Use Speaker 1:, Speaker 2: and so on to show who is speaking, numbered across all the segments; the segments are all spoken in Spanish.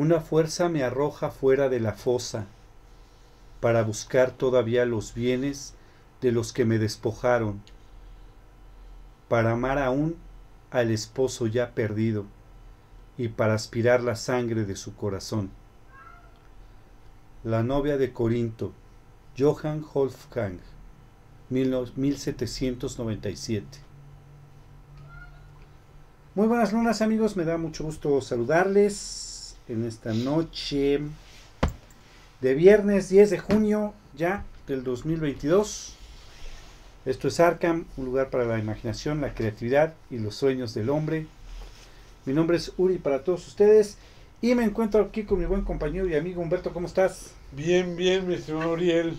Speaker 1: Una fuerza me arroja fuera de la fosa para buscar todavía los bienes de los que me despojaron, para amar aún al esposo ya perdido y para aspirar la sangre de su corazón. La novia de Corinto, Johann Wolfgang, 1797. Muy buenas lunas amigos, me da mucho gusto saludarles en esta noche de viernes 10 de junio ya del 2022. Esto es Arkham, un lugar para la imaginación, la creatividad y los sueños del hombre. Mi nombre es Uri para todos ustedes y me encuentro aquí con mi buen compañero y amigo Humberto. ¿Cómo estás?
Speaker 2: Bien, bien, mi estimado Uriel.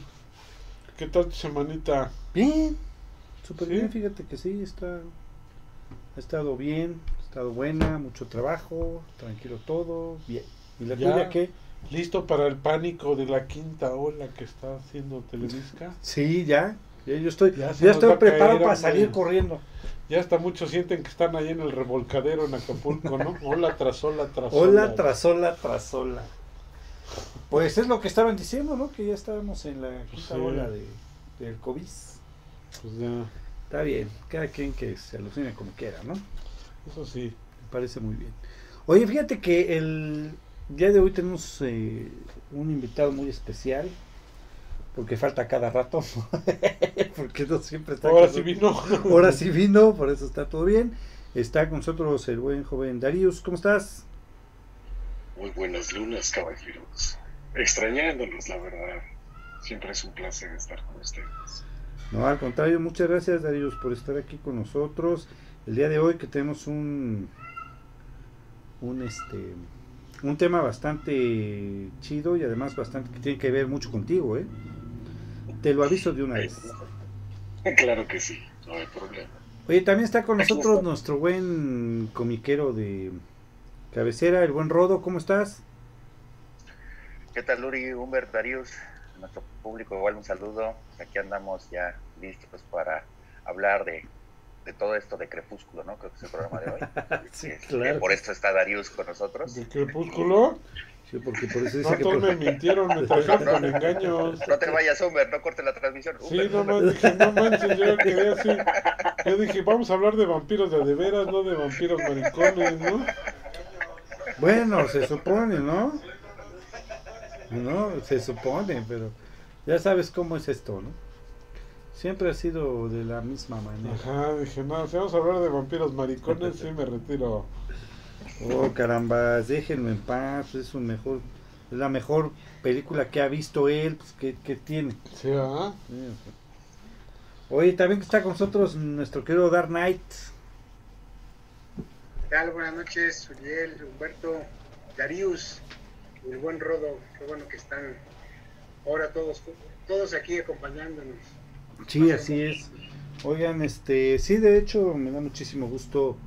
Speaker 2: ¿Qué tal tu semanita?
Speaker 1: Bien, súper
Speaker 2: ¿Sí?
Speaker 1: bien. Fíjate que sí, está, ha estado bien, estado buena, mucho trabajo, tranquilo todo, bien. ¿Y la
Speaker 2: Ya.
Speaker 1: tuya qué?
Speaker 2: ¿Listo para el pánico de la quinta ola que está haciendo Televisca?
Speaker 1: Sí, ya. ya yo estoy,
Speaker 2: Ya
Speaker 1: estoy preparado para salir corriendo.
Speaker 2: Ya hasta muchos sienten que están ahí en el revolcadero en Acapulco, ¿no? Ola tras ola tras
Speaker 1: Ola
Speaker 2: ola.
Speaker 1: tras ola tras ola. Pues es lo que estaban diciendo, ¿no? Que ya estábamos en la quinta
Speaker 2: Sí.
Speaker 1: ola de, del COVID.
Speaker 2: Pues ya,
Speaker 1: Está bien, cada quien que se alucine como quiera, ¿no?
Speaker 2: Eso sí.
Speaker 1: Me parece muy bien. Oye, fíjate que el día de hoy tenemos eh, un invitado muy especial, porque falta cada rato, porque no siempre está
Speaker 2: Ahora
Speaker 1: con
Speaker 2: sí vino.
Speaker 1: Ahora sí vino, por eso está todo bien. Está con nosotros el buen joven Darius, ¿cómo estás?
Speaker 3: Muy buenas lunas, caballeros. Extrañándolos, la verdad. Siempre es un placer estar con ustedes.
Speaker 1: No, al contrario, muchas gracias Darius por estar aquí con nosotros. El día de hoy que tenemos un un este un tema bastante chido y además bastante que tiene que ver mucho contigo, ¿eh? Te lo aviso de una vez.
Speaker 3: Claro que sí, no hay problema.
Speaker 1: Oye, también está con nosotros nuestro buen comiquero de cabecera, el buen Rodo, ¿cómo estás?
Speaker 4: ¿Qué tal, Luri, Humbert, Darius? Nuestro público, igual un saludo. Aquí andamos ya listos para hablar de, de todo esto de Crepúsculo, ¿no? Creo que es el programa de hoy.
Speaker 1: Sí,
Speaker 4: Este,
Speaker 1: claro.
Speaker 4: Por esto está Darius con nosotros.
Speaker 2: ¿De crepúsculo?
Speaker 1: Sí, porque por eso
Speaker 2: No,
Speaker 1: dice que
Speaker 2: todos me mintieron, me trajeron con engaños.
Speaker 4: No te vayas, Humbert, no corte la transmisión.
Speaker 2: Sí, no, no, dije, no manches, yo quedé así. Yo dije, vamos a hablar de vampiros de de veras, no de vampiros maricones, ¿no?
Speaker 1: Bueno, se supone, ¿no? No, se supone, pero ya sabes cómo es esto, ¿no? Siempre ha sido de la misma manera.
Speaker 2: Ajá, dije, no, si vamos a hablar de vampiros maricones, sí me retiro.
Speaker 1: Oh, caramba, déjenlo en paz, es un mejor, es la mejor película que ha visto él, pues, que, que tiene.
Speaker 2: ¿Sí, ah?
Speaker 1: Sí. Oye, también está con nosotros nuestro querido Dark Knight.
Speaker 5: ¿Qué tal? Buenas noches, Uriel, Humberto, Darius, el buen Rodo. Qué bueno que están ahora todos, todos aquí acompañándonos.
Speaker 1: Sí, así es. Oigan, este, sí, de hecho, me da muchísimo gusto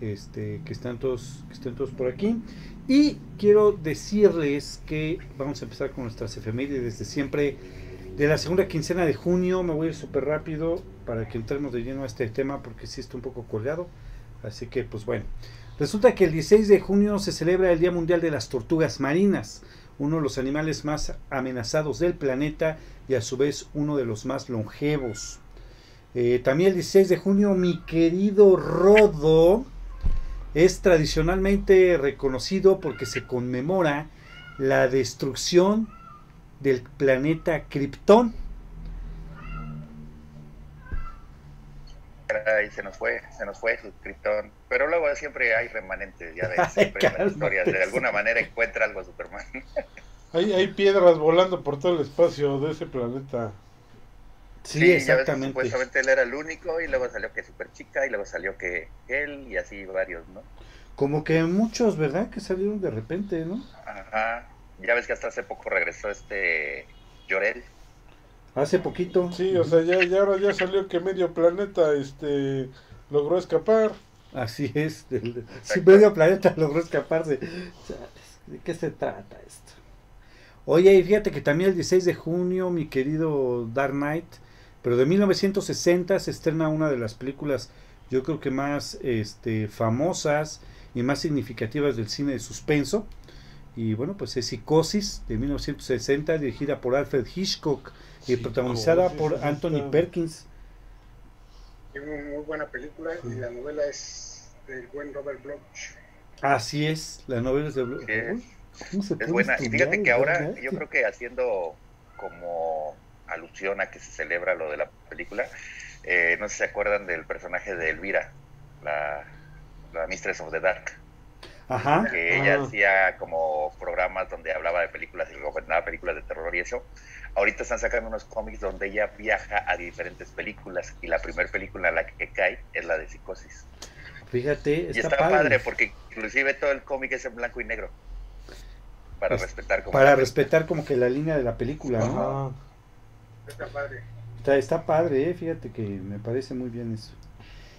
Speaker 1: este, que están todos, que estén todos por aquí. Y quiero decirles que vamos a empezar con nuestras efemérides de siempre. De la segunda quincena de junio, me voy a ir súper rápido para que entremos de lleno a este tema porque sí está un poco colgado. Así que, pues bueno. Resulta que el 16 de junio se celebra el Día Mundial de las Tortugas Marinas, uno de los animales más amenazados del planeta y a su vez uno de los más longevos. Eh, también el 16 de junio, mi querido Rodo es tradicionalmente reconocido porque se conmemora la destrucción del planeta Krypton.
Speaker 4: Caray, se nos fue, se nos fue su Krypton. Pero luego siempre hay remanentes, ya ves, siempre en las
Speaker 1: Cálmate.
Speaker 4: historias. De alguna manera encuentra algo Superman.
Speaker 2: Hay, hay piedras volando por todo el espacio de ese planeta.
Speaker 1: Sí,
Speaker 4: ya ves que
Speaker 1: exactamente.
Speaker 4: supuestamente él era el único y luego salió que super chica y luego salió que él y así varios, ¿no?
Speaker 1: Como que muchos, ¿verdad? Que salieron de repente, ¿no?
Speaker 4: Ajá. Ya ves que hasta hace poco regresó este Llorel.
Speaker 1: Hace poquito.
Speaker 2: Sí, o sea, ya, ya ahora ya salió que medio planeta este logró escapar.
Speaker 1: Así es. Si medio planeta logró escaparse. ¿De qué se trata esto? Oye, y fíjate que también el 16 de junio, mi querido Dark Knight, pero de 1960 se estrena una de las películas, yo creo que más este, famosas y más significativas del cine de suspenso. Y bueno, pues es Psicosis de 1960, dirigida por Alfred Hitchcock y protagonizada por Anthony
Speaker 2: está.
Speaker 1: Perkins.
Speaker 5: Es muy, muy buena película y la novela es del buen Robert Bloch.
Speaker 1: Así es, la novela es de...
Speaker 4: Sí, es-
Speaker 1: Uy, ¿cómo se
Speaker 4: Es buena. Y fíjate que ahora
Speaker 1: verdad?
Speaker 4: yo creo que haciendo como alusión a que se celebra lo de la película, eh, no sé si se acuerdan del personaje de Elvira, la, la Mistress of the Dark,
Speaker 1: Ajá,
Speaker 4: que ella
Speaker 2: Ah.
Speaker 4: hacía como programas donde hablaba de películas y recomendaba películas de terror y eso. Ahorita están sacando unos cómics donde ella viaja a diferentes películas y la primera película en la que cae es la de Psicosis.
Speaker 1: fíjate,
Speaker 4: Y
Speaker 1: está,
Speaker 4: está,
Speaker 1: padre.
Speaker 4: padre. porque inclusive todo el cómic es en blanco y negro. Para
Speaker 1: Es-
Speaker 4: respetar como
Speaker 1: Para respetar como que la línea de la película, ¿no?
Speaker 2: Ajá.
Speaker 5: Está padre.
Speaker 1: Está, está padre, ¿eh? fíjate que me parece muy bien eso.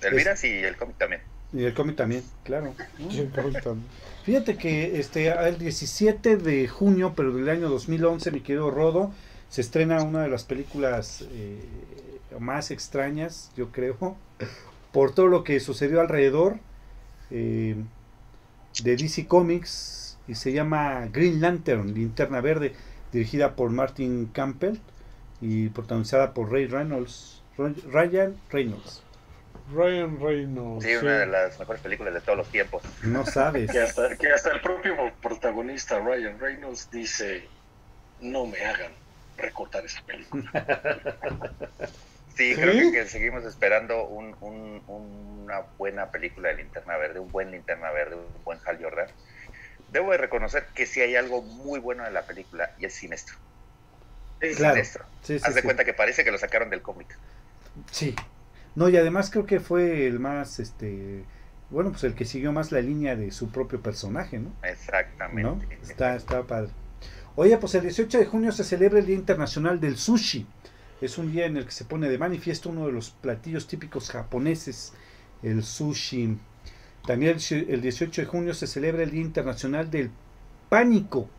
Speaker 4: Elvira sí, y el cómic también.
Speaker 1: Y el cómic también, claro.
Speaker 2: Sí.
Speaker 1: Fíjate que este el 17 de junio, pero del año 2011, mi querido Rodo, se estrena una de las películas eh, más extrañas, yo creo, por todo lo que sucedió alrededor eh, de DC Comics y se llama Green Lantern, Linterna Verde, dirigida por Martin Campbell y protagonizada por Ray Reynolds, Ryan Reynolds.
Speaker 2: Ryan Reynolds.
Speaker 4: Sí, una de las mejores películas de todos los tiempos.
Speaker 1: No sabes.
Speaker 3: Que hasta, que hasta el propio protagonista Ryan Reynolds dice, no me hagan recortar esa película.
Speaker 4: Sí,
Speaker 2: ¿Sí?
Speaker 4: creo que, que seguimos esperando un, un- una buena película de Linterna Verde, un buen Linterna Verde, un buen Hal Jordan. Debo de reconocer que sí hay algo muy bueno en la película y es siniestro. Es
Speaker 1: Claro.
Speaker 4: siniestro.
Speaker 1: Sí, sí,
Speaker 4: Haz de
Speaker 1: sí.
Speaker 4: cuenta que parece que lo sacaron del cómic.
Speaker 1: Sí. No, y además creo que fue el más, este, bueno, pues el que siguió más la línea de su propio personaje, ¿no?
Speaker 4: Exactamente.
Speaker 1: ¿No? Está, está padre. Oye, pues el 18 de junio se celebra el Día Internacional del Sushi. Es un día en el que se pone de manifiesto uno de los platillos típicos japoneses, el sushi. También el el 18 de junio se celebra el Día Internacional del Pánico,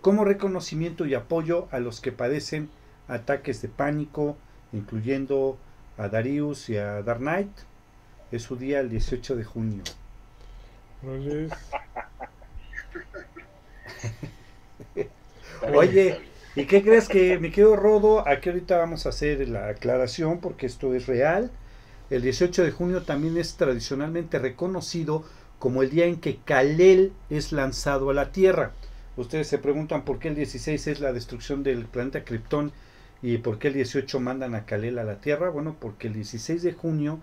Speaker 1: como reconocimiento y apoyo a los que padecen ataques de pánico, incluyendo a Darius y a Dark Knight. Es su día el 18 de junio. Oye, ¿y qué crees que, mi querido Rodo, aquí ahorita vamos a hacer la aclaración porque esto es real? El 18 de junio también es tradicionalmente reconocido como el día en que Kalel es lanzado a la Tierra. Ustedes se preguntan por qué el 16 es la destrucción del planeta Krypton y por qué el 18 mandan a Kalel a la Tierra. Bueno, porque el 16 de junio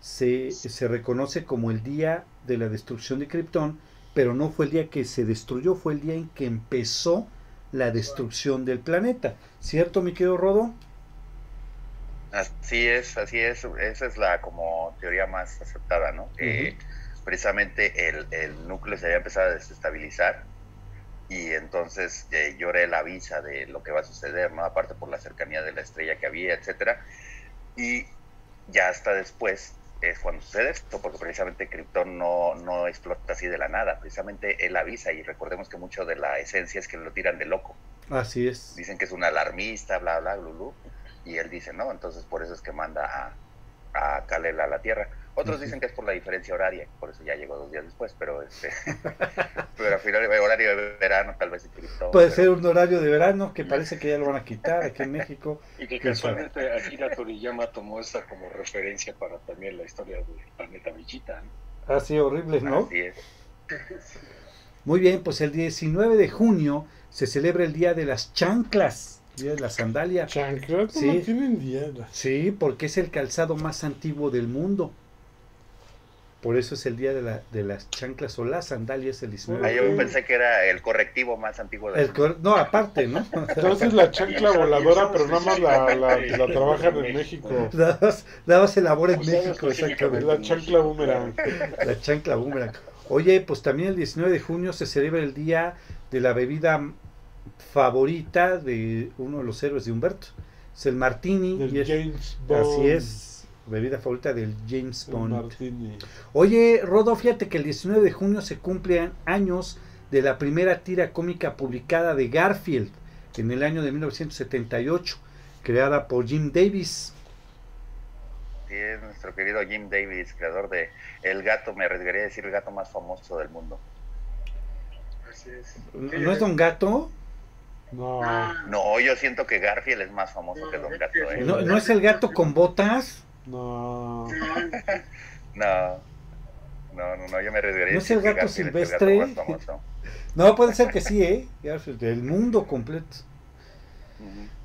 Speaker 1: se, se reconoce como el día de la destrucción de Krypton, pero no fue el día que se destruyó, fue el día en que empezó la destrucción del planeta. ¿Cierto, mi querido Rodo?
Speaker 4: Así es, así es. Esa es la como teoría más aceptada, ¿no? Precisamente el, el núcleo se había empezado a desestabilizar y entonces eh, Llorel avisa de lo que va a suceder, ¿no? Aparte por la cercanía de la estrella que había, etcétera. Y ya hasta después es cuando sucede esto, porque precisamente Krypton no, no explota así de la nada, precisamente él avisa y recordemos que mucho de la esencia es que lo tiran de loco.
Speaker 1: Así es.
Speaker 4: Dicen que es un alarmista, bla, bla, lulú. Y él dice, no, entonces por eso es que manda a, a Kalel a la Tierra. Otros dicen que es por la diferencia horaria, por eso ya llegó dos días después, pero este, pero al final el horario de verano tal vez en Krypton,
Speaker 1: Puede
Speaker 4: pero-
Speaker 1: ser un horario de verano que parece que ya lo van a quitar aquí en México.
Speaker 3: Y que
Speaker 1: ¿Quién sabe?
Speaker 3: casualmente Akira Toriyama tomó esta como referencia para también la historia del planeta Villita. ¿no?
Speaker 1: Así horrible, ¿no?
Speaker 4: Así es.
Speaker 1: Muy bien, pues el 19 de junio se celebra el Día de las Chanclas, Día de la Sandalia.
Speaker 2: Chanclas
Speaker 1: Sí.
Speaker 2: no tienen diada.
Speaker 1: Sí, porque es el calzado más antiguo del mundo. Por eso es el Día de, la- de las Chanclas o las sandalias el 19
Speaker 4: Ah,
Speaker 1: de
Speaker 4: yo pensé que era el correctivo más antiguo del
Speaker 1: El cor- no, aparte, ¿no?
Speaker 2: Entonces la chancla voladora, pero nada más la, la, la trabajan en México.
Speaker 1: Nada más, nada más elabora en México, exactamente.
Speaker 2: La chancla boomerang.
Speaker 1: La chancla boomerang. Oye, pues también el 19 de junio se celebra el día de la bebida favorita de uno de los héroes de Humberto. Es el martini.
Speaker 2: Del
Speaker 1: y es-
Speaker 2: James Bond.
Speaker 1: así es, bebida favorita del James Bond. Oye, Rodo, fíjate que el 19 de junio se cumplen años de la primera tira cómica publicada de Garfield en el año de 1978, creada por Jim Davis.
Speaker 4: Sí, es nuestro querido Jim Davis, creador de El gato, me arriesgaría a decir el gato más famoso del mundo.
Speaker 5: Así así es.
Speaker 1: ¿No es Don Gato?
Speaker 2: No.
Speaker 4: No, yo siento que Garfield es más famoso que Don Gato, ¿eh?
Speaker 1: ¿No, no es el gato con botas?
Speaker 2: No.
Speaker 5: no,
Speaker 4: No. No, yo me arriesgaría.
Speaker 1: ¿No es el gato
Speaker 4: el
Speaker 1: silvestre?
Speaker 4: gato más famoso.
Speaker 1: No, puede ser que sí, ¿eh? Del mundo completo.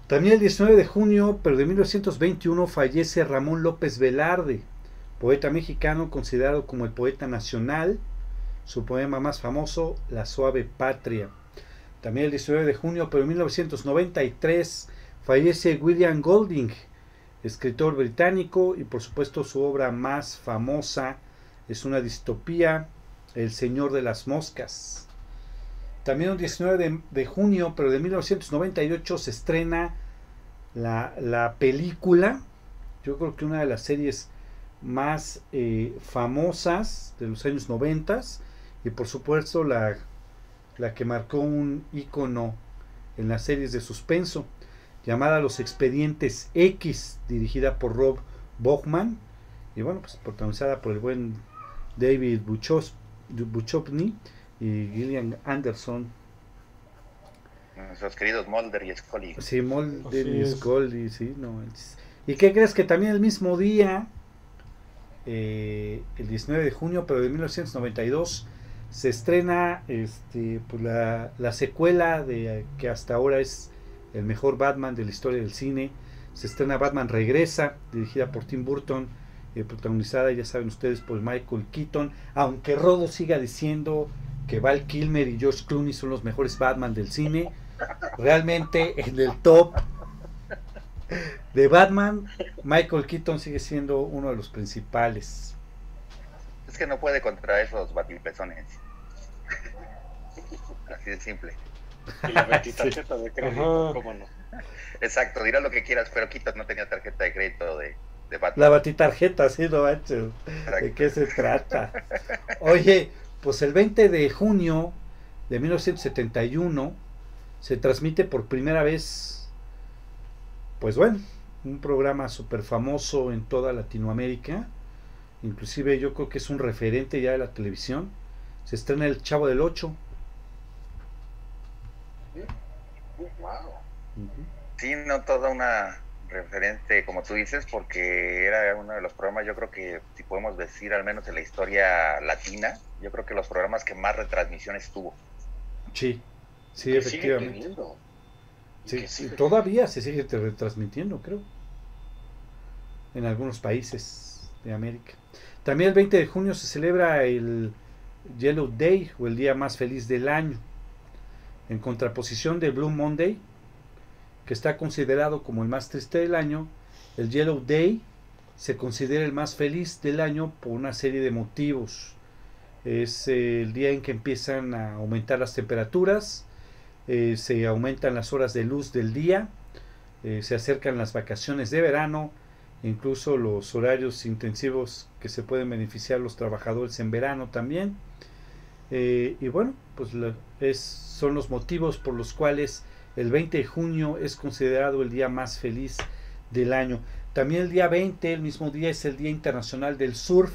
Speaker 1: También el 19 de junio, pero de 1921, fallece Ramón López Velarde, poeta mexicano considerado como el poeta nacional. Su poema más famoso, La suave patria. También el 19 de junio, pero de 1993, fallece William Golding, escritor británico, y por supuesto su obra más famosa es una distopía, El Señor de las Moscas. También el 19 de, de junio, pero de 1998, se estrena la, la película, yo creo que una de las series más eh, famosas de los años 90 y por supuesto la, la que marcó un icono en las series de suspenso, llamada Los Expedientes X, dirigida por Rob Bogman y bueno, pues protagonizada por el buen David Buchos- Buchovny y Gillian Anderson.
Speaker 4: Nuestros queridos Mulder y Scully.
Speaker 1: Sí, Mulder
Speaker 2: Así
Speaker 1: y
Speaker 2: es.
Speaker 1: Scully, sí, no. ¿Y qué crees que también el mismo día, eh, el 19 de junio, pero de 1992, se estrena este, pues la, la secuela de que hasta ahora es el mejor Batman de la historia del cine. Se estrena Batman Regresa, dirigida por Tim Burton, eh, protagonizada, ya saben ustedes, por Michael Keaton. Aunque Rodo siga diciendo que Val Kilmer y George Clooney son los mejores Batman del cine, realmente en el top de Batman, Michael Keaton sigue siendo uno de los principales.
Speaker 4: Es que no puede contra esos batipezones. Así de simple.
Speaker 3: Y la tarjeta de crédito,
Speaker 2: Ajá.
Speaker 3: cómo no.
Speaker 4: Exacto, dirás lo que quieras, pero Quito no tenía tarjeta de crédito de, de
Speaker 1: La
Speaker 4: Batman.
Speaker 1: batitarjeta, sí, no manches. ¿De qué se trata? Oye, pues el 20 de junio de 1971 se transmite por primera vez, pues bueno, un programa súper famoso en toda Latinoamérica. Inclusive yo creo que es un referente ya de la televisión. Se estrena El Chavo del Ocho.
Speaker 3: Wow.
Speaker 4: Sí, no toda una referente, como tú dices, porque era uno de los programas, yo creo que, si podemos decir, al menos en la historia latina, yo creo que los programas que más retransmisiones tuvo.
Speaker 1: Sí, sí,
Speaker 3: Que sigue
Speaker 1: efectivamente. Sí, sí,
Speaker 3: sigue
Speaker 1: todavía se sigue retransmitiendo, creo. En algunos países de América. También el 20 de junio se celebra el Yellow Day o el día más feliz del año. En contraposición del Blue Monday, que está considerado como el más triste del año, el Yellow Day se considera el más feliz del año por una serie de motivos. Es eh, el día en que empiezan a aumentar las temperaturas, eh, se aumentan las horas de luz del día, eh, se acercan las vacaciones de verano, incluso los horarios intensivos que se pueden beneficiar los trabajadores en verano también. Eh, y bueno, pues es, son los motivos por los cuales el 20 de junio es considerado el día más feliz del año. También el día 20, el mismo día, es el Día Internacional del Surf.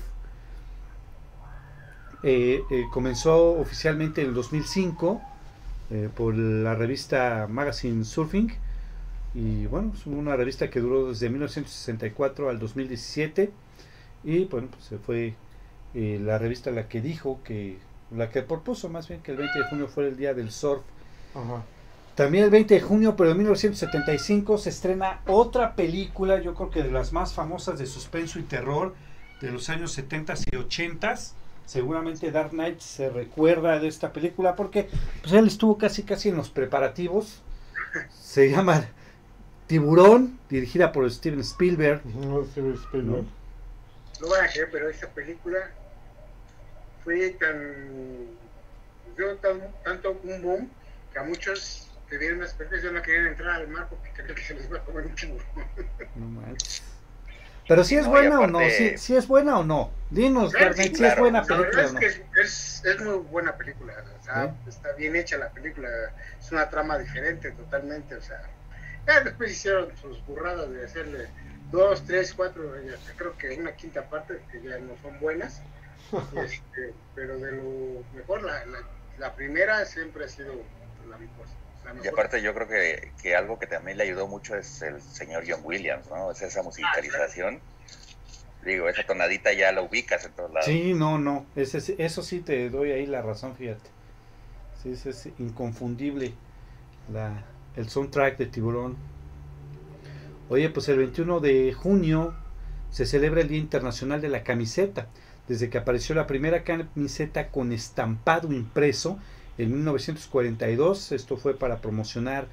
Speaker 1: Eh, eh, comenzó oficialmente en el 2005 eh, por la revista Magazine Surfing. Y bueno, es una revista que duró desde 1964 al 2017. Y bueno, pues se fue la revista la que dijo que, la que propuso más bien que el 20 de junio fuera el día del surf.
Speaker 2: Ajá.
Speaker 1: También el 20 de junio, pero de 1975, se estrena otra película, yo creo que de las más famosas de suspenso y terror de los años 70 y 80. Seguramente Dark Knight se recuerda de esta película porque pues, él estuvo casi casi en los preparativos. Se llama Tiburón, dirigida por Steven Spielberg.
Speaker 2: No, Steven Spielberg.
Speaker 5: No van a creer, pero esta película fue tan. dio tan- tanto un boom que a muchos que vieron las películas ya no querían entrar al mar porque creen que se les va a comer un tiburón.
Speaker 1: No manches. Pero si es
Speaker 4: No,
Speaker 1: buena o no,
Speaker 4: aparte-
Speaker 1: si, es buena o no. Dinos,
Speaker 5: Claro, sí,
Speaker 1: Knight, si es buena
Speaker 5: La
Speaker 1: película
Speaker 5: verdad
Speaker 1: o
Speaker 5: es
Speaker 1: no.
Speaker 5: que es, es, es muy buena película, o sea,
Speaker 1: ¿Sí?
Speaker 5: está bien hecha la película, es una trama diferente totalmente, o sea, ya después hicieron sus burradas de hacerle dos, tres, cuatro, creo que una quinta parte que ya no son buenas, este, pero de lo mejor la, la- la primera siempre ha sido la mejor. la
Speaker 4: Y aparte yo creo que, que algo que también le ayudó mucho es el señor John Williams, ¿no? Es esa musicalización. Digo, esa tonadita ya la ubicas en todos lados.
Speaker 1: Sí, no, no. Ese, sí- eso sí te doy ahí la razón, fíjate. Sí, ese es inconfundible. La, el soundtrack de Tiburón. Oye, pues el 21 de junio se celebra el Día Internacional de la Camiseta. Desde que apareció la primera camiseta con estampado impreso en 1942, esto fue para promocionar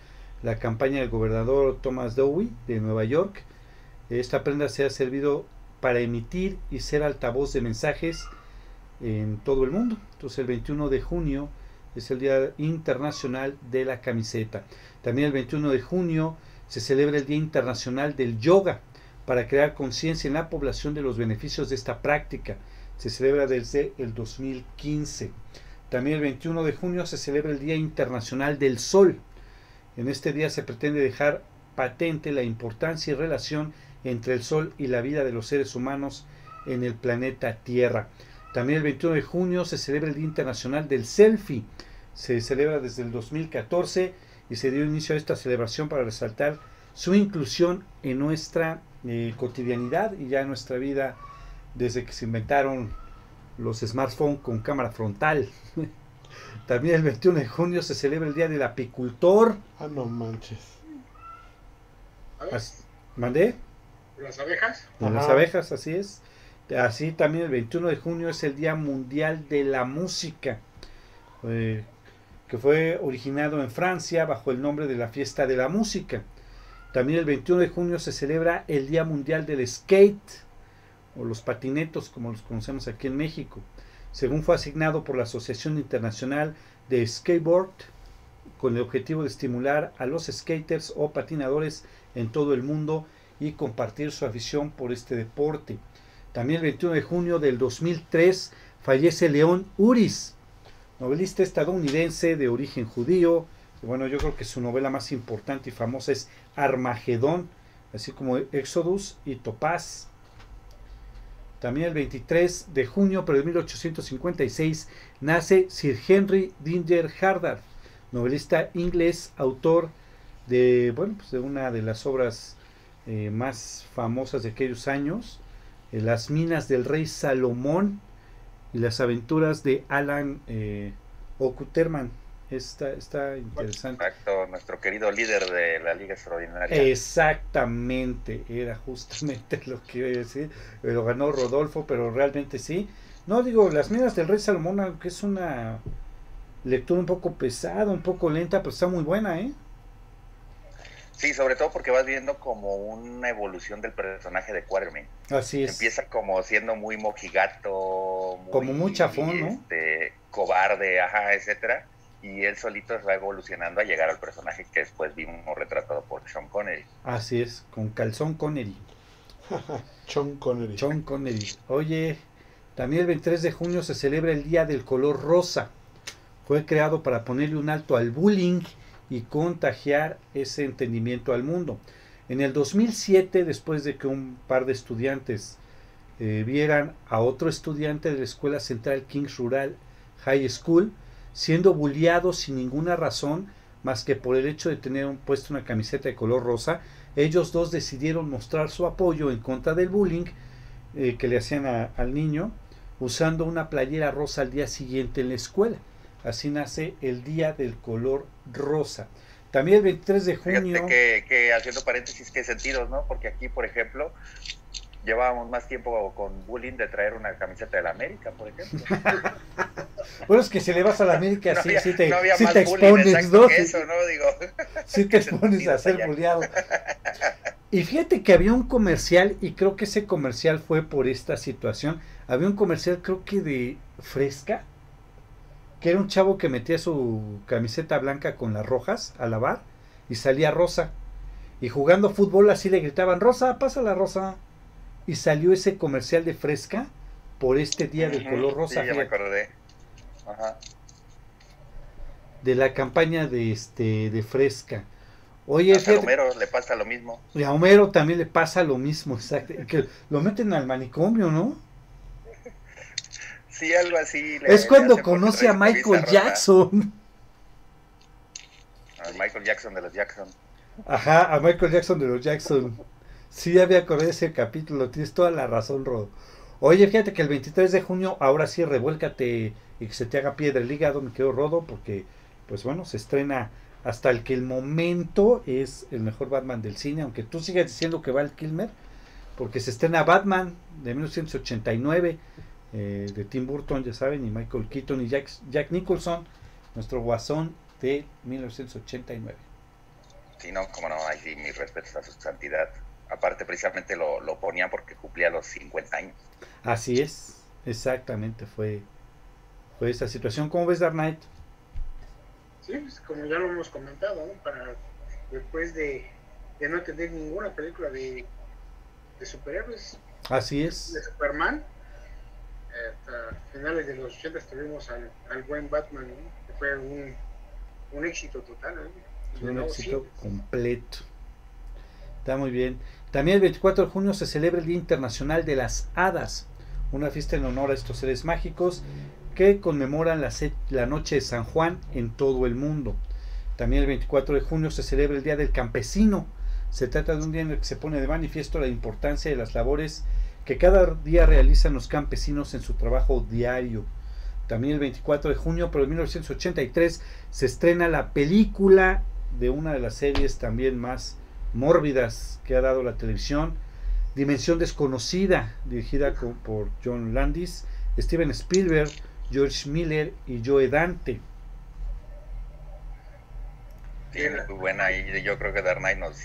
Speaker 1: la campaña del gobernador Thomas Dewey de Nueva York. Esta prenda se ha servido para emitir y ser altavoz de mensajes en todo el mundo. Entonces el 21 de junio es el Día Internacional de la Camiseta. También el 21 de junio se celebra el Día Internacional del Yoga para crear conciencia en la población de los beneficios de esta práctica. Se celebra desde el 2015. También el 21 de junio se celebra el Día Internacional del Sol. En este día se pretende dejar patente la importancia y relación entre el Sol y la vida de los seres humanos en el planeta Tierra. También el 21 de junio se celebra el Día Internacional del Selfie. Se celebra desde el 2014 y se dio inicio a esta celebración para resaltar su inclusión en nuestra eh, cotidianidad y ya en nuestra vida desde que se inventaron los smartphones con cámara frontal. También el 21 de junio se celebra el Día del Apicultor.
Speaker 2: Ah, no manches.
Speaker 1: As- ¿Mandé?
Speaker 5: Las abejas.
Speaker 1: De las
Speaker 2: Ajá.
Speaker 1: abejas, así es. Así también el 21 de junio es el Día Mundial de la Música, eh, que fue originado en Francia bajo el nombre de la Fiesta de la Música. También el 21 de junio se celebra el Día Mundial del Skate, o los patinetos como los conocemos aquí en México, según fue asignado por la Asociación Internacional de Skateboard, con el objetivo de estimular a los skaters o patinadores en todo el mundo y compartir su afición por este deporte. También el 21 de junio del 2003 fallece León Uris, novelista estadounidense de origen judío. Bueno, yo creo que su novela más importante y famosa es Armagedón, así como Exodus y Topaz. También el 23 de junio de 1856 nace Sir Henry Dinger Hardar, novelista inglés, autor de, bueno, pues de una de las obras eh, más famosas de aquellos años, eh, Las minas del rey Salomón y las aventuras de Alan eh, Okuterman. Está, está interesante.
Speaker 4: Exacto, nuestro querido líder de la Liga Extraordinaria.
Speaker 1: Exactamente, era justamente lo que iba a decir. Lo ganó Rodolfo, pero realmente sí. No digo, Las minas del rey Salomón, aunque es una lectura un poco pesada, un poco lenta, pero está muy buena, ¿eh?
Speaker 4: Sí, sobre todo porque vas viendo como una evolución del personaje de Quartermain.
Speaker 1: Así es.
Speaker 4: Empieza como siendo muy mojigato, muy,
Speaker 1: Como muy chafón, ¿no?
Speaker 4: este, cobarde, ajá, etcétera. Y él solito va evolucionando a llegar al personaje que después vimos retratado por Sean Connery.
Speaker 1: Así es, con Calzón Connery.
Speaker 2: Sean Connery.
Speaker 1: Sean Connery. Oye, también el 23 de junio se celebra el Día del Color Rosa. Fue creado para ponerle un alto al bullying y contagiar ese entendimiento al mundo. En el 2007, después de que un par de estudiantes eh, vieran a otro estudiante de la Escuela Central Kings Rural High School siendo bulliado sin ninguna razón más que por el hecho de tener un- puesto una camiseta de color rosa, ellos dos decidieron mostrar su apoyo en contra del bullying eh, que le hacían a- al niño usando una playera rosa al día siguiente en la escuela. Así nace el Día del Color Rosa. También el 23 de junio...
Speaker 4: Fíjate que, que haciendo paréntesis, qué sentidos, ¿no? Porque aquí, por ejemplo, llevábamos más tiempo con bullying de traer una camiseta de la América, por ejemplo.
Speaker 1: Bueno, es que si le vas a la América,
Speaker 4: no
Speaker 1: sí,
Speaker 4: había,
Speaker 1: sí te,
Speaker 4: no
Speaker 1: sí te expones, ¿no?
Speaker 4: eso, ¿no? Digo,
Speaker 1: sí te
Speaker 4: ¿Qué
Speaker 1: expones a ser bulleado. Y fíjate que había un comercial, y creo que ese comercial fue por esta situación. Había un comercial, creo que de Fresca, que era un chavo que metía su camiseta blanca con las rojas a lavar y salía rosa. Y jugando fútbol así le gritaban, Rosa, pasa la rosa. Y salió ese comercial de Fresca por este día
Speaker 4: Ujú,
Speaker 1: color rosa.
Speaker 4: Sí, ya me acordé. Ajá.
Speaker 1: de la campaña de este de Fresca. Oye,
Speaker 4: Hasta a
Speaker 1: fíjate,
Speaker 4: Homero le pasa lo mismo.
Speaker 1: y a Homero también le pasa lo mismo, exacto, que lo meten al manicomio, ¿no?
Speaker 4: Sí, algo así. le-
Speaker 1: Es cuando conoce a Michael. Jackson.
Speaker 4: A Michael Jackson de los Jackson.
Speaker 1: Ajá, a Michael Jackson de los Jackson. Sí, ya había acordado de ese capítulo, tienes toda la razón, Rodo. Oye, fíjate que el 23 de junio, ahora sí, revuélcate y que se te haga piedra el hígado, me quedo Rodo, porque, pues bueno, se estrena hasta el que el momento es el mejor Batman del cine, aunque tú sigas diciendo que va el Kilmer, porque se estrena Batman de 1989, eh, de Tim Burton, ya saben, y Michael Keaton y Jack, Jack Nicholson, nuestro guasón de 1989.
Speaker 4: Sí, no, como no, ahí sí, mis respetos a su santidad. Aparte, precisamente lo, lo ponían porque cumplía los 50 años.
Speaker 1: Así es, exactamente, fue, fue esa situación. ¿Cómo ves Dark Knight?
Speaker 5: Sí, pues, como ya lo hemos comentado, ¿no? Para después de, de no tener ninguna película de, de superhéroes,
Speaker 1: Así es,
Speaker 5: de Superman, hasta finales de los 80 tuvimos al, al buen Batman, ¿no? que fue un, un éxito total. ¿no?
Speaker 1: Un éxito completo. Está muy bien. También el 24 de junio se celebra el Día Internacional de las Hadas, una fiesta en honor a estos seres mágicos que conmemoran la, noche de San Juan en todo el mundo. También el 24 de junio se celebra el Día del Campesino. Se trata de un día en el que se pone de manifiesto la importancia de las labores que cada día realizan los campesinos en su trabajo diario. También el 24 de junio, pero en 1983, se estrena la película de una de las series también más mórbidas que ha dado la televisión, Dimensión Desconocida, dirigida co- por John Landis, Steven Spielberg, George Miller y Joe Dante.
Speaker 4: Sí, muy buena. Y yo creo que Dark Knight nos,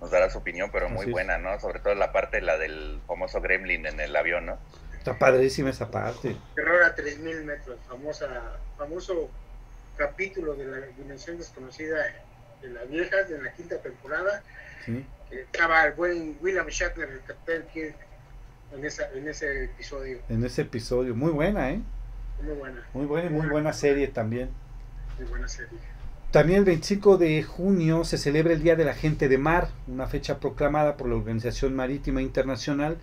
Speaker 4: nos dará su opinión, pero muy
Speaker 1: Así
Speaker 4: buena, ¿no? Sobre todo la parte, la del famoso Gremlin en el avión, ¿no?
Speaker 1: Está padrísima esa parte.
Speaker 5: Terror a 3000 metros, famosa, famoso capítulo de la dimensión desconocida de las viejas de la quinta temporada.
Speaker 1: ¿Sí?
Speaker 5: que estaba el buen William Shatner, el Capitán Kirk, en, esa, en ese episodio.
Speaker 1: En ese episodio. Muy buena, ¿eh?
Speaker 5: Muy buena,
Speaker 1: Muy buena y muy buena serie también.
Speaker 5: muy buena serie.
Speaker 1: También el 25 de junio se celebra el Día de la Gente de Mar, una fecha proclamada por la Organización Marítima Internacional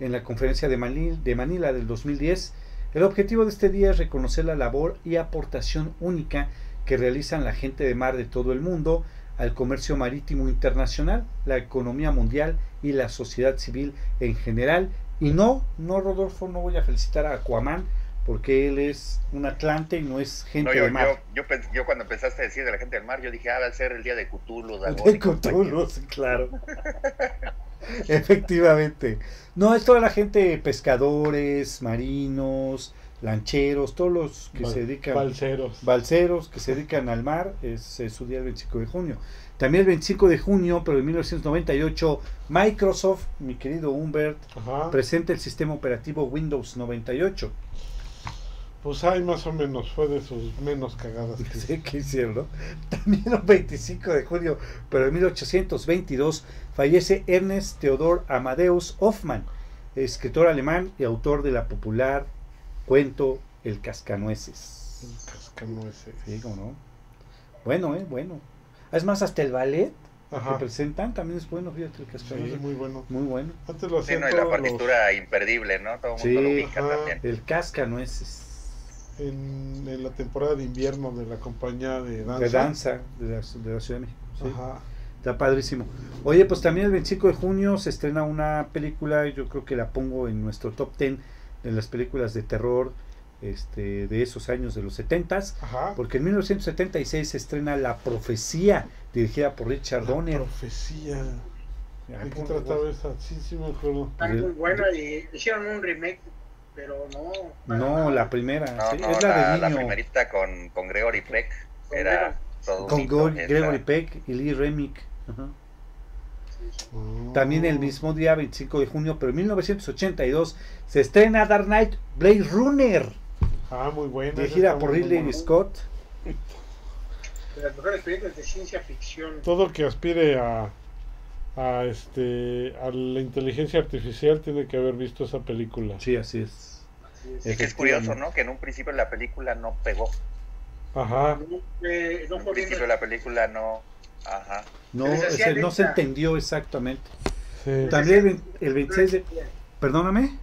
Speaker 1: en la Conferencia de Manila, de Manila del 2010. El objetivo de este día es reconocer la labor y aportación única que realizan la gente de mar de todo el mundo al comercio marítimo internacional, la economía mundial y la sociedad civil en general. Y no, no Rodolfo, no voy a felicitar a Aquaman porque él es un atlante y no es gente
Speaker 4: No, yo,
Speaker 1: de mar.
Speaker 4: yo, yo, pens- yo cuando empezaste a decir de la gente del mar, yo dije, ah, va a ser el día de Cthulhu, Dagon
Speaker 1: De. Cthulhu, claro. Efectivamente. No, es toda la gente, pescadores, marinos, lancheros, todos los que se dedican,
Speaker 2: Balseros.
Speaker 1: balseros, que se dedican al mar, es, es su día el 25 de junio. También el 25 de junio, pero en 1998, Microsoft, mi querido Humbert,
Speaker 2: Ajá.
Speaker 1: presenta el sistema operativo Windows 98.
Speaker 2: Pues hay más o menos, fue de sus menos cagadas. que
Speaker 1: Sí, que hicieron, ¿no? También el 25 de junio, pero en 1822, fallece Ernest Theodor Amadeus Hoffmann, escritor alemán y autor de la popular cuento El Cascanueces.
Speaker 2: El cascanueces.
Speaker 1: Sí, cómo no. Bueno, eh, bueno. Es más, hasta el ballet que
Speaker 2: Ajá.
Speaker 1: presentan también es bueno, fíjate, el
Speaker 2: Sí,
Speaker 1: Cascanueces.
Speaker 2: muy bueno.
Speaker 1: Muy bueno.
Speaker 2: Antes lo
Speaker 4: Sí, no, y la
Speaker 2: todos los-
Speaker 4: partitura imperdible, ¿no? Todo el mundo
Speaker 1: Sí,
Speaker 4: lo ubica
Speaker 2: ajá.
Speaker 4: también.
Speaker 1: El Cascanueces.
Speaker 2: en, en la temporada de invierno de la compañía de danza.
Speaker 1: De danza de la, de la Ciudad de México. sí.
Speaker 2: Ajá.
Speaker 1: Está padrísimo. Oye, pues también el 25 de junio se estrena una película, yo creo que la pongo en nuestro top 10 de las películas de terror este, de esos años de los 70s,
Speaker 2: Ajá.
Speaker 1: porque en 1976 se estrena La Profecía, dirigida por Richard
Speaker 2: La
Speaker 1: Donner.
Speaker 2: profecía. ¿De qué
Speaker 1: ¿cómo-
Speaker 2: trataba esa? Sí, sí me acuerdo.
Speaker 5: Muy buena y hicieron un remake, pero no.
Speaker 1: No, la primera,
Speaker 4: No,
Speaker 1: sí,
Speaker 4: no,
Speaker 1: es la,
Speaker 4: la,
Speaker 1: de
Speaker 4: la
Speaker 1: niño,
Speaker 4: primerita con, con Gregory Peck
Speaker 5: Con
Speaker 4: era
Speaker 5: Gregory.
Speaker 4: todo
Speaker 1: con. Gregory Peck y Lee Remick. Ajá.
Speaker 2: Oh.
Speaker 1: También el mismo día, 25 de junio, pero en 1982, se estrena Dark Knight Blade Runner,
Speaker 2: Ah, muy buena.
Speaker 1: dirigida por Ridley
Speaker 2: buena.
Speaker 1: Scott.
Speaker 5: De las mejores películas de ciencia ficción.
Speaker 2: Todo que aspire a, a este a la inteligencia artificial tiene que haber visto esa película.
Speaker 1: Sí, así es.
Speaker 5: Así es.
Speaker 4: Que es curioso. ¿no? Que en un principio la película no pegó.
Speaker 2: Ajá.
Speaker 5: No, eh, no
Speaker 4: En un
Speaker 5: fue bien
Speaker 4: principio la película no...
Speaker 1: No, ese no se entendió exactamente.
Speaker 2: Sí.
Speaker 1: También el, el 26 de... Perdóname.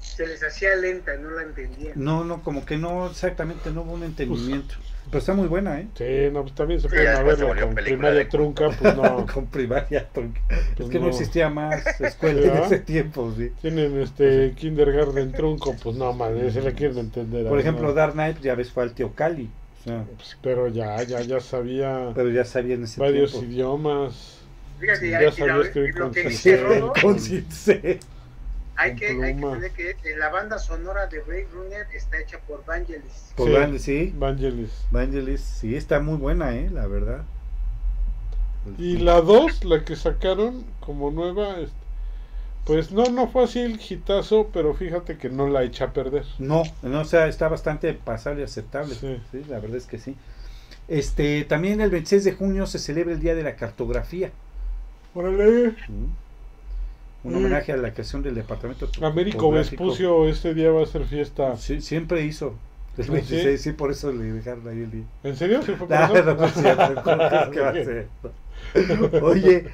Speaker 5: se les hacía lenta, no la entendían.
Speaker 1: No, no, como que no, exactamente, no hubo un entendimiento. Pero está muy buena, ¿eh?
Speaker 2: Sí, no, pues también se
Speaker 4: Sí, se
Speaker 2: verla
Speaker 4: volvió
Speaker 2: con primaria
Speaker 4: de
Speaker 2: trunca, pues no.
Speaker 1: Con primaria. porque-
Speaker 2: Pues
Speaker 1: es que no
Speaker 2: no.
Speaker 1: existía más escuela en ese tiempo, sí.
Speaker 2: Tienen este kindergarten trunco, pues no, madre, se le quieren entender.
Speaker 1: Por
Speaker 2: ¿no?
Speaker 1: ejemplo, Dark Knight, ya ves, fue al tío Cali. Sea,
Speaker 2: Pues, pero ya, ya, ya sabía
Speaker 1: pero ya sabía en ese
Speaker 2: varios
Speaker 1: tiempo.
Speaker 2: idiomas.
Speaker 5: Fíjate,
Speaker 2: ya
Speaker 5: y
Speaker 2: sabía escribir con
Speaker 5: dice Rodo,
Speaker 1: Con
Speaker 5: hay que, hay que entender que eh, la banda sonora de Blade Runner está hecha por Vangelis.
Speaker 1: Por
Speaker 2: Sí.
Speaker 1: Van- sí,
Speaker 2: Vangelis.
Speaker 1: Vangelis, sí, está muy buena, ¿eh? La verdad.
Speaker 2: Y la 2, la que sacaron como nueva, este, pues no, no fue así el hitazo, pero fíjate que no la echa a perder.
Speaker 1: No, no, o sea, está bastante pasable y aceptable.
Speaker 2: Sí.
Speaker 1: Sí. la verdad es que sí. Este, también el 26 de junio se celebra el Día de la Cartografía.
Speaker 2: Órale.
Speaker 1: Mm. Un
Speaker 2: Mm.
Speaker 1: homenaje a la creación del departamento
Speaker 2: Américo. Vespucio este día va a ser fiesta.
Speaker 1: Sí, siempre hizo. El
Speaker 2: ¿Ah,
Speaker 1: 26, sí? por eso le dejaron ahí el día.
Speaker 2: ¿En serio? ¿Sí fue por
Speaker 1: Ah,
Speaker 2: eso?
Speaker 1: Oye,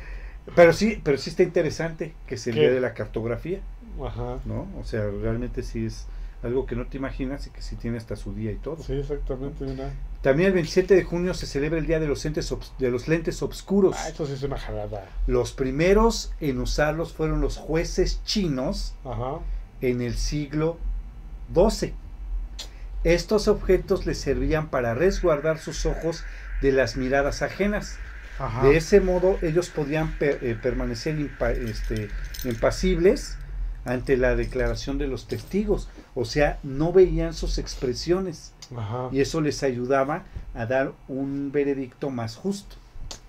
Speaker 1: pero sí, pero sí está interesante que se el
Speaker 2: ¿Qué?
Speaker 1: día de la cartografía,
Speaker 2: Ajá.
Speaker 1: ¿no? O sea, realmente sí es algo que no te imaginas y que sí tiene hasta su día y todo.
Speaker 2: Sí, exactamente.
Speaker 1: También el 27 de junio se celebra el Día de los de los lentes Obscuros.
Speaker 2: Ah, eso sí es una jalada.
Speaker 1: Los primeros en usarlos fueron los jueces chinos
Speaker 2: Ajá.
Speaker 1: en el siglo XII. Estos objetos les servían para resguardar sus ojos de las miradas ajenas.
Speaker 2: Ajá.
Speaker 1: De ese modo ellos podían per- eh, permanecer impa- este, impasibles ante la declaración de los testigos. O sea, no veían sus expresiones
Speaker 2: Ajá.
Speaker 1: y eso les ayudaba a dar un veredicto más justo.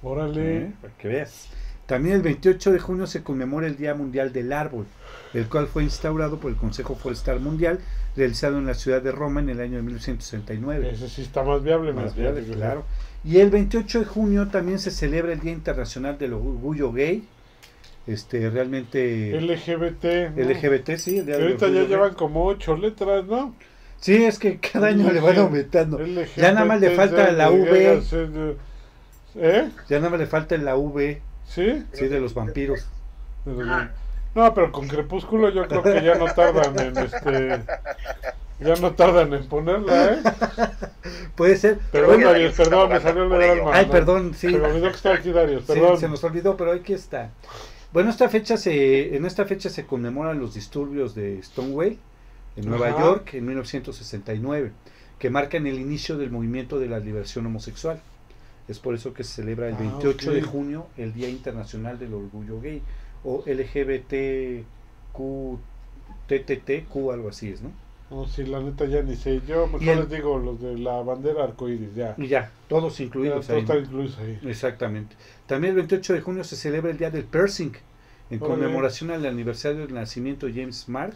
Speaker 2: Órale.
Speaker 1: ¿eh? Para que veas. También el 28 de junio se conmemora el Día Mundial del Árbol, el cual fue instaurado por el Consejo Forestal Mundial, realizado en la ciudad de Roma en el año de 1969.
Speaker 2: Ese sí está más viable.
Speaker 1: Más
Speaker 2: más
Speaker 1: viable,
Speaker 2: viable,
Speaker 1: claro. Y el 28 de junio también se celebra el Día Internacional del Orgullo Gay. Este, realmente
Speaker 2: LGBT. ¿no?
Speaker 1: LGBT, sí, el Día
Speaker 2: ahorita ya
Speaker 1: Gay.
Speaker 2: llevan como ocho letras, ¿no?
Speaker 1: Sí, es que cada año le van aumentando.
Speaker 2: LGBT,
Speaker 1: Ya nada más le falta la V.
Speaker 2: ¿Eh?
Speaker 1: Ya nada más le falta la V,
Speaker 2: ¿Sí?
Speaker 1: sí, de los vampiros.
Speaker 2: No, pero con Crepúsculo yo creo que ya no tardan en este. Ya no tardan en ponerla, ¿eh?
Speaker 1: Puede ser.
Speaker 2: Perdón, Darius,
Speaker 4: está
Speaker 2: perdón, me salió el alma.
Speaker 1: Ay, perdón, sí.
Speaker 2: Se me olvidó que estaba aquí Darius,
Speaker 1: Sí,
Speaker 2: perdón.
Speaker 1: se nos olvidó, pero aquí está. Bueno, esta fecha se, en esta fecha se conmemoran los disturbios de Stonewall en Nueva
Speaker 2: Ajá.
Speaker 1: York en 1969, que marcan el inicio del movimiento de la liberación homosexual. Es por eso que se celebra el
Speaker 2: Ah,
Speaker 1: 28 de
Speaker 2: ok.
Speaker 1: junio el Día Internacional del Orgullo Gay o LGBTQ, algo así es, ¿no?
Speaker 2: No, sí, la neta ya ni sé. Yo mejor
Speaker 1: el-
Speaker 2: les digo los de la bandera arcoíris, ya.
Speaker 1: Y ya, todos
Speaker 2: Ya,
Speaker 1: incluidos
Speaker 2: todo
Speaker 1: ahí.
Speaker 2: está
Speaker 1: ¿no?
Speaker 2: incluido ahí.
Speaker 1: Exactamente. También el 28 de junio se celebra el Día del Piercing, en conmemoración al aniversario del nacimiento de James Mark,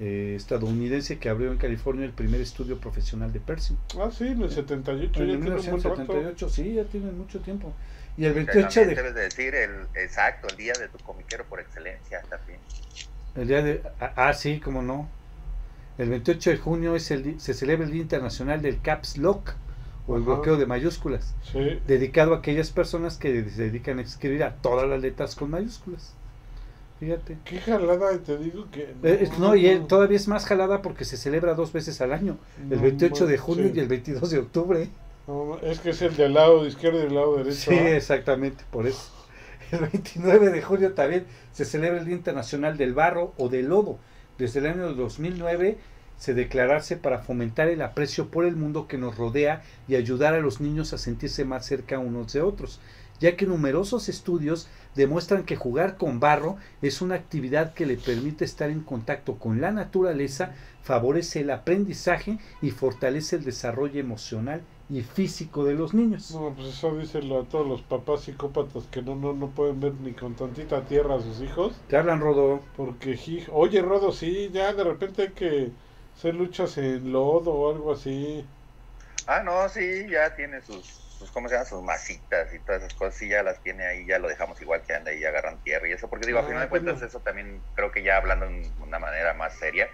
Speaker 1: eh, estadounidense que abrió en California el primer estudio profesional de piercing.
Speaker 2: Ah, sí, en el 78
Speaker 1: En
Speaker 2: ya tiene un buen rato.
Speaker 1: 1978, sí, ya tienen mucho tiempo. Y el
Speaker 4: Que
Speaker 1: 28
Speaker 4: también
Speaker 1: de,
Speaker 4: debes de decir el exacto, el día de tu comiquero por excelencia también.
Speaker 1: el día de ah, ah, sí, cómo no. El 28 de junio es el se celebra el Día Internacional del Caps Lock o el
Speaker 2: Ajá.
Speaker 1: bloqueo de mayúsculas,
Speaker 2: Sí.
Speaker 1: dedicado a aquellas personas que se dedican a escribir a todas las letras con mayúsculas. Fíjate.
Speaker 2: Qué jalada, y te digo que.
Speaker 1: Eh, no, y eh, todavía es más jalada porque se celebra dos veces al año, el
Speaker 2: No
Speaker 1: 28 de junio y el 22 de octubre.
Speaker 2: No, es que es el del lado izquierdo y el lado derecho.
Speaker 1: Sí, exactamente, por eso. El 29 de junio también se celebra el Día Internacional del Barro o del Lodo. Desde el año 2009 se declararse para fomentar el aprecio por el mundo que nos rodea y ayudar a los niños a sentirse más cerca unos de otros, ya que numerosos estudios demuestran que jugar con barro es una actividad que le permite estar en contacto con la naturaleza, favorece el aprendizaje y fortalece el desarrollo emocional y físico de los niños.
Speaker 2: No, pues eso díselo a todos los papás psicópatas que no, no, no pueden ver ni con tantita tierra a sus hijos.
Speaker 1: Te hablan, Rodo.
Speaker 2: Porque, oye, Rodo, sí, ya de repente hay que hacer luchas en lodo o algo así.
Speaker 4: Ah, no, sí, ya tiene sus, sus, ¿cómo se llama? Sus masitas y todas esas cosas, sí, ya las tiene ahí, ya lo dejamos igual que anda ahí agarran tierra y eso, porque digo,
Speaker 2: Ah,
Speaker 4: a final de cuentas eso también creo que ya hablando en una manera más seria,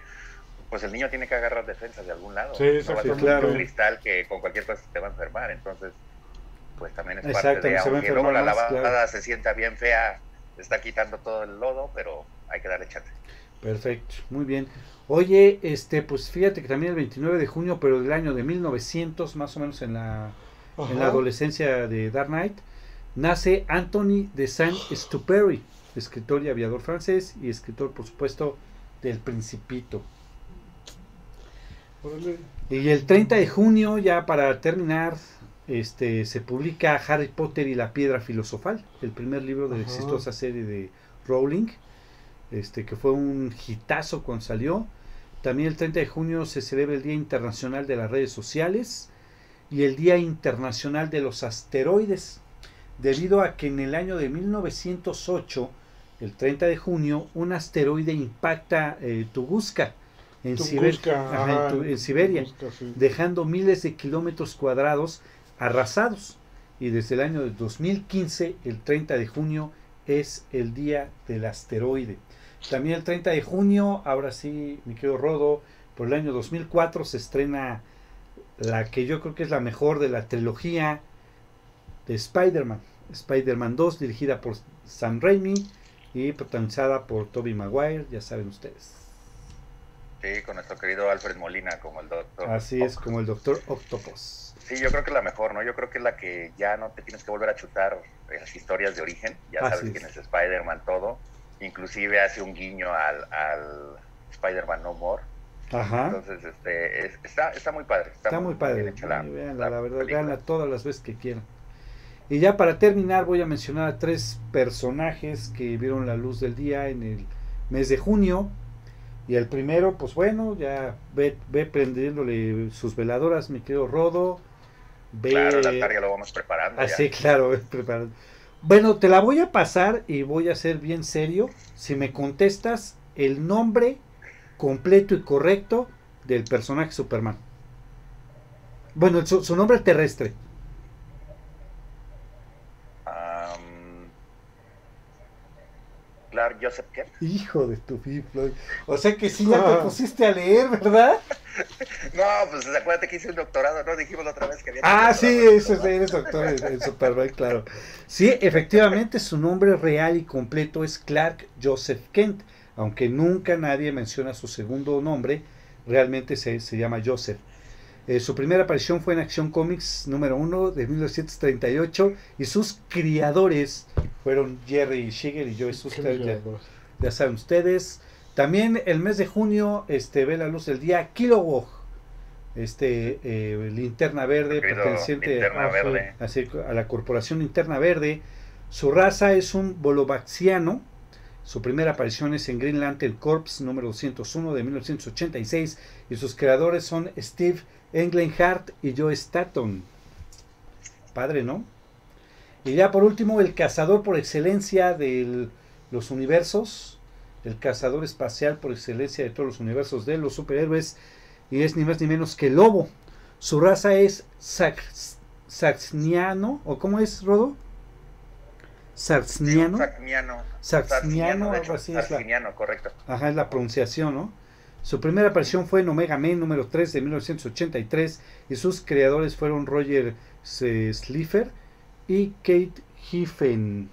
Speaker 4: pues el niño tiene que agarrar defensas de algún lado.
Speaker 2: Sí,
Speaker 4: no va a ser
Speaker 2: exactamente.
Speaker 4: un
Speaker 1: claro.
Speaker 4: cristal que con cualquier cosa te va a enfermar, entonces pues también es
Speaker 1: Exacto,
Speaker 4: parte de, aunque luego la lavada
Speaker 1: claro.
Speaker 4: se sienta bien fea, está quitando todo el lodo, pero hay que darle chance.
Speaker 1: Perfecto, muy bien. Oye, este, pues fíjate que también el 29 de junio, pero del año de 1900, más o menos en la, en la adolescencia de Dark Knight, nace Anthony de Saint-Exupéry, escritor y aviador francés y escritor, por supuesto, del Principito. Y el 30 de junio, ya para terminar, este, se publica Harry Potter y la Piedra Filosofal, el primer libro de la exitosa serie de Rowling, este, que fue un hitazo cuando salió. También el 30 de junio se celebra el Día Internacional de las Redes Sociales y el Día Internacional de los Asteroides, debido a que en el año de 1908, el 30 de junio, un asteroide impacta eh, Tunguska en, Siberia, dejando miles de kilómetros cuadrados arrasados. Y desde el año de 2015, el 30 de junio, es el día del asteroide. También el 30 de junio, ahora sí, mi querido Rodo, por el año 2004 se estrena la que yo creo que es la mejor de la trilogía de Spider-Man. Spider-Man 2, dirigida por Sam Raimi y protagonizada por Tobey Maguire, ya saben ustedes.
Speaker 4: Sí, con nuestro querido Alfred Molina como el doctor.
Speaker 1: Así es, como el doctor Octopus.
Speaker 4: Sí, yo creo que es la mejor, ¿no? Yo creo que es la que ya no te tienes que volver a chutar las historias de origen. Ya sabes quién es Spider-Man, todo. Inclusive hace un guiño al, al Spider-Man No More. Ajá. Entonces, este, está, está muy padre.
Speaker 1: Está, muy, padre. la, la, verdad, gana todas las veces que quieran. Y ya para terminar voy a mencionar a tres personajes que vieron la luz del día en el mes de junio. Y el primero, pues bueno, ya ve, ve prendiéndole sus veladoras, mi querido Rodo.
Speaker 4: Ve... Claro, el altar ya lo vamos preparando.
Speaker 1: Así, ah, claro, preparando. Bueno, te la voy a pasar y voy a ser bien serio. Si me contestas el nombre completo y correcto del personaje Superman. Bueno, su nombre terrestre.
Speaker 4: Joseph Kent.
Speaker 1: Hijo de tu Floyd. O sea que sí, ya te pusiste a leer, ¿verdad?
Speaker 4: no, pues acuérdate que hice un doctorado, ¿no? Dijimos la otra vez que había.
Speaker 1: Ah, sí, eso es, eres doctor en, Superman, claro. Sí, efectivamente, su nombre real y completo es Clark Joseph Kent, aunque nunca nadie menciona su segundo nombre, realmente se, se llama Joseph. Eh, su primera aparición fue en Action Comics número 1 de 1938 y sus criadores fueron Jerry Shiger y Joe Suster, ya, saben ustedes. También el mes de junio este, ve la luz del día Kilowog, este eh, linterna verde perteneciente a, a la corporación Linterna Verde. Su raza es un bolovaxiano. Su primera aparición es en Green Lantern Corps número 201 de 1986 y sus creadores son Steve Hart y Joe Staton. Padre, ¿no? Y ya por último, el cazador por excelencia de los universos, el cazador espacial por excelencia de todos los universos de los superhéroes, y es ni más ni menos que Lobo. Su raza es Saxniano, ¿o cómo es, Rodo? Saxniano.
Speaker 4: Saxniano.
Speaker 1: Saxniano, algo así
Speaker 4: es la, correcto.
Speaker 1: Ajá, es la pronunciación, ¿no? Su primera aparición fue en Omega Men número 3 de 1983 y sus creadores fueron Roger Slipher y Kate Hiffen.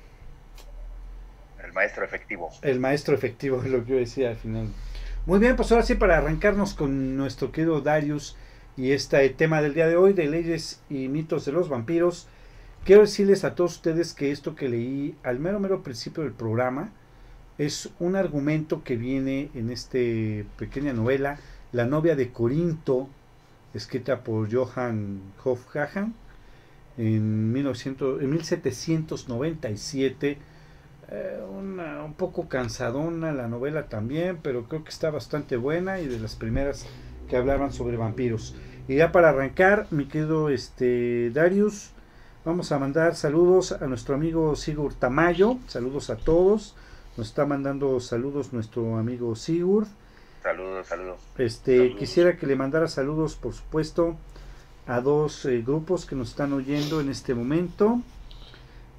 Speaker 4: El maestro efectivo.
Speaker 1: El maestro efectivo es lo que yo decía al final. Muy bien, pues ahora sí para arrancarnos con nuestro querido Darius y este tema del día de hoy de leyes y mitos de los vampiros, quiero decirles a todos ustedes que esto que leí al mero mero principio del programa es un argumento que viene en esta pequeña novela, La novia de Corinto, escrita por Johann Hofhagen en, 1900, en 1797. Eh, un poco cansadona la novela también, pero creo que está bastante buena y de las primeras que hablaban sobre vampiros. Y ya para arrancar, mi querido este, Darius, vamos a mandar saludos a nuestro amigo Sigurd Tamayo, saludos a todos. Nos está mandando saludos nuestro amigo Sigurd.
Speaker 4: Saludos, saludos.
Speaker 1: Este, quisiera que le mandara saludos, por supuesto, a dos eh, grupos que nos están oyendo en este momento.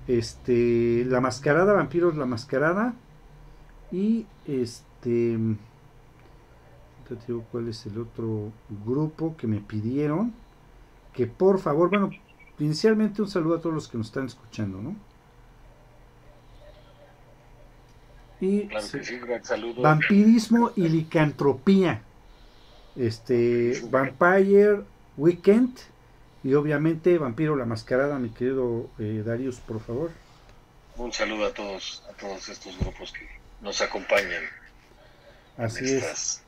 Speaker 1: Este, La Mascarada, Vampiros La Mascarada. Y este, te digo cuál es el otro grupo que me pidieron. Que por favor, bueno, inicialmente un saludo a todos los que nos están escuchando, ¿no? Y
Speaker 3: Claro sí.
Speaker 1: Vampirismo y licantropía. Este, Vampire Weekend. Y obviamente Vampiro la Mascarada, mi querido eh, Darius, por favor.
Speaker 3: Un saludo a todos, a todos estos grupos que nos acompañan
Speaker 1: Así
Speaker 3: en
Speaker 1: es.
Speaker 3: estas,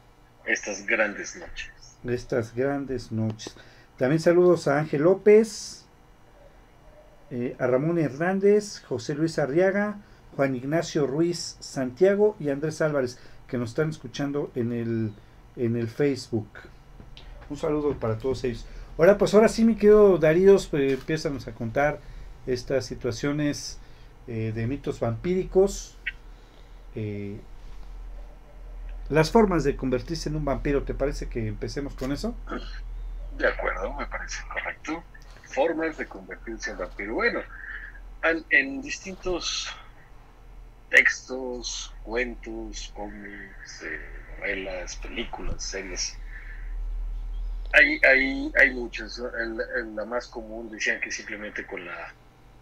Speaker 3: estas grandes noches.
Speaker 1: estas grandes noches. También saludos a Ángel López, eh, a Ramón Hernández, José Luis Arriaga, Juan Ignacio Ruiz Santiago y Andrés Álvarez, que nos están escuchando en el, en el Facebook. Un saludo para todos ellos. Ahora, pues ahora sí, mi querido Darío, pues, empiézanos a contar estas situaciones eh, de mitos vampíricos. eh, las formas de convertirse en un vampiro, ¿te parece que empecemos con eso?
Speaker 3: De acuerdo, me parece correcto. Formas de convertirse en vampiro. Bueno, en distintos textos, cuentos, cómics, eh, novelas, películas, series. Hay, hay, hay muchas. la- más común decían que simplemente con la,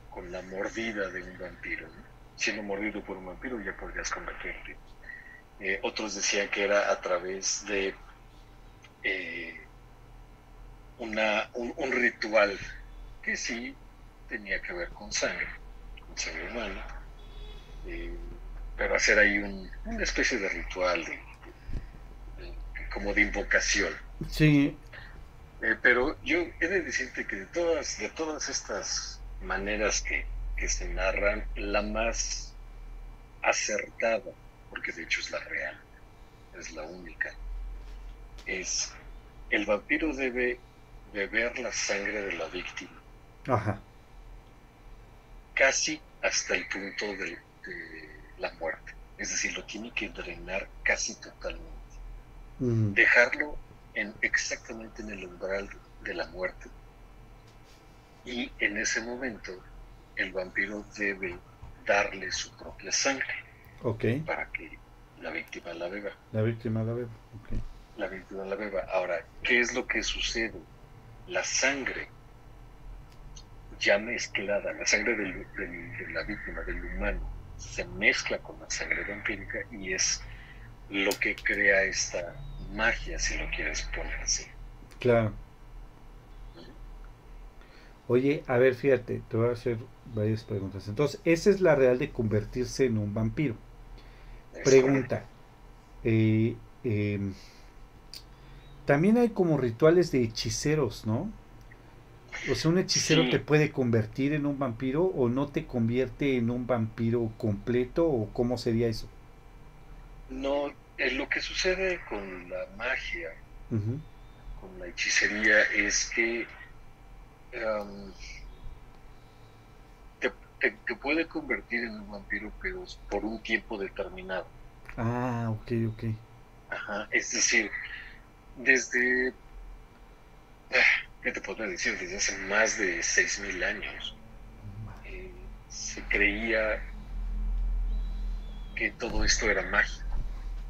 Speaker 3: con la mordida de un vampiro. Siendo mordido por un vampiro ya podrías convertirte. Eh, otros decían que era a través de eh, una, un, un ritual que sí tenía que ver con sangre, con sangre humana, eh, pero hacer ahí un- una especie de ritual, de, de- como de invocación.
Speaker 1: Sí,
Speaker 3: Eh, pero yo he de decirte que de todas, de todas estas maneras que, que se narran, la más acertada, porque de hecho es la real, es la única, es el vampiro debe beber la sangre de la víctima,
Speaker 1: ajá.
Speaker 3: casi hasta el punto de, de la muerte. Es decir, lo tiene que drenar casi totalmente.
Speaker 1: Mm,
Speaker 3: dejarlo en, exactamente en el umbral de la muerte. Y en ese momento el vampiro debe darle su propia sangre para que la víctima la beba.
Speaker 1: la víctima la veo. ok.
Speaker 3: La víctima la beba. Ahora, ¿qué es lo que sucede? La sangre ya mezclada, la sangre del- del- de la víctima, del humano, se mezcla con la sangre vampírica y es lo que crea esta magia, si lo quieres poner así.
Speaker 1: Claro. Oye, a ver, fíjate, te voy a hacer varias preguntas. Entonces, esa es la real de convertirse en un vampiro. Pregunta. eh, em, también hay como rituales de hechiceros, ¿no? O sea, un hechicero
Speaker 3: Sí.
Speaker 1: te puede convertir en un vampiro o no te convierte en un vampiro completo o cómo sería eso.
Speaker 3: No, eh, lo que sucede con la magia, con la hechicería, es que em, te, te- te puede convertir en un vampiro, pero es por un tiempo determinado.
Speaker 1: Ah, ok, ok.
Speaker 3: Ajá, es decir, desde, ah, ¿qué te podría decir? Desde hace más de 6.000 años eh, se creía que todo esto era magia.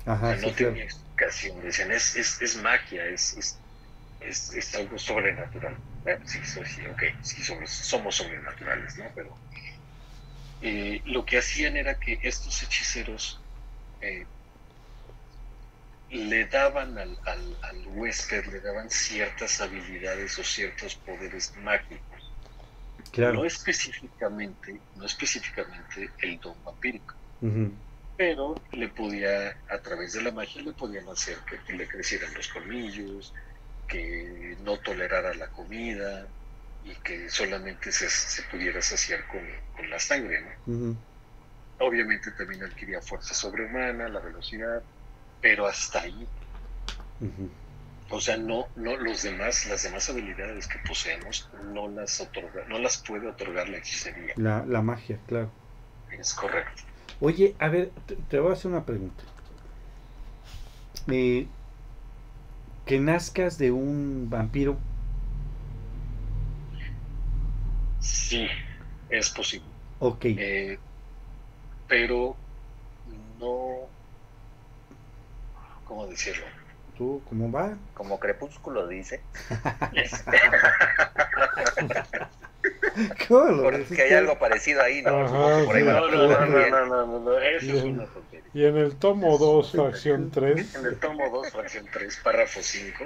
Speaker 1: Ajá,
Speaker 3: O sea, no
Speaker 1: sí, claro.
Speaker 3: tenía explicación. Decían, es, es, es magia, es, es, es, es algo sobrenatural. Bueno, sí, sí, sí, ok, sí, somos, somos sobrenaturales, ¿no? Pero eh, lo que hacían era que estos hechiceros eh, le daban al, al, al huésped, le daban ciertas habilidades o ciertos poderes mágicos.
Speaker 1: Claro.
Speaker 3: No específicamente, no específicamente el don vampírico
Speaker 1: Ujú,
Speaker 3: pero le podía, a través de la magia, le podían hacer que, le crecieran los colmillos, que no tolerara la comida y que solamente se, se pudiera saciar con, con la sangre. ¿no?
Speaker 1: ujú.
Speaker 3: Obviamente también adquiría fuerza sobrehumana, la velocidad, pero hasta ahí. O sea, no, no los demás, las demás habilidades que poseemos no las otorga, no las puede otorgar la hechicería.
Speaker 1: La, la magia, claro.
Speaker 3: Es correcto.
Speaker 1: Oye, a ver, te, te voy a hacer una pregunta. Eh, que nazcas de un vampiro,
Speaker 3: Sí, es posible.
Speaker 1: ok,
Speaker 3: Eh, pero no, ¿cómo decirlo?
Speaker 1: ¿tú cómo va?
Speaker 4: Como Crepúsculo dice.
Speaker 3: Es-
Speaker 4: Porque hay algo parecido ahí, ¿no?
Speaker 3: no, no, no, no, no, eso es una tontería.
Speaker 2: Y en el tomo 2, fracción 3.
Speaker 3: En el tomo 2, fracción 3, párrafo 5.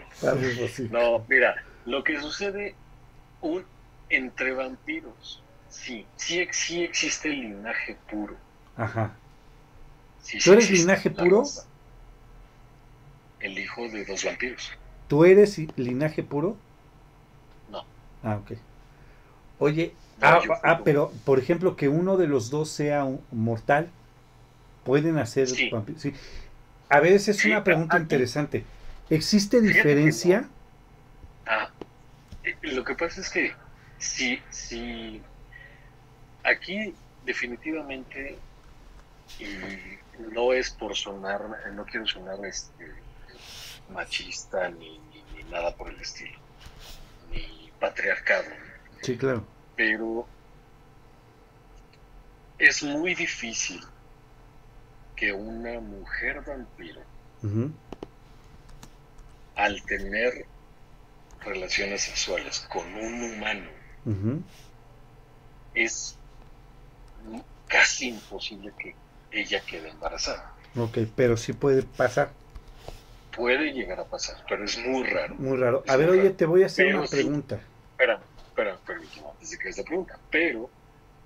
Speaker 3: No, mira, lo que sucede un, entre vampiros, sí, sí, sí existe el linaje puro.
Speaker 1: Ajá. ¿Tú eres linaje puro?
Speaker 3: El hijo de dos vampiros.
Speaker 1: ¿Tú eres linaje puro?
Speaker 3: No.
Speaker 1: Ah, ok. Oye, ah, ah pero por ejemplo que uno de los dos sea un mortal, pueden hacer sí. Sí. A veces es una pregunta interesante. ¿Existe diferencia?
Speaker 3: Ah, eh, lo que pasa es que si, si aquí definitivamente y no es por sonar, no quiero sonar este machista ni, ni, nada por el estilo, ni patriarcado.
Speaker 1: Sí, claro.
Speaker 3: Pero es muy difícil que una mujer vampiro, al tener relaciones sexuales con un humano, es casi imposible que ella quede embarazada.
Speaker 1: Ok, pero sí puede pasar.
Speaker 3: Puede llegar a pasar, pero es muy raro.
Speaker 1: Muy raro. a ver, oye, te voy a hacer una pregunta.
Speaker 3: espera, espera, permíteme, antes de que esta pregunta. Pero,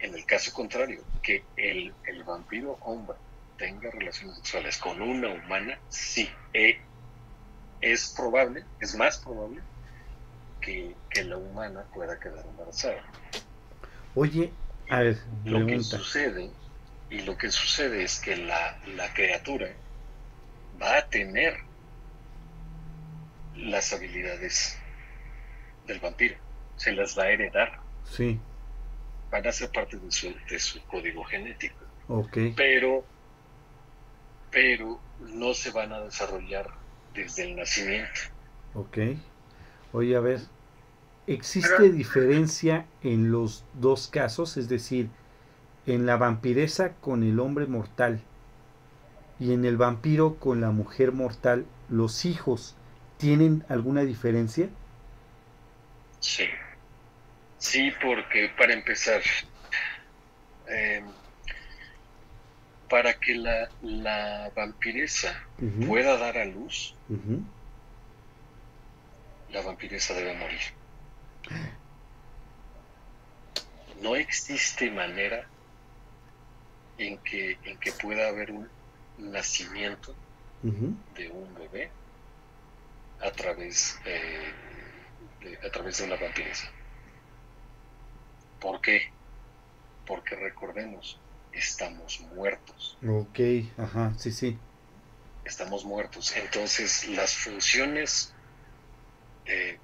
Speaker 3: en el caso contrario, que el, el vampiro hombre tenga relaciones sexuales con una humana, sí, eh, es probable, es más probable que, que, la humana pueda quedar embarazada.
Speaker 1: Oye, a ver,
Speaker 3: lo que sucede y lo que sucede es que la, criatura va a tener las habilidades del vampiro, se las va a heredar.
Speaker 1: Sí.
Speaker 3: Van a ser parte de su, de su código genético.
Speaker 1: Ok.
Speaker 3: Pero, pero no se van a desarrollar desde el nacimiento.
Speaker 1: Ok. Oye, a ver, ¿existe diferencia en los dos casos? Es decir, en la vampiresa con el hombre mortal y en el vampiro con la mujer mortal, ¿los hijos tienen alguna diferencia?
Speaker 3: Sí. Sí, porque para empezar, em, para que la, la vampiresa pueda dar a luz, la vampiresa debe morir. No existe manera en que, en que pueda haber un nacimiento de un bebé a través, eh, de, a través de una vampiresa. ¿Por qué? Porque recordemos, estamos muertos.
Speaker 1: Ok, ajá, sí, sí.
Speaker 3: Estamos muertos. Entonces, las funciones eh,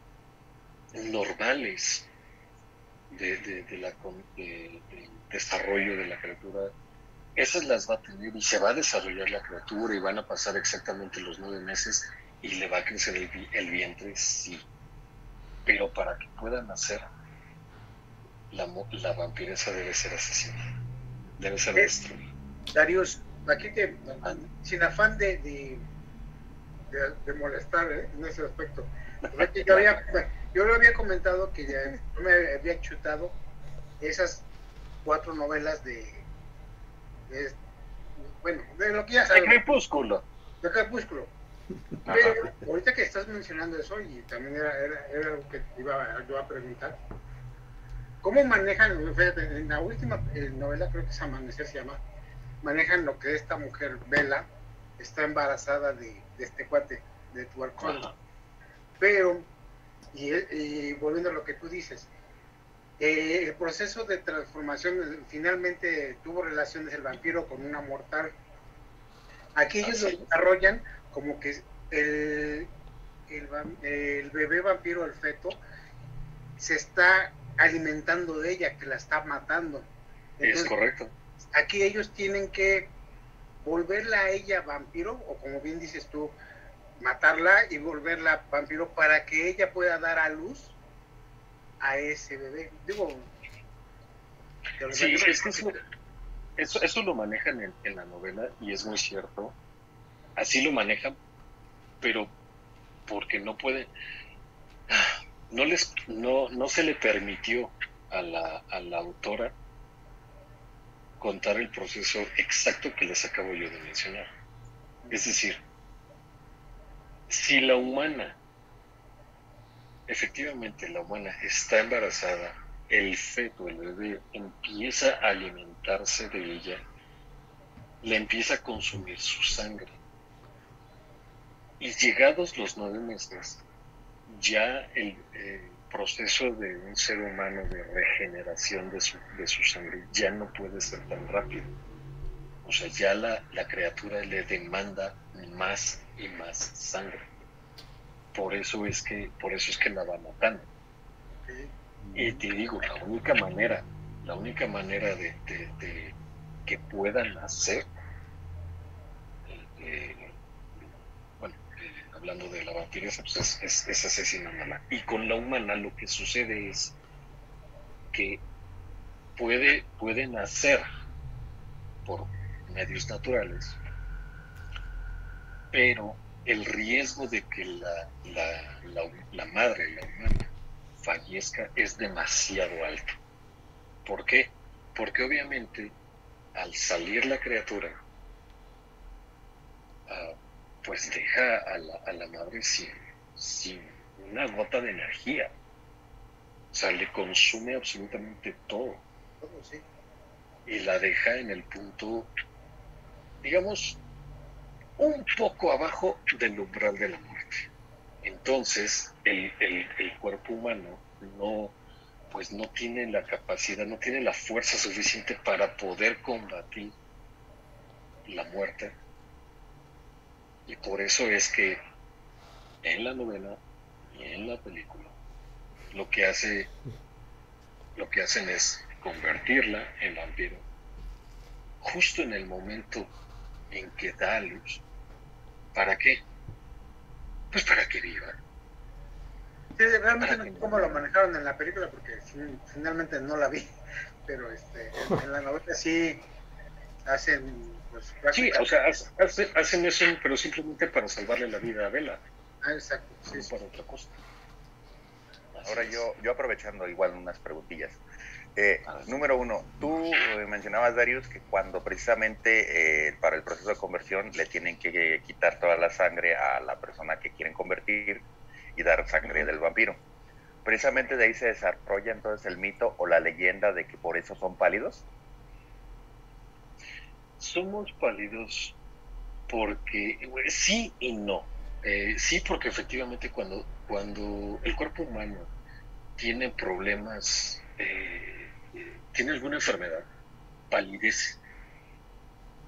Speaker 3: normales de, de, la, del desarrollo de la criatura esas las va a tener y se va a desarrollar la criatura y van a pasar exactamente los nueve meses y le va a crecer el, vientre, sí. Pero para que pueda nacer, la, la vampiresa debe ser asesinada, debe ser destruida.
Speaker 5: Darius, aquí te, sin afán de, de, molestar ¿eh? en ese aspecto, yo, había, yo lo había comentado que ya me había chutado esas cuatro novelas de bueno, de lo que ya sabes.
Speaker 3: De crepúsculo.
Speaker 5: De crepúsculo. Pero ahorita que estás mencionando eso, y también era, era, algo que iba yo a preguntar, ¿cómo manejan, en la última novela, creo que es Amanecer se llama, manejan lo que esta mujer, Vela, está embarazada de, este cuate, de tu Pero, y, y volviendo a lo que tú dices, eh, el proceso de transformación finalmente tuvo relaciones el vampiro con una mortal. Aquí ellos lo desarrollan como que el, el, bebé vampiro, el feto, se está alimentando de ella, que la está matando.
Speaker 3: es correcto.
Speaker 5: Aquí ellos tienen que volverla a ella vampiro, o como bien dices tú, matarla y volverla vampiro para que ella pueda dar a luz a ese bebé. Digo,
Speaker 3: sí, es que eso, eso, lo manejan en, en, la novela y es muy cierto. Así lo manejan, pero porque no puede, no les, no, no se le permitió a la, a la autora contar el proceso exacto que les acabo yo de mencionar. Es decir, si la humana, efectivamente la humana está embarazada, el feto, el bebé, empieza a alimentarse de ella, le empieza a consumir su sangre. Y llegados los nueve meses, ya el, proceso de un ser humano de regeneración de su, de su sangre ya no puede ser tan rápido. O sea, ya la, la criatura le demanda más y más sangre. Por eso es que, por eso es que la va matando. Y te digo, la única manera, la única manera de, que puedan nacer, eh, eh, hablando de la vampiresa, pues es, es, es. Y con la humana lo que sucede es que puede, puede nacer por medios naturales, pero el riesgo de que la, la, la, madre, la humana, fallezca es demasiado alto. ¿Por qué? Porque obviamente al salir la criatura, ah, pues deja a la, a la madre sin, sin, una gota de energía. O sea, le consume absolutamente todo. Y la deja en el punto digamos, un poco abajo del umbral de la muerte. Entonces, el, cuerpo humano no, pues no tiene la capacidad, no tiene la fuerza suficiente para poder combatir la muerte. Y por eso es que en la novela y en la película lo que hace lo que hacen es convertirla en vampiro justo en el momento en que da luz. ¿Para qué? Pues para que viva.
Speaker 5: Sí, realmente no sé cómo lo manejaron en la película porque finalmente no la vi, pero este, en, la novela sí hacen pues
Speaker 3: Sí, o sea, hacen eso, pero simplemente para salvarle la vida a Vela.
Speaker 5: Ah, exacto.
Speaker 3: Sí, para otra cosa.
Speaker 4: Ahora yo, yo aprovechando igual unas preguntillas. Eh, número uno, tú eh, mencionabas, Darius, que cuando precisamente eh, para el proceso de conversión le tienen que quitar toda la sangre a la persona que quieren convertir y dar sangre del vampiro. Precisamente de ahí se desarrolla entonces el mito o la leyenda de que por eso son pálidos.
Speaker 3: Somos pálidos porque sí y no. sí, porque efectivamente cuando, cuando el cuerpo humano tiene problemas tiene alguna enfermedad, palidece.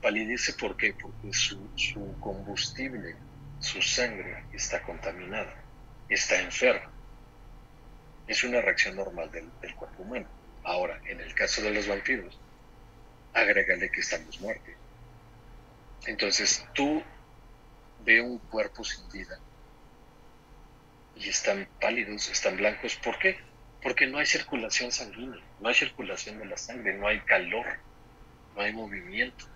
Speaker 3: Palidece ¿por qué? Porque su, combustible, su sangre está contaminada, está enferma. Es una reacción normal del, cuerpo humano. Ahora, en el caso de los vampiros, agrégale que estamos muertos. Entonces, tú ve un cuerpo sin vida y están pálidos, están blancos. ¿Por qué? porque no hay circulación sanguínea, no hay circulación de la sangre, no hay calor, no hay movimiento.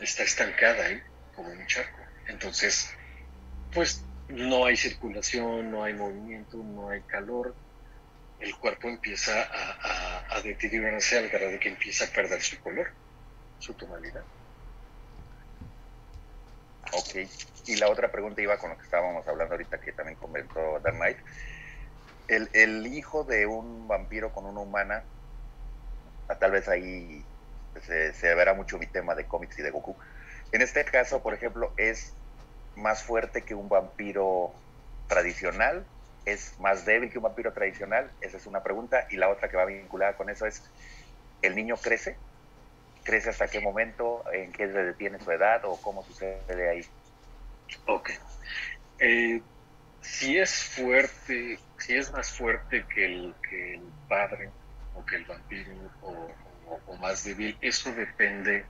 Speaker 3: Está estancada ahí, como un charco. Entonces, pues no hay circulación, no hay movimiento, no hay calor. El cuerpo empieza a, deteriorarse al grado de que empieza a perder su color, su tonalidad.
Speaker 4: Ok. Y la otra pregunta iba con lo que estábamos hablando ahorita, que también comentó Dark Knight el, hijo de un vampiro con una humana, tal vez ahí se, verá mucho mi tema de cómics y de Goku. En este caso, por ejemplo, es más fuerte que un vampiro tradicional, es más débil que un vampiro tradicional, esa es una pregunta. Y la otra que va vinculada con eso es, ¿el niño crece? ¿Crece hasta qué momento? ¿En qué se detiene su edad? ¿O cómo sucede ahí?
Speaker 3: Ok. Eh, si es fuerte, si es más fuerte que el, que el padre o que el vampiro o, más débil, eso depende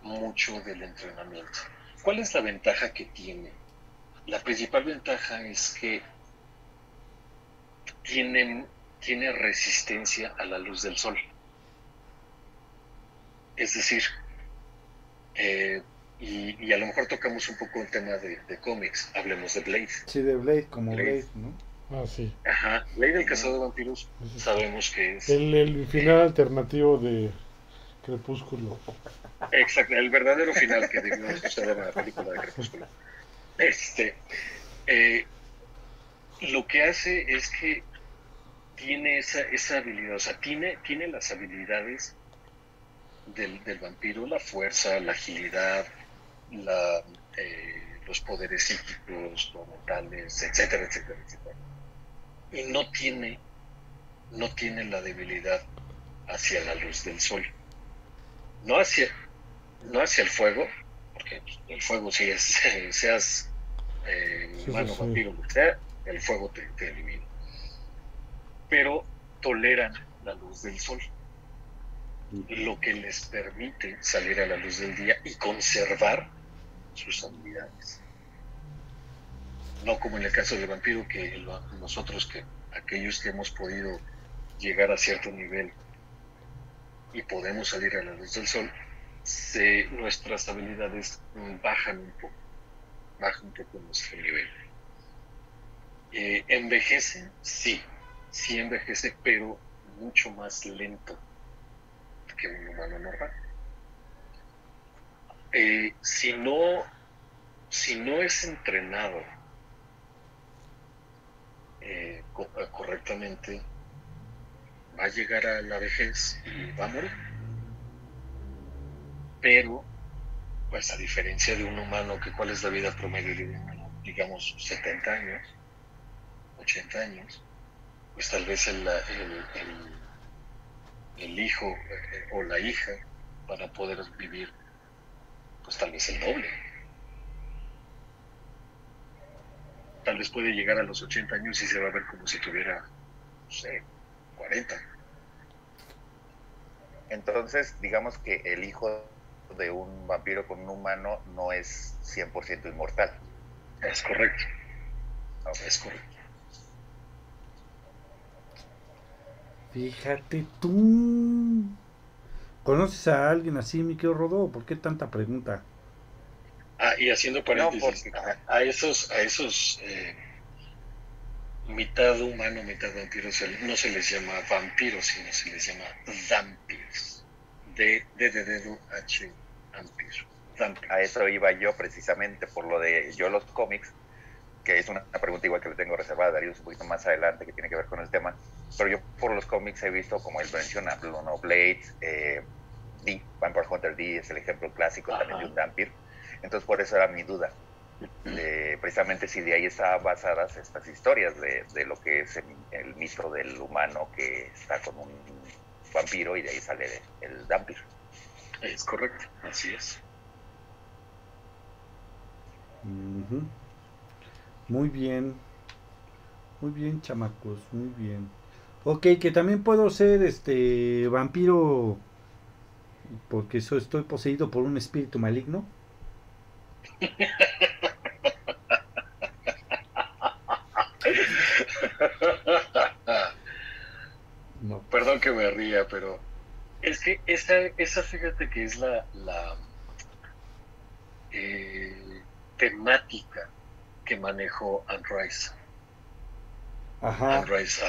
Speaker 3: mucho del entrenamiento. ¿Cuál es la ventaja que tiene? La principal ventaja es que tiene, tiene resistencia a la luz del sol. Es decir, eh, y, y, a lo mejor tocamos un poco el tema de, de cómics. Hablemos de Blade.
Speaker 1: Sí, de Blade, como Blade, ¿no?
Speaker 2: Ah, sí.
Speaker 3: Ajá, Ley del Cazador de Vampiros sabemos que es...
Speaker 2: El, el final alternativo de Crepúsculo.
Speaker 3: Exacto, el verdadero final que debió suceder en la película de Crepúsculo. Este, eh, lo que hace es que tiene esa, esa habilidad, o sea, tiene, tiene las habilidades del, del vampiro, la fuerza, la agilidad, la, eh, los poderes psíquicos, los mentales, etcétera, etcétera, etcétera y no tiene, no tiene la debilidad hacia la luz del sol. No hacia, no hacia el fuego, porque el fuego si es, seas eh, humano, vampiro, sea, el fuego te, te elimina. Pero toleran la luz del sol, lo que les permite salir a la luz del día y conservar sus habilidades. No como en el caso del vampiro, que nosotros, que aquellos que hemos podido llegar a cierto nivel y podemos salir a la luz del sol, se, nuestras habilidades bajan un poco, bajan un poco nuestro nivel. Eh, envejece, sí, sí envejece, pero mucho más lento que un humano normal. Eh, si no si no es entrenado eh, correctamente, va a llegar a la vejez y va a morir. Pero, pues a diferencia de un humano, que cuál es la vida promedio de un humano, digamos 70 años, 80 años, pues tal vez el, el, hijo eh, o la hija para poder vivir, pues tal vez el doble. tal vez puede llegar a los 80 años y se va a ver como si tuviera, no sé, 40.
Speaker 4: Entonces, digamos que el hijo de un vampiro con un humano no es 100% inmortal.
Speaker 3: Es correcto. Es correcto.
Speaker 1: Fíjate tú. ¿Conoces a alguien así, mi querido Rodó? ¿Por qué tanta pregunta?
Speaker 3: Ah, y haciendo paréntesis, a, esos, a esos eh, mitad humano, mitad vampiro, no se les llama vampiros, sino se les llama vampiros. D, D de dedo, H, vampiro.
Speaker 4: A eso iba yo precisamente por lo de yo los cómics, que es una, pregunta igual que le tengo reservada a Darío un poquito más adelante que tiene que ver con el tema, pero yo por los cómics he visto, como él menciona, Bruno Blade, eh, D, Vampire Hunter D es el ejemplo clásico también de un vampiro entonces por eso era mi duda, precisamente si de ahí estaban basadas estas historias de, lo que es el, mito del humano que está con un vampiro y de ahí sale el vampiro.
Speaker 3: Es correcto, así es.
Speaker 1: Muy bien, muy bien chamacos, muy bien. Ok, que también puedo ser este vampiro porque estoy poseído por un espíritu maligno.
Speaker 3: No. Perdón que me ría, pero es que esa, esa fíjate que es la, la eh, temática que manejó Anne Rice. Ajá. Anne Rice,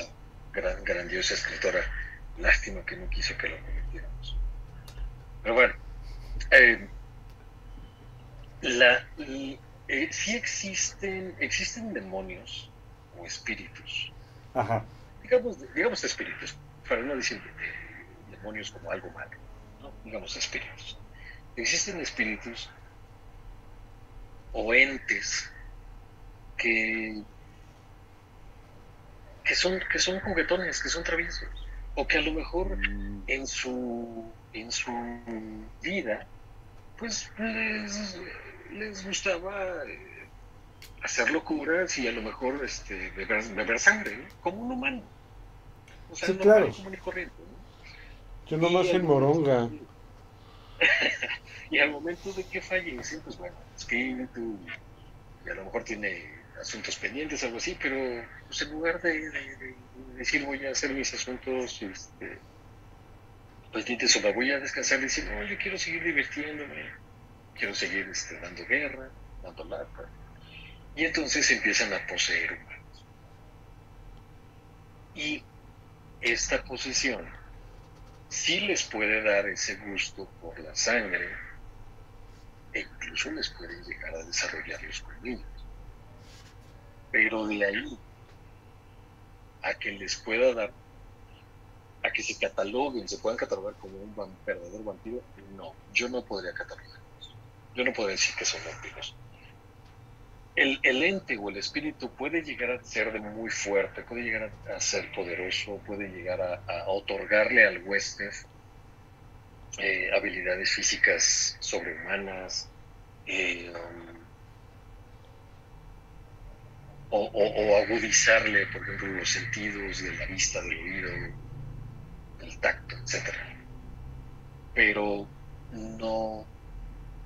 Speaker 3: gran, grandiosa escritora. Lástima que no quiso que lo cometiéramos. Pero bueno, eh, la, eh, sí existen, existen demonios o espíritus.
Speaker 1: Ajá.
Speaker 3: Digamos, digamos espíritus, para no decir demonios como algo malo, ¿no? digamos espíritus. Existen espíritus o entes que, que, son, que son juguetones, que son traviesos, o que a lo mejor mm. en su, en su vida pues les, les gustaba eh, hacer locuras y a lo mejor este, beber, sangre, como un humano.
Speaker 1: O sea, sí, claro.
Speaker 3: común y corriente.
Speaker 2: Yo nomás en moronga.
Speaker 3: y al momento de que fallece, pues bueno, espíritu, y a lo mejor tiene asuntos pendientes, algo así, pero pues en lugar de, decir voy a hacer mis asuntos pendientes o voy a descansar, decir, no, yo quiero seguir divirtiéndome quiero seguir este, dando guerra, dando lata. Y entonces empiezan a poseer humanos. Y esta posición sí les puede dar ese gusto por la sangre e incluso les puede llegar a desarrollar los colmillos. Pero de ahí a que les pueda dar, a que se cataloguen, se puedan catalogar como un verdadero vampiro, no, yo no podría catalogarlos. Yo no podría decir que son vampiros. El, el, ente o el espíritu puede llegar a ser de muy fuerte, puede llegar a, ser poderoso, puede llegar a, otorgarle al huésped eh, habilidades físicas sobrehumanas, eh, um, o, agudizarle, por ejemplo, los sentidos de la vista, del oído, del tacto, etc. Pero no,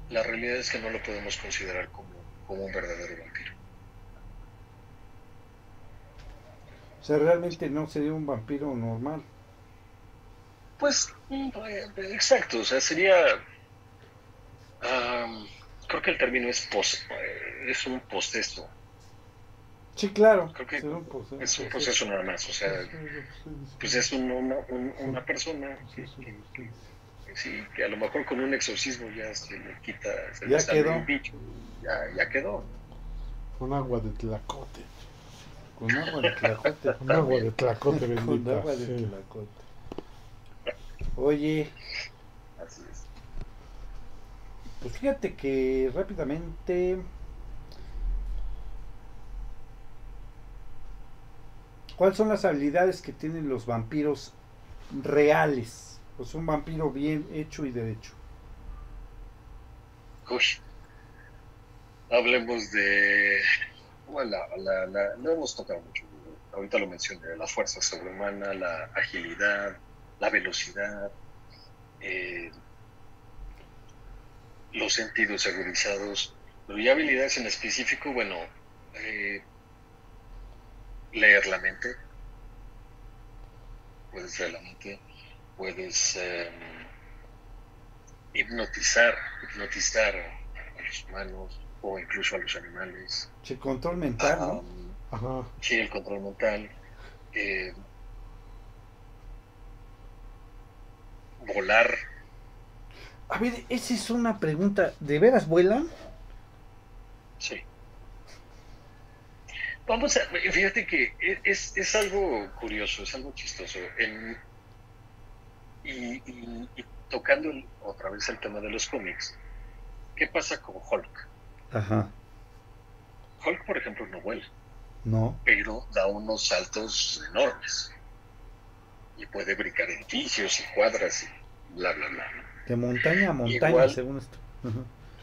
Speaker 3: la realidad es que no lo podemos considerar como, como un verdadero vampiro.
Speaker 1: O sea, realmente no sería un vampiro normal.
Speaker 3: Pues, mm, exacto, o sea, sería... creo que el término es, eh, es un postesto
Speaker 1: Sí, claro.
Speaker 3: Creo que es un proceso nada más, o sea, pues es una, una persona que, sí, que a lo mejor con un exorcismo ya se le quita, se
Speaker 1: ya quedó.
Speaker 3: bicho, ya, ya quedó.
Speaker 2: Con agua de tlacote.
Speaker 1: Con agua de tlacote.
Speaker 2: Con agua de tlacote, bendita.
Speaker 1: Con agua de tlacote. Oye.
Speaker 3: Así es.
Speaker 1: Pues fíjate que rápidamente ¿Cuáles son las habilidades que tienen los vampiros reales? Pues un vampiro bien hecho y derecho.
Speaker 3: Uy. Hablemos de. Bueno, no hemos tocado mucho. Ahorita lo mencioné: la fuerza sobrehumana, la agilidad, la velocidad, eh, los sentidos agudizados. Pero ya habilidades en específico, bueno, eh, leer la mente, puedes leer la mente, puedes em, hipnotizar, hipnotizar a los humanos o incluso a los animales.
Speaker 1: Sí, control mental, ¿no?
Speaker 3: Ajá. Sí, el control mental. Eh, volar.
Speaker 1: A ver, esa es una pregunta. ¿De veras vuelan?
Speaker 3: Sí. Vamos a, fíjate que es, es algo curioso, es algo chistoso. y, tocando otra vez el tema de los cómics, ¿qué pasa con Hulk?
Speaker 1: Ajá.
Speaker 3: Hulk, por ejemplo, no vuela.
Speaker 1: No.
Speaker 3: Pero da unos saltos enormes. Y puede brincar edificios y cuadras y bla, bla, bla.
Speaker 1: De montaña a montaña, según esto.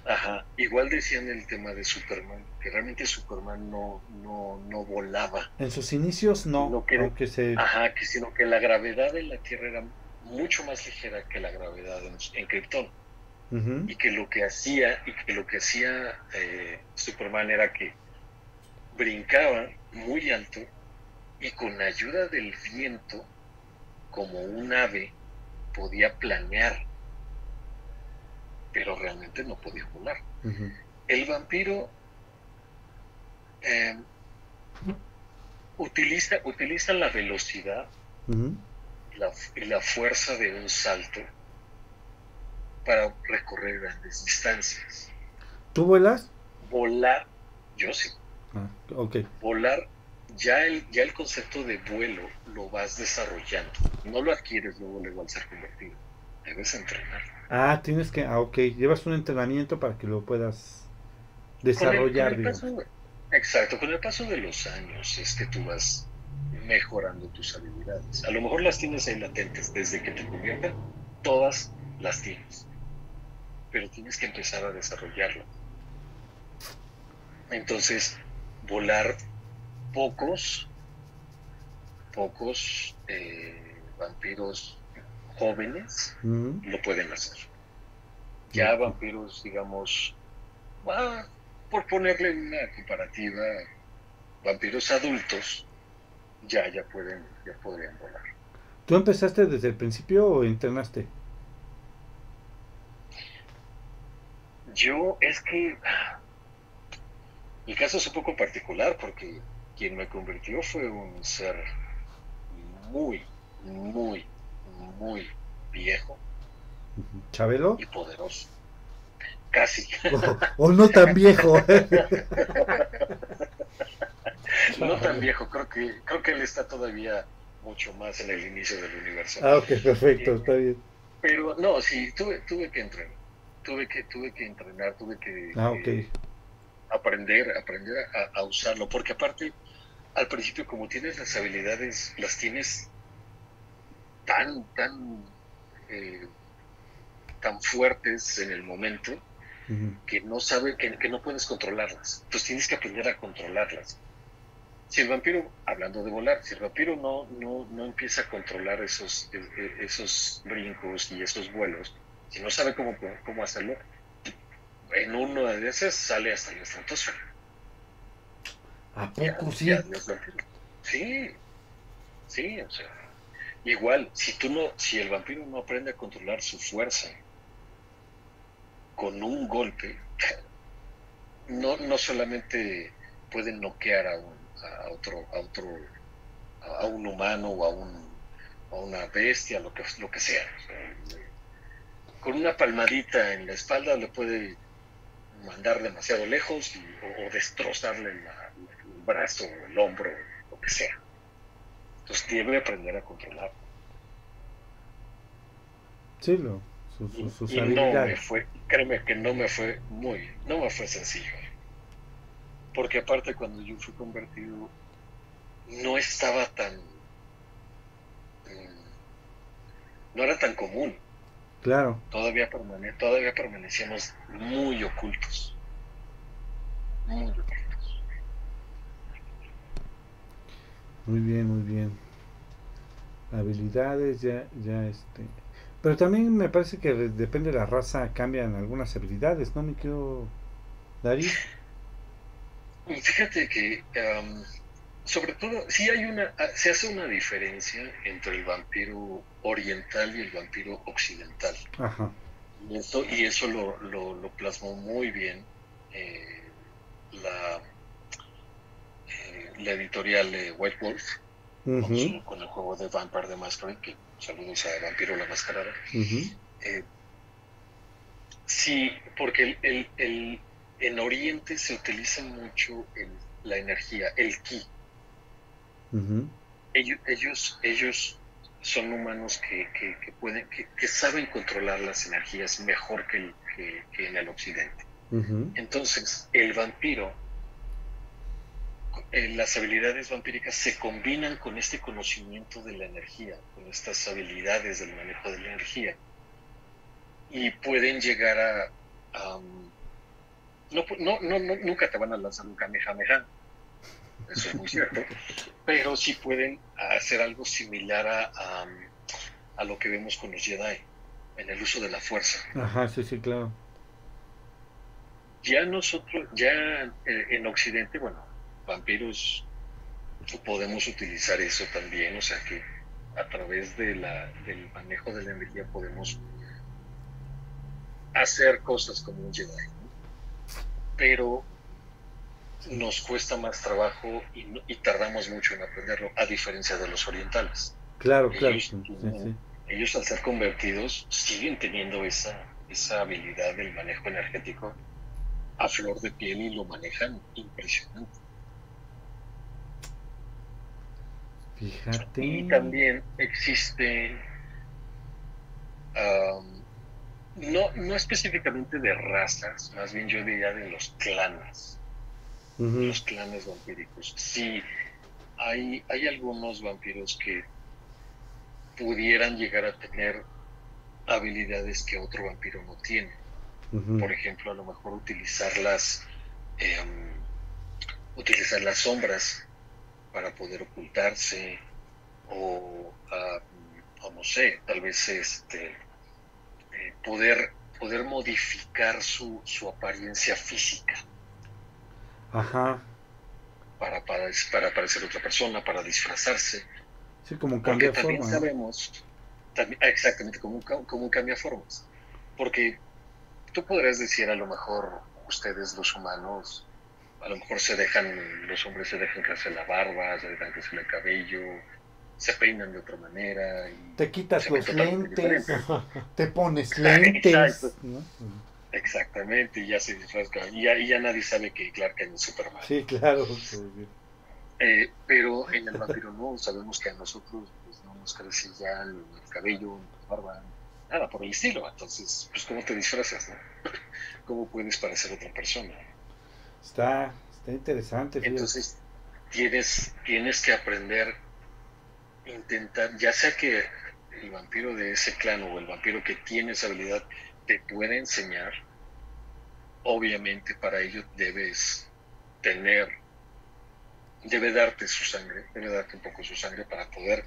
Speaker 3: Ajá, igual decían el tema de Superman, que realmente Superman no, no, no volaba.
Speaker 1: En sus inicios no,
Speaker 3: que, se... Ajá, que sino que la gravedad de la Tierra era mucho más ligera que la gravedad en, en Krypton. Y que lo que hacía, y que lo que hacía eh, Superman era que brincaba muy alto y con ayuda del viento, como un ave, podía planear pero realmente no podía volar. El vampiro eh, utiliza, utiliza la velocidad y la fuerza de un salto para recorrer grandes distancias.
Speaker 1: ¿Tú vuelas?
Speaker 3: Volar, yo sí.
Speaker 1: Ah,
Speaker 3: Volar, ya el, ya el concepto de vuelo lo vas desarrollando. No lo adquieres luego, luego al ser convertido. Debes entrenar.
Speaker 1: Ah, tienes que, ah, ok, llevas un entrenamiento para que lo puedas desarrollar.
Speaker 3: exacto, con el paso de los años es que tú vas mejorando tus habilidades. A lo mejor las tienes ahí latentes desde que te convierten, todas las tienes, pero tienes que empezar a desarrollarlo. Entonces, volar pocos, pocos eh, vampiros jóvenes lo pueden hacer. Ya vampiros, digamos, por ponerle una comparativa, vampiros adultos ya, ya pueden, ya podrían volar.
Speaker 1: ¿Tú empezaste desde el principio o internaste?
Speaker 3: Yo es que mi caso es un poco particular porque quien me convirtió fue un ser muy, muy, muy viejo.
Speaker 1: ¿Chabelo?
Speaker 3: Y poderoso. Casi.
Speaker 1: O, no tan viejo.
Speaker 3: no tan viejo, creo que, creo que él está todavía mucho más en el inicio del universo.
Speaker 1: Ah, ok, perfecto, está bien.
Speaker 3: Pero no, sí, tuve, tuve que entrenar. Tuve que, tuve que entrenar, tuve que
Speaker 1: ah, okay.
Speaker 3: aprender, aprender a, usarlo, porque aparte, al principio como tienes las habilidades, las tienes tan, tan, eh, tan fuertes en el momento, que no sabe, que, que, no puedes controlarlas. Entonces tienes que aprender a controlarlas. Si el vampiro, hablando de volar, si el vampiro no, no, no empieza a controlar esos, e, e, esos brincos y esos vuelos, si no sabe cómo, cómo hacerlo, en uno de esos sale hasta la estratosfera.
Speaker 1: ¿A poco sí?
Speaker 3: sí, sí, o sea, igual, si tú no, si el vampiro no aprende a controlar su fuerza, con un golpe, no, no solamente puede noquear a, un, a otro, a otro, a un humano o a, un, a una bestia, lo que, lo que sea. Con una palmadita en la espalda le puede mandar demasiado lejos o, destrozarle el brazo, el hombro, lo que sea. Entonces debe aprender a controlar.
Speaker 1: Sí, lo,
Speaker 3: y, no me fue, créeme que no me fue muy, no me fue sencillo. Porque aparte cuando yo fui convertido, no estaba tan, mm, no era tan común.
Speaker 1: Claro.
Speaker 3: Todavía, permane todavía permanecíamos muy ocultos. Muy ocultos.
Speaker 1: Muy bien, muy bien. Habilidades, ya, ya este pero también me parece que depende de la raza, cambian algunas habilidades, ¿no, me quedo Darío?
Speaker 3: Fíjate que, sobre todo, sí hay una, ah, se hace una diferencia entre el vampiro oriental y el vampiro occidental.
Speaker 1: Ajá.
Speaker 3: Y, esto, y eso lo, lo, plasmó muy bien eh, la, la editorial de White Wolf con, el juego de Vampire the Masquerade, que saludos a Vampiro la Mascarada. Eh, sí, porque el, el, en Oriente se utiliza mucho la energía, el ki. ellos, ellos, son humanos que, que, pueden, que, saben controlar las energías mejor que en el occidente. Entonces, el vampiro eh, las habilidades vampíricas se combinan con este conocimiento de la energía, con estas habilidades del manejo de la energía. Y pueden llegar a... no, no, no, nunca te van a lanzar un Kamehameha, eso es muy cierto, pero sí pueden hacer algo similar a, a, lo que vemos con los Jedi, en el uso de la fuerza.
Speaker 1: Ajá, sí, sí, claro.
Speaker 3: Ya nosotros, ya eh, en Occidente, bueno, vampiros podemos utilizar eso también, o sea que a través de la, del manejo de la energía podemos hacer cosas como un Jedi. Pero nos cuesta más trabajo y, tardamos mucho en aprenderlo, a diferencia de los orientales.
Speaker 1: Claro, claro.
Speaker 3: Ellos al ser convertidos siguen teniendo esa, esa habilidad del manejo energético a flor de piel y lo manejan impresionante. Y también existe, no, no específicamente de razas, más bien yo diría de los clanes, los clanes vampíricos. Sí, hay, hay algunos vampiros que pudieran llegar a tener habilidades que otro vampiro no tiene. Por ejemplo, a lo mejor utilizar las, em, utilizar las sombras para poder ocultarse o, no sé, tal vez este, eh, poder, poder modificar su, su apariencia física.
Speaker 1: Ajá.
Speaker 3: Para, para, para parecer otra persona, para disfrazarse.
Speaker 1: Sí, como un cambio de
Speaker 3: también sabemos, también, ah, exactamente, como como un cambio de formas. Porque tú podrías decir a lo mejor ustedes los humanos a lo mejor se dejan, los hombres se dejan crecer la barba, se dejan crecer el cabello, se peinan de otra manera. Y
Speaker 1: te quitas los lentes, te pones lentes.
Speaker 3: Exactamente, y ya se disfraza, y ya, y ya nadie sabe que Clark Kent es Superman.
Speaker 1: Sí, claro.
Speaker 3: Eh, pero en el vampiro no, sabemos que a nosotros pues, no nos crece ya el, cabello, la barba, nada por el estilo. Entonces, pues, ¿cómo te disfrazas? No? ¿Cómo puedes parecer otra persona?
Speaker 1: Está, está interesante.
Speaker 3: Entonces, tienes, tienes que aprender, intentar, ya sea que el vampiro de ese clan o el vampiro que tiene esa habilidad te puede enseñar, obviamente para ello debes tener, debe darte su sangre, debe darte un poco su sangre para poder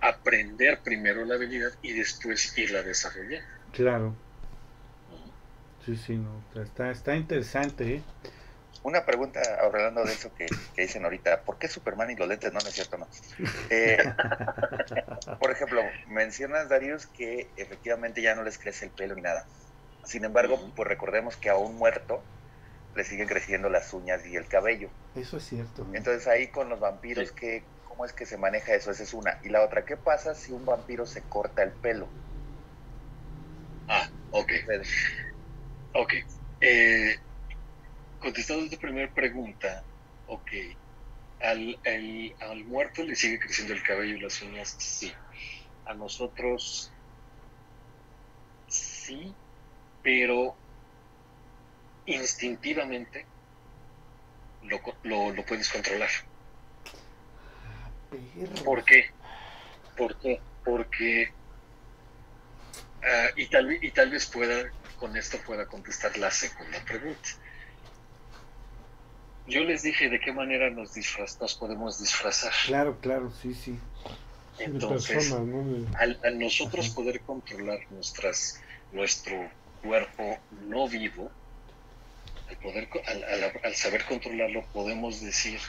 Speaker 3: aprender primero la habilidad y después irla desarrollando.
Speaker 1: Claro. Sí, sí, no, está, está interesante. ¿eh?
Speaker 4: Una pregunta, hablando de eso que, dicen ahorita, ¿por qué Superman y los lentes? No, no es cierto, no. Eh, por ejemplo, mencionas, Darius, que efectivamente ya no les crece el pelo ni nada. Sin embargo, pues recordemos que a un muerto le siguen creciendo las uñas y el cabello.
Speaker 1: Eso es cierto.
Speaker 4: Entonces ahí con los vampiros, ¿qué, ¿cómo es que se maneja eso? Esa es una. Y la otra, ¿qué pasa si un vampiro se corta el pelo?
Speaker 3: Ah, ok. Ok. Eh, contestando tu primera pregunta, ok, al, al muerto le sigue creciendo el cabello y las uñas, sí. A nosotros, sí, pero instintivamente lo, lo, puedes controlar. ¿Por qué? ¿Por qué? Porque, ah, y, tal, y tal vez pueda, con esto pueda contestar la segunda pregunta yo les dije de qué manera nos, disfraz, nos podemos disfrazar.
Speaker 1: Claro, claro, sí, sí.
Speaker 3: Entonces, al, nosotros poder controlar nuestras, nuestro cuerpo no vivo, al, poder, al, saber controlarlo, podemos decir,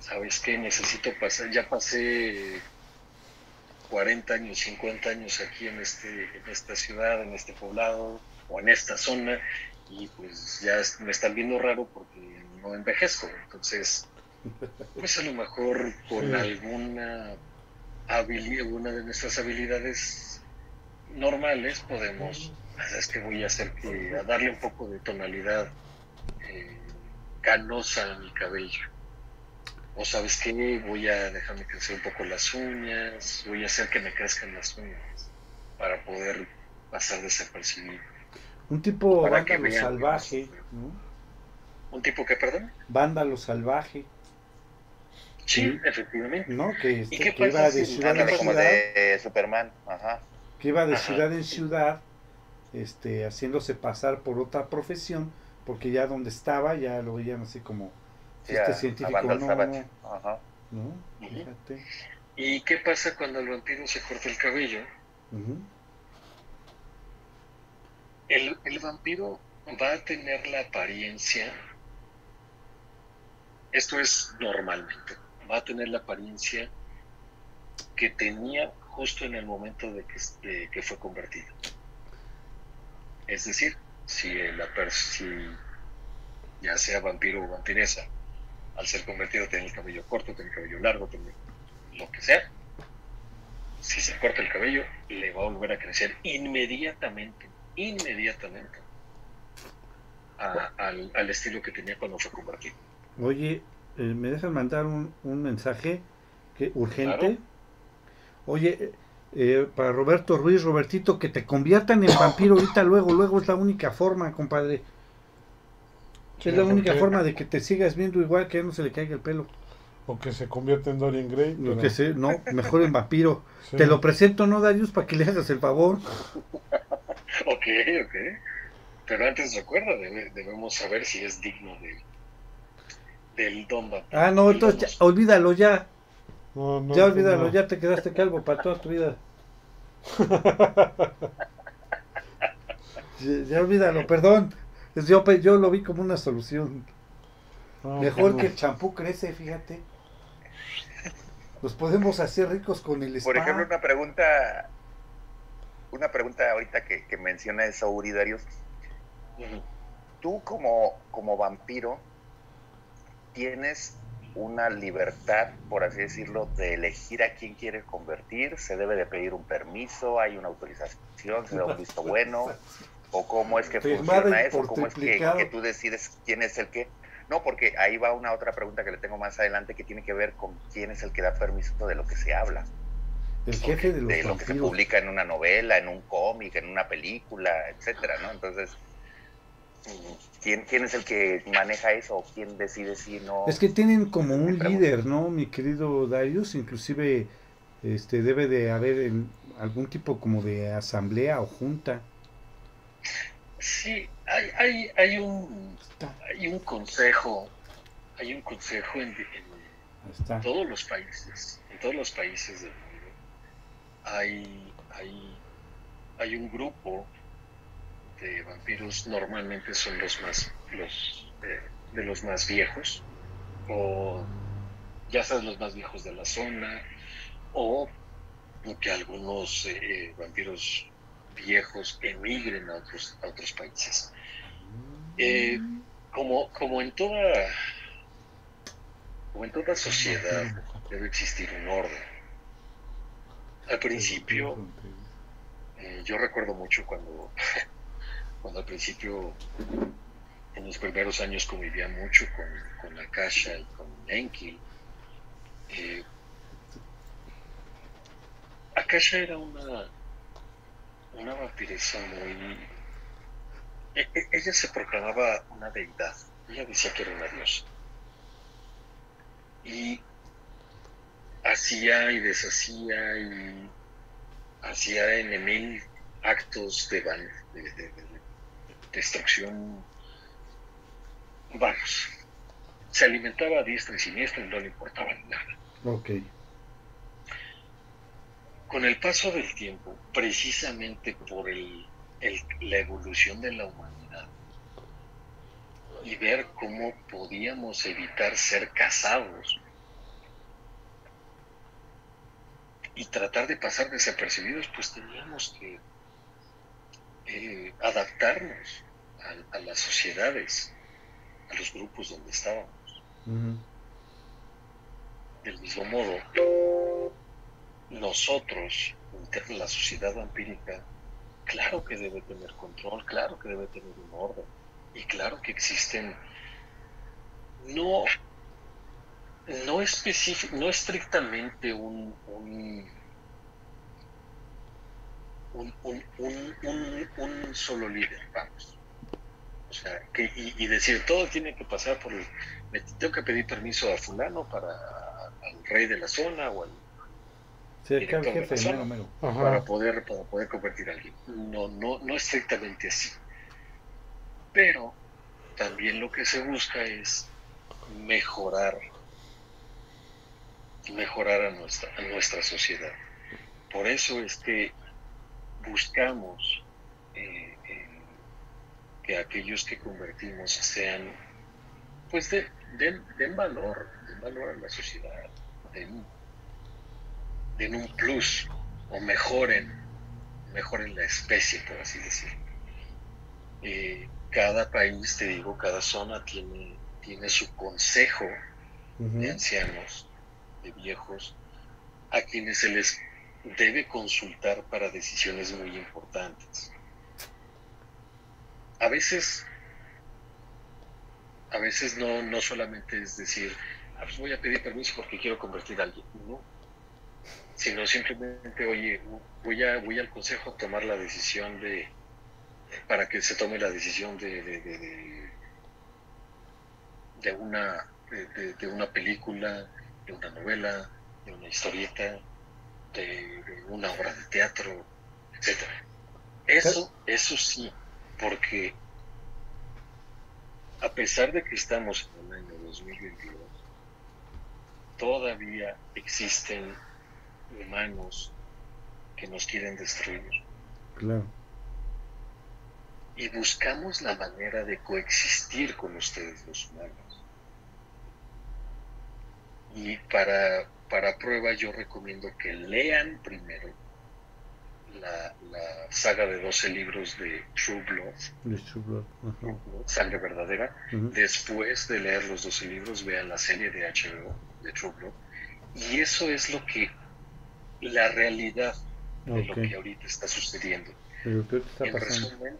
Speaker 3: ¿sabes qué? Necesito pasar, ya pasé 40 años, 50 años aquí en, este, en esta ciudad, en este poblado o en esta zona, y pues ya me están viendo raro porque no envejezco. Entonces, pues a lo mejor con alguna habilidad, una de nuestras habilidades normales podemos, es que voy a hacer que, a darle un poco de tonalidad eh, canosa a mi cabello. O sabes qué, voy a dejarme crecer un poco las uñas, voy a hacer que me crezcan las uñas para poder pasar desapercibido.
Speaker 1: Un tipo vándalo salvaje, ¿no?
Speaker 3: ¿Un tipo que, perdón?
Speaker 1: Vándalo salvaje.
Speaker 3: Sí, efectivamente.
Speaker 1: ¿No? Que, este, que iba de ciudad en ciudad.
Speaker 4: de Superman, ajá.
Speaker 1: Que iba de ciudad en ciudad, este, haciéndose pasar por otra profesión, porque ya donde estaba ya lo veían así como este científico no, Ajá. ¿no?
Speaker 3: Fíjate. ¿Y qué pasa cuando el vampiro se corta el cabello? el, el vampiro va a tener la apariencia, esto es normalmente, va a tener la apariencia que tenía justo en el momento de que, que fue convertido. Es decir, si, la si ya sea vampiro o vampiresa, al ser convertido tiene el cabello corto, tiene el cabello largo, tiene lo que sea, si se corta el cabello, le va a volver a crecer inmediatamente inmediatamente al, estilo que tenía cuando fue convertido.
Speaker 1: Oye, eh, ¿me dejan mandar un, mensaje que urgente? Oye, eh, eh, para Roberto Ruiz, Robertito, que te conviertan en vampiro ahorita, luego, luego es la única forma, compadre. Es la única forma de que te sigas viendo igual que no se le caiga el pelo.
Speaker 2: O que se convierta en Dorian Gray.
Speaker 1: que no, mejor en vampiro. Te lo presento, ¿no, Darius? Para que le hagas el favor.
Speaker 3: ok, ok. Pero antes recuerda, debemos saber si es digno de, del Don
Speaker 1: Ah, no, entonces olvídalo ya. ya olvídalo, ya te quedaste calvo para toda tu vida. ya, olvídalo, perdón. Yo, yo lo vi como una solución. Mejor que el champú crece, fíjate. Nos podemos hacer ricos con el
Speaker 4: spa. Por ejemplo, una pregunta una pregunta ahorita que, que menciona eso, Uridarios. Tú como, como vampiro, ¿tienes una libertad, por así decirlo, de elegir a quién quiere convertir, se debe de pedir un permiso, hay una autorización, se da un visto bueno, o cómo es que funciona eso, cómo es que, que, tú decides quién es el que... No, porque ahí va una otra pregunta que le tengo más adelante que tiene que ver con quién es el que da permiso de lo que se habla.
Speaker 1: El jefe de, los
Speaker 4: de lo que se publica en una novela, en un cómic, en una película, etcétera, ¿no? Entonces, ¿quién, ¿quién es el que maneja eso o quién decide si no?
Speaker 1: Es que tienen como un líder, ¿no, mi querido Darius? Inclusive este debe de haber algún tipo como de asamblea o junta.
Speaker 3: Sí, hay, hay, hay un hay un consejo, hay un consejo en, todos los países, en todos los países del mundo. Hay, hay, hay un grupo de vampiros, normalmente son los más, los eh, de los más viejos, o ya sabes, los más viejos de la zona, o que algunos eh, eh, vampiros viejos emigren a otros, a otros países. como, como en toda como en toda sociedad debe existir un orden. Al principio, yo recuerdo mucho cuando cuando al principio, en los primeros años convivía mucho con, con Akasha y con Enki, eh, Akasha era una, una vampiresa muy... E, e, ella se proclamaba una deidad, ella decía que era una diosa. Y hacía y deshacía y hacía en mil actos de, de, de, destrucción, vamos, se alimentaba a diestra y siniestra y no le importaba nada.
Speaker 1: Ok.
Speaker 3: Con el paso del tiempo, precisamente por el, la evolución de la humanidad y ver cómo podíamos evitar ser casados y tratar de pasar desapercibidos, pues teníamos que eh, adaptarnos a, las sociedades, a los grupos donde estábamos. Del mismo modo, nosotros, la sociedad vampírica, claro que debe tener control, claro que debe tener un orden, y claro que existen no no no estrictamente un un, un, un, un, solo líder, vamos. O sea, y, decir, todo tiene que pasar por el... Tengo que pedir permiso a fulano para al rey de la zona o al... para poder para poder convertir a alguien. No, no, no estrictamente así. Pero también lo que se busca es mejorar mejorar a nuestra, a nuestra sociedad. Por eso es que buscamos eh, que aquellos que convertimos sean, pues den, den, valor, den valor a la sociedad, den, den un plus o mejoren, mejoren la especie, por así decirlo. Eh, cada país, te digo, cada zona tiene, tiene su consejo de ancianos, de viejos, a quienes se les debe consultar para decisiones muy importantes. A veces, a veces no, no solamente es decir, ah, pues voy a pedir permiso porque quiero convertir a alguien, no, sino simplemente, oye, voy, a, voy al consejo a tomar la decisión de, para que se tome la decisión de, de, de, una, de una película, de una novela, de una historieta, de una obra de teatro, etcétera. Eso, eso sí, porque a pesar de que estamos en el año 2022, todavía existen humanos que nos quieren destruir.
Speaker 1: Claro.
Speaker 3: Y buscamos la manera de coexistir con ustedes los humanos. Y para para prueba yo recomiendo que lean primero las saga de 12 libros de True Blood,
Speaker 1: De True Blood, ajá.
Speaker 3: Sangre Verdadera. Después de leer los 12 libros, vean la serie de HBO de True Blood. Y eso es lo que, la realidad de lo que ahorita está sucediendo.
Speaker 1: Pero ¿qué está
Speaker 3: En resumen,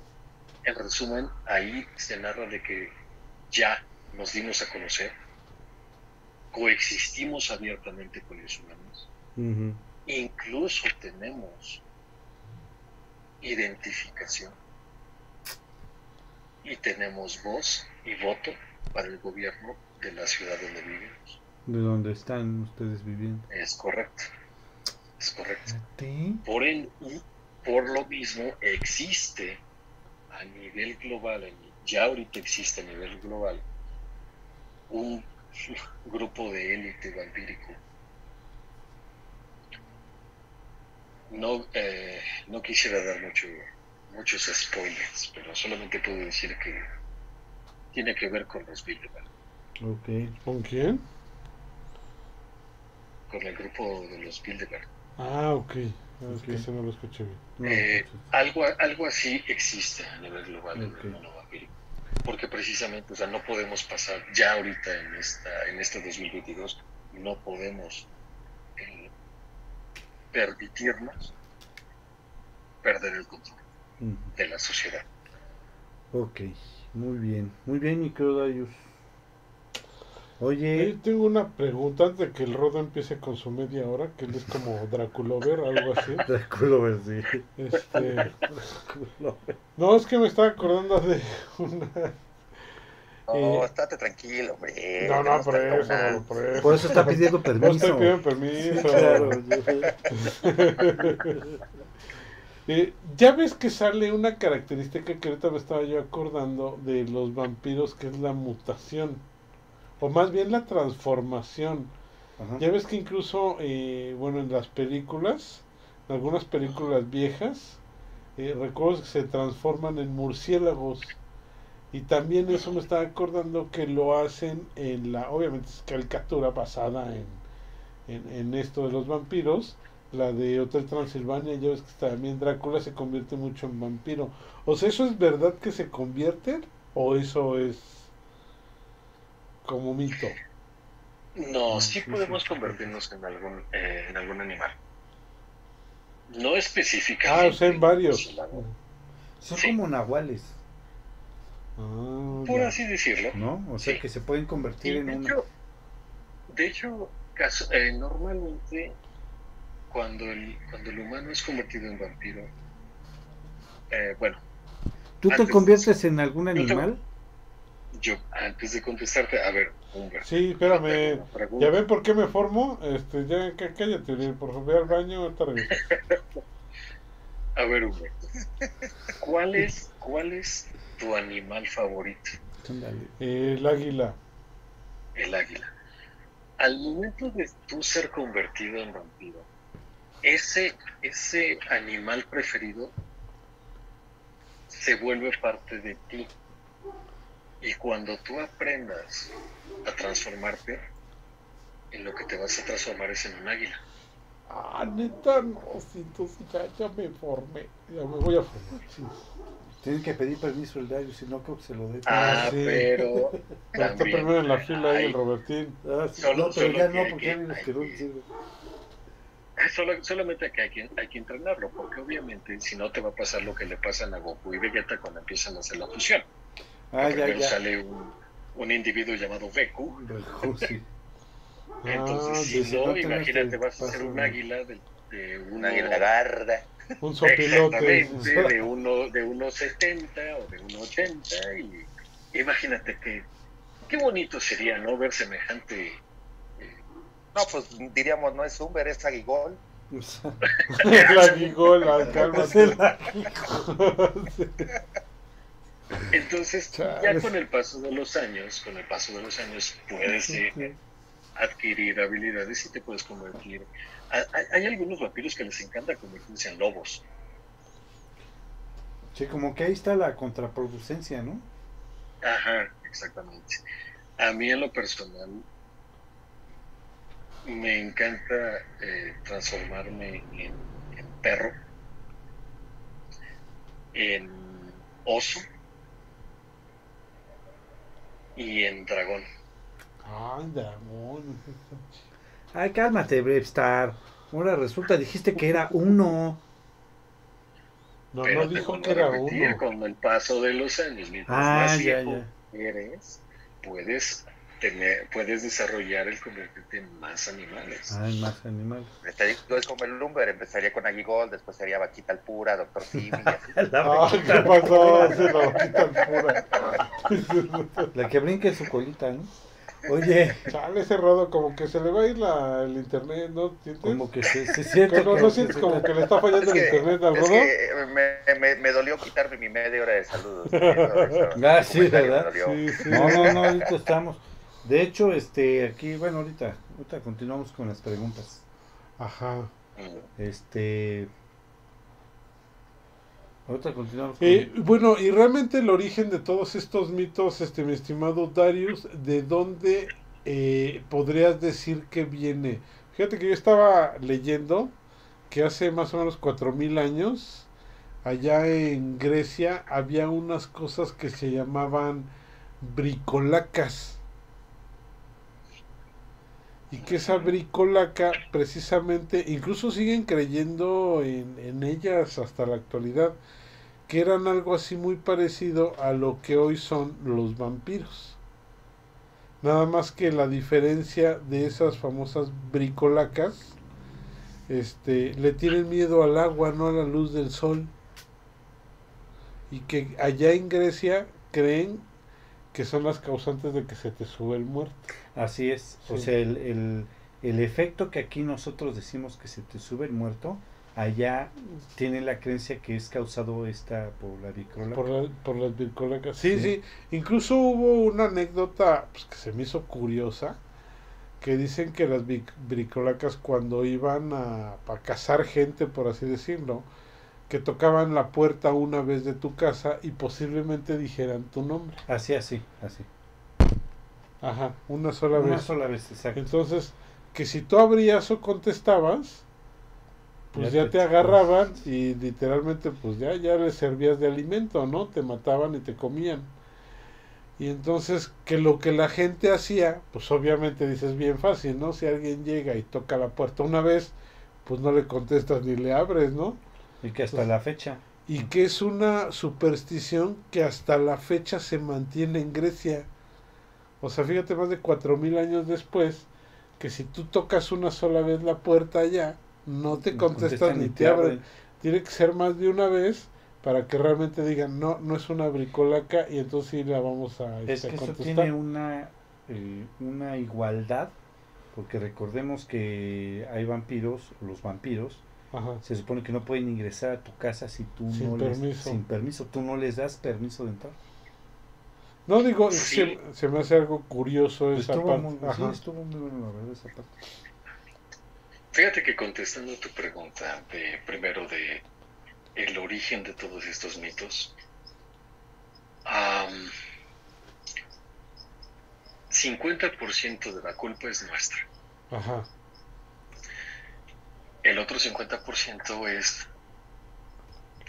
Speaker 3: en resumen, ahí se narra de que ya nos dimos a conocer, coexistimos abiertamente con los humanos, incluso tenemos identificación y tenemos voz y voto para el gobierno de la ciudad donde vivimos.
Speaker 1: ¿De dónde están ustedes viviendo?
Speaker 3: Es correcto, es correcto. Por, y por lo mismo existe a nivel global, ya ahorita existe a nivel global, un grupo de élite vampírico. No, eh, no quisiera dar mucho, muchos spoilers, pero solamente puedo decir que tiene que ver con los Bilderberg,
Speaker 1: Ok.
Speaker 2: ¿Con quién?
Speaker 3: con el grupo de los Bilderberg.
Speaker 2: Ah, ok. Ah, Es que
Speaker 1: Ok.
Speaker 2: ese no lo escuché bien.
Speaker 1: No,
Speaker 3: Eh, algo, algo así existe a nivel global en el mundo vampírico. Porque precisamente, o sea, no podemos pasar ya ahorita en esta, en este 2022, no podemos eh, permitirnos perder el control de la sociedad.
Speaker 1: Ok, muy bien. Muy bien, mi querido Darius. Oye,
Speaker 2: tengo una pregunta antes de que el Rodo empiece con su media hora, que él es como Draculover, algo así.
Speaker 1: Drácula, sí.
Speaker 2: Este, no, es que me estaba acordando de una...
Speaker 4: No,
Speaker 2: Eh,
Speaker 4: estate tranquilo, hombre.
Speaker 2: No, no, por eso, no, por eso.
Speaker 1: Por eso está pidiendo
Speaker 2: No
Speaker 1: permiso.
Speaker 2: estoy pidiendo permiso.
Speaker 1: Claro,
Speaker 2: Eh, ya ves que sale una característica que ahorita me estaba yo acordando de los vampiros, que es la mutación. O más bien la transformación.
Speaker 1: Ajá.
Speaker 2: Ya ves que incluso, eh, bueno, en las películas, en algunas películas viejas, eh, recuerdo que se transforman en murciélagos. Y también eso me estaba acordando que lo hacen en la, obviamente es caricatura basada en, en, en esto de los vampiros, la de Hotel Transilvania, ya ves que también Drácula se convierte mucho en vampiro. O sea, ¿eso es verdad que se convierten? ¿O eso es como mito?
Speaker 3: No,
Speaker 1: Ah,
Speaker 3: sí podemos convertirnos en algún, eh, en algún animal. No
Speaker 2: Ah,
Speaker 3: específicamente.
Speaker 2: o sea, en varios.
Speaker 1: Son
Speaker 3: Sí.
Speaker 1: como nahuales,
Speaker 2: Ah,
Speaker 3: Por
Speaker 2: ya.
Speaker 3: así decirlo.
Speaker 1: ¿no? O sea,
Speaker 3: Sí.
Speaker 1: que se pueden convertir en
Speaker 3: de,
Speaker 1: una.
Speaker 3: hecho, de hecho, caso- eh, normalmente cuando el, cuando el humano es convertido en vampiro, eh, bueno,
Speaker 1: ¿Tú te conviertes en algún
Speaker 3: Yo te-
Speaker 1: animal?
Speaker 3: Yo antes de contestarte, a ver, Humberto,
Speaker 2: Sí, espérame. ¿Ya ven por qué me formo? Este, ya, cá- cállate, por favor, al baño, regreso.
Speaker 3: A ver, Humberto, ¿cuál es, ¿cuál es tu animal favorito?
Speaker 2: El águila.
Speaker 3: El águila. Al momento de tú ser convertido en vampiro, ese, ese animal preferido se vuelve parte de ti. Y cuando tú aprendas a transformarte, en lo que te vas a transformar es en un águila.
Speaker 2: Ah, neta, no, sí, entonces ya, ya me formé. Ya me voy a formar, sí.
Speaker 1: Tienen que pedir permiso el Darius, si no creo que se lo dé.
Speaker 3: Ah,
Speaker 2: sí.
Speaker 3: pero
Speaker 2: Está primero en la fila ahí el Robertín.
Speaker 1: Ah, sí,
Speaker 3: Solo-
Speaker 1: no, pero ya no, porque ya.
Speaker 3: Solo- solamente que hay que, hay que entrenarlo, porque obviamente si no te va a pasar lo que le pasan a Goku y Vegeta cuando empiezan a hacer la fusión.
Speaker 1: Ah, ya,
Speaker 3: Primero
Speaker 1: ya.
Speaker 3: sale un, un individuo llamado Veku,
Speaker 1: Reju, sí.
Speaker 3: entonces
Speaker 2: Ah,
Speaker 3: si no, imagínate, vas a ser un águila de,
Speaker 4: Una águila garda.
Speaker 2: un sopilote.
Speaker 3: exactamente, de uno de 1.70 o de 1.80 y imagínate que qué bonito sería no ver semejante
Speaker 4: No, pues diríamos, no es Umber, es Aguigol.
Speaker 1: Sea,
Speaker 2: la gigola,
Speaker 1: es
Speaker 2: cálmate.
Speaker 1: el
Speaker 3: entonces ya con el paso de los años con el paso de los años puedes eh, adquirir habilidades y te puedes convertir. Hay, hay- hay algunos vampiros que les encanta convertirse en lobos.
Speaker 1: Sí, como que ahí está la contraproducencia, ¿no?
Speaker 3: Ajá, exactamente. A mí en lo personal me encanta eh, transformarme en, en perro. en oso y en dragón.
Speaker 2: Ay, dragón.
Speaker 1: Ay, cálmate, Brevstar. Ahora resulta, dijiste que era uno.
Speaker 2: No,
Speaker 3: Pero
Speaker 2: no dijo que
Speaker 3: a
Speaker 2: era
Speaker 3: repetir,
Speaker 2: uno.
Speaker 3: Con el paso de los años, mientras
Speaker 1: Ah,
Speaker 3: más
Speaker 1: ya,
Speaker 3: viejo
Speaker 1: ya.
Speaker 3: eres, puedes tener, puedes desarrollar el convertirte en más animales.
Speaker 1: Ay, más animales.
Speaker 4: Te digo, es como el Lumber, empezaría con Agigol, después sería Vaquita Alpura, Doctor Simi y así.
Speaker 1: La,
Speaker 2: Ah,
Speaker 1: vaquita,
Speaker 2: ¿qué pasó? La vaquita pura.
Speaker 1: la que brinca en su colita, ¿no? Oye,
Speaker 2: Chale, ese rodo, como que se le va a ir la, el internet, ¿no? ¿Sientes?
Speaker 1: como que se, se siente
Speaker 2: no,
Speaker 1: que-
Speaker 2: no sientes como que le está fallando
Speaker 4: Es
Speaker 2: el
Speaker 4: que,
Speaker 2: internet al
Speaker 4: es
Speaker 2: rodo.
Speaker 4: que me, me, me dolió quitarme mi media hora de saludos.
Speaker 1: Ah, sí, ¿verdad?
Speaker 2: Sí, sí.
Speaker 1: No, no, no, ahorita estamos. De hecho, este, aquí, bueno, ahorita, ahorita continuamos con las preguntas.
Speaker 2: Ajá.
Speaker 1: Este, ahorita continuamos con.
Speaker 2: Eh, bueno, y realmente el origen de todos estos mitos, este, mi estimado Darius, ¿de dónde eh, podrías decir que viene? Fíjate que yo estaba leyendo que hace más o menos cuatro mil años, allá en Grecia, había unas cosas que se llamaban bricolacas. Y que esa bricolaca, precisamente, incluso siguen creyendo en, en ellas hasta la actualidad, que eran algo así muy parecido a lo que hoy son los vampiros. Nada más que la diferencia de esas famosas bricolacas, este, le tienen miedo al agua, no a la luz del sol. Y que allá en Grecia creen que son las causantes de que se te sube el muerto.
Speaker 1: Así es. O sea, el, el, el efecto que aquí nosotros decimos que se te sube el muerto, allá tiene la creencia que es causado esta por la bicrola.
Speaker 2: Por, la- por las bricolacas. Sí,
Speaker 1: Sí.
Speaker 2: sí, Incluso hubo una anécdota pues, que se me hizo curiosa. Que dicen que las bricolacas cuando iban a, a cazar gente, por así decirlo, que tocaban la puerta una vez de tu casa y posiblemente dijeran tu nombre.
Speaker 1: Así, así, así.
Speaker 2: Ajá, una sola
Speaker 1: Una
Speaker 2: vez.
Speaker 1: sola vez, exacto.
Speaker 2: Entonces, que si tú abrías o contestabas, pues
Speaker 1: Ya
Speaker 2: ya
Speaker 1: te-
Speaker 2: te agarraban y literalmente pues ya, ya les servías de alimento, ¿no? Te mataban y te comían. Y entonces que lo que la gente hacía, pues obviamente dices bien fácil, ¿no? Si alguien llega y toca la puerta una vez, pues no le contestas ni le abres, ¿no?
Speaker 1: Y que hasta la fecha.
Speaker 2: Y que es una superstición que hasta la fecha se mantiene en Grecia. O sea, fíjate más de cuatro mil años después, que si tú tocas una sola vez la puerta allá, no te
Speaker 1: nos
Speaker 2: contestas ni te abren. Tiene que ser más de una vez para que realmente digan, no, no es una bricolaca y entonces sí la vamos a,
Speaker 1: Es
Speaker 2: este,
Speaker 1: que
Speaker 2: a
Speaker 1: eso
Speaker 2: contestar.
Speaker 1: tiene una, eh, una igualdad, porque recordemos que hay vampiros, los vampiros,
Speaker 2: Ajá.
Speaker 1: se supone que no pueden ingresar a tu casa si tú
Speaker 2: Sin
Speaker 1: no les, sin permiso, tú no les das permiso de entrar.
Speaker 2: No digo,
Speaker 3: Sí.
Speaker 2: se, se me hace algo curioso esa
Speaker 1: Estuvo
Speaker 2: parte.
Speaker 1: muy, sí, estuvo muy bueno la verdad esa parte.
Speaker 3: Fíjate que contestando tu pregunta de primero de el origen de todos estos mitos, am, 50% de la culpa es nuestra.
Speaker 2: Ajá.
Speaker 3: El otro 50% es,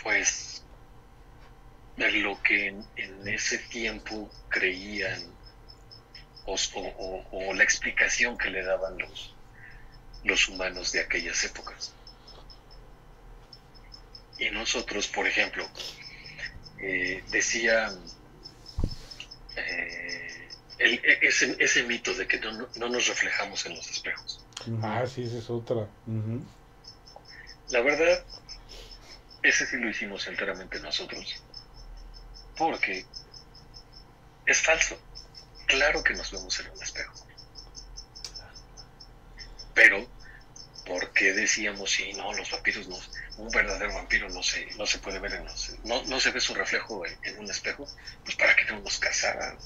Speaker 3: pues, lo que en, en ese tiempo creían o, o- o- o la explicación que le daban los, los humanos de aquellas épocas. Y nosotros, por ejemplo, eh, decía eh, el- e- ese, ese mito de que no, no- no nos reflejamos en los espejos.
Speaker 2: Ah, sí, esa es otra.
Speaker 3: La verdad, ese sí lo hicimos enteramente nosotros. Porque es falso. Claro que nos vemos en un espejo. Pero, ¿por qué decíamos, sí, no, los vampiros no, un verdadero vampiro no se, no se puede ver en los, no, no se ve su reflejo en, en un espejo? Pues para que no nos cazaran.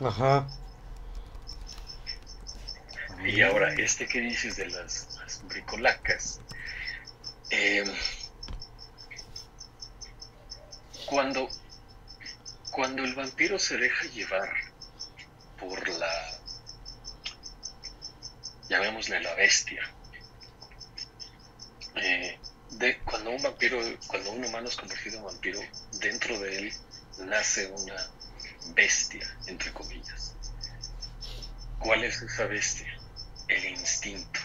Speaker 2: Ajá.
Speaker 3: Y ahora, este que dices de las, las bricolacas, eh, cuando, cuando el vampiro se deja llevar por la, llamémosle la bestia, eh, de cuando un vampiro, cuando un humano es convertido en vampiro, dentro de él nace una bestia, entre comillas. ¿Cuál es esa bestia? El instinto.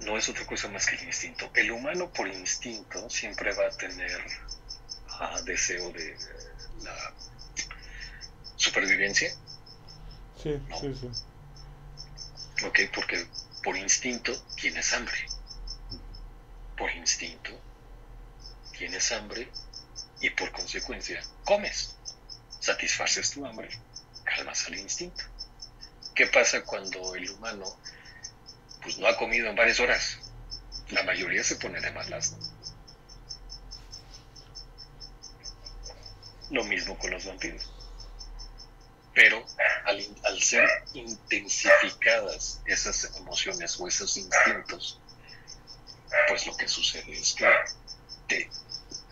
Speaker 3: No es otra cosa más que el instinto. El humano por instinto siempre va a tener deseo de la supervivencia.
Speaker 2: Sí, sí, sí.
Speaker 3: Ok, porque por instinto tienes hambre. Por instinto tienes hambre y por consecuencia comes. Satisfaces tu hambre, calmas al instinto. ¿Qué pasa cuando el humano pues no ha comido en varias horas? La mayoría se pone de malas. Lo mismo con los vampiros. Pero al, ser intensificadas esas emociones o esos instintos, pues lo que sucede es que te,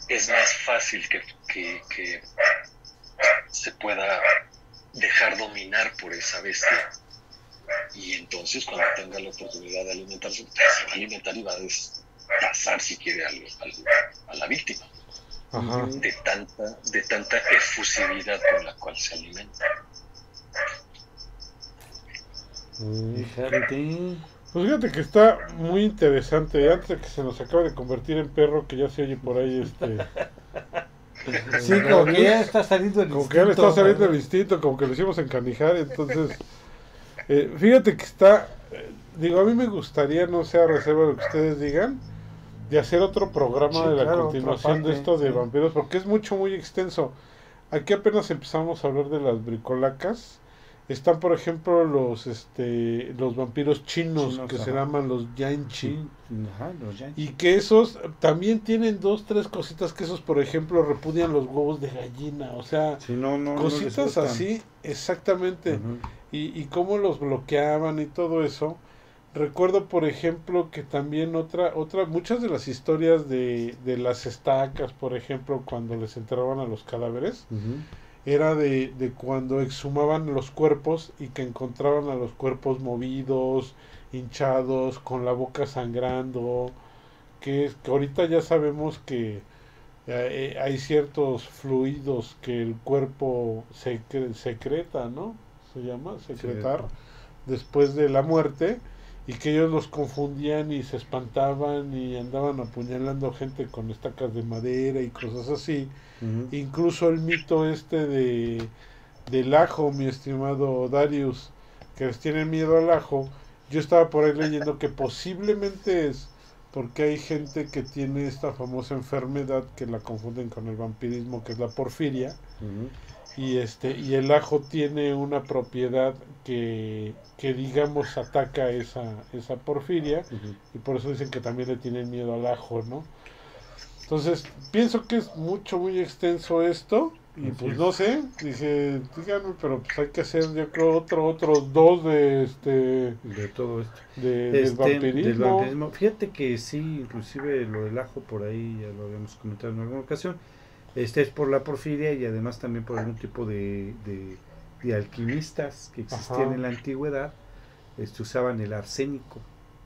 Speaker 3: es más fácil que, que, se pueda dejar dominar por esa bestia. Y entonces cuando tenga la oportunidad de alimentarse, pues, se va a alimentar y va a despasar si quiere a la víctima
Speaker 2: Ajá.
Speaker 3: de tanta, de tanta efusividad con la cual se alimenta.
Speaker 1: Fíjate.
Speaker 2: Pues fíjate que está muy interesante. Antes de que se nos acabe de convertir en perro, que ya se oye por ahí este.
Speaker 1: Sí, como que ya está saliendo el
Speaker 2: Como que ya le está
Speaker 1: instinto,
Speaker 2: saliendo el instinto, como que lo hicimos encanijar. Entonces, eh, fíjate que está. eh, digo, a mí me gustaría, no sea reserva lo que ustedes digan, de hacer otro programa
Speaker 1: Sí,
Speaker 2: de la
Speaker 1: claro,
Speaker 2: continuación de esto de
Speaker 1: sí.
Speaker 2: vampiros, porque es mucho, muy extenso. Aquí apenas empezamos a hablar de las bricolacas. Están, por ejemplo, los este los vampiros chinos,
Speaker 1: Chinos,
Speaker 2: que se llaman los yanchi.
Speaker 1: Ajá, los.
Speaker 2: Y que esos también tienen dos, tres cositas que esos, por ejemplo, repudian los huevos de gallina. O sea,
Speaker 1: Sí, no, no, no les
Speaker 2: cositas así, exactamente. Y, y cómo los bloqueaban y todo eso. Recuerdo, por ejemplo, que también otra, otra, muchas de las historias de, de las estacas, por ejemplo, cuando les enterraban a los cadáveres, era de, de cuando exhumaban los cuerpos y que encontraban a los cuerpos movidos, hinchados, con la boca sangrando, que, es, que ahorita ya sabemos que eh, hay ciertos fluidos que el cuerpo secre- secreta, ¿no? Se llama secretar después de la muerte y que ellos los confundían y se espantaban y andaban apuñalando gente con estacas de madera y cosas así. Incluso el mito este de del ajo, mi estimado Darius, que les tienen miedo al ajo. Yo estaba por ahí leyendo que posiblemente es porque hay gente que tiene esta famosa enfermedad que la confunden con el vampirismo, que es la porfiria. Y este y el ajo tiene una propiedad que, que digamos ataca esa esa porfiria y por eso dicen que también le tienen miedo al ajo, ¿no? Entonces, pienso que es mucho, muy extenso esto. Y
Speaker 1: Así
Speaker 2: pues
Speaker 1: es.
Speaker 2: no sé, dije, díganme, pero pues hay que hacer, yo creo, otro, otros dos de este,
Speaker 1: De todo esto.
Speaker 2: de, del
Speaker 1: Este,
Speaker 2: vampirismo.
Speaker 1: del vampirismo. Fíjate que sí, inclusive lo del ajo por ahí ya lo habíamos comentado en alguna ocasión. Este es por la porfiria y además también por algún tipo de, de, de alquimistas que existían
Speaker 2: Ajá.
Speaker 1: en la antigüedad. Este, usaban el arsénico.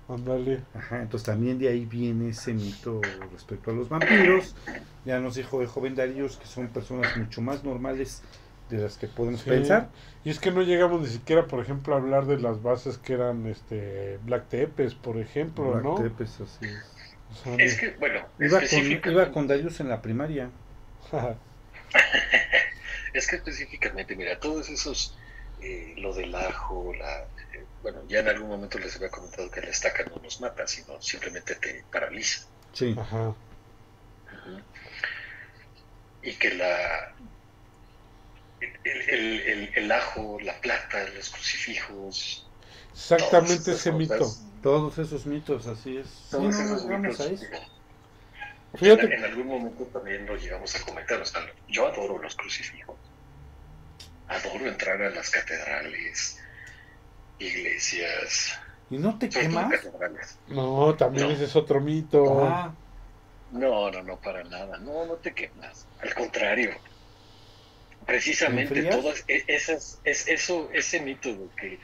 Speaker 2: Ándale.
Speaker 1: Ajá, entonces también de ahí viene ese mito respecto a los vampiros. Ya nos dijo el joven Darius que son personas mucho más normales de las que podemos
Speaker 2: Sí.
Speaker 1: pensar.
Speaker 2: Y es que no llegamos ni siquiera, por ejemplo, a hablar de las bases que eran este Black Tepes, por ejemplo,
Speaker 1: Black
Speaker 2: ¿no?
Speaker 1: Tepes, así es.
Speaker 2: O sea,
Speaker 3: Es que, bueno,
Speaker 1: Iba con, iba con Darius en la primaria.
Speaker 3: Es que específicamente, mira, todos esos, eh, lo del ajo, la, eh, bueno, ya en algún momento les había comentado que la estaca no nos mata, sino simplemente te paraliza.
Speaker 1: Sí.
Speaker 2: Ajá.
Speaker 3: Y que la, el, el- el- el ajo, la plata, los crucifijos,
Speaker 2: Exactamente ese mito.
Speaker 1: Todos esos mitos, así es. Sí,
Speaker 3: todos
Speaker 1: no,
Speaker 3: esos mitos,
Speaker 1: a eso.
Speaker 3: En,
Speaker 2: Fíjate,
Speaker 3: en algún momento también lo llegamos a comentar. o sea, yo adoro los crucifijos. Adoro entrar a las catedrales, iglesias.
Speaker 1: ¿Y no te quemas?
Speaker 2: no, también
Speaker 3: No.
Speaker 2: ese es otro mito.
Speaker 1: Ah,
Speaker 3: No, no, no, para nada. No, no te quemas. Al contrario. Precisamente todas e- esas, es, eso, ese mito de que,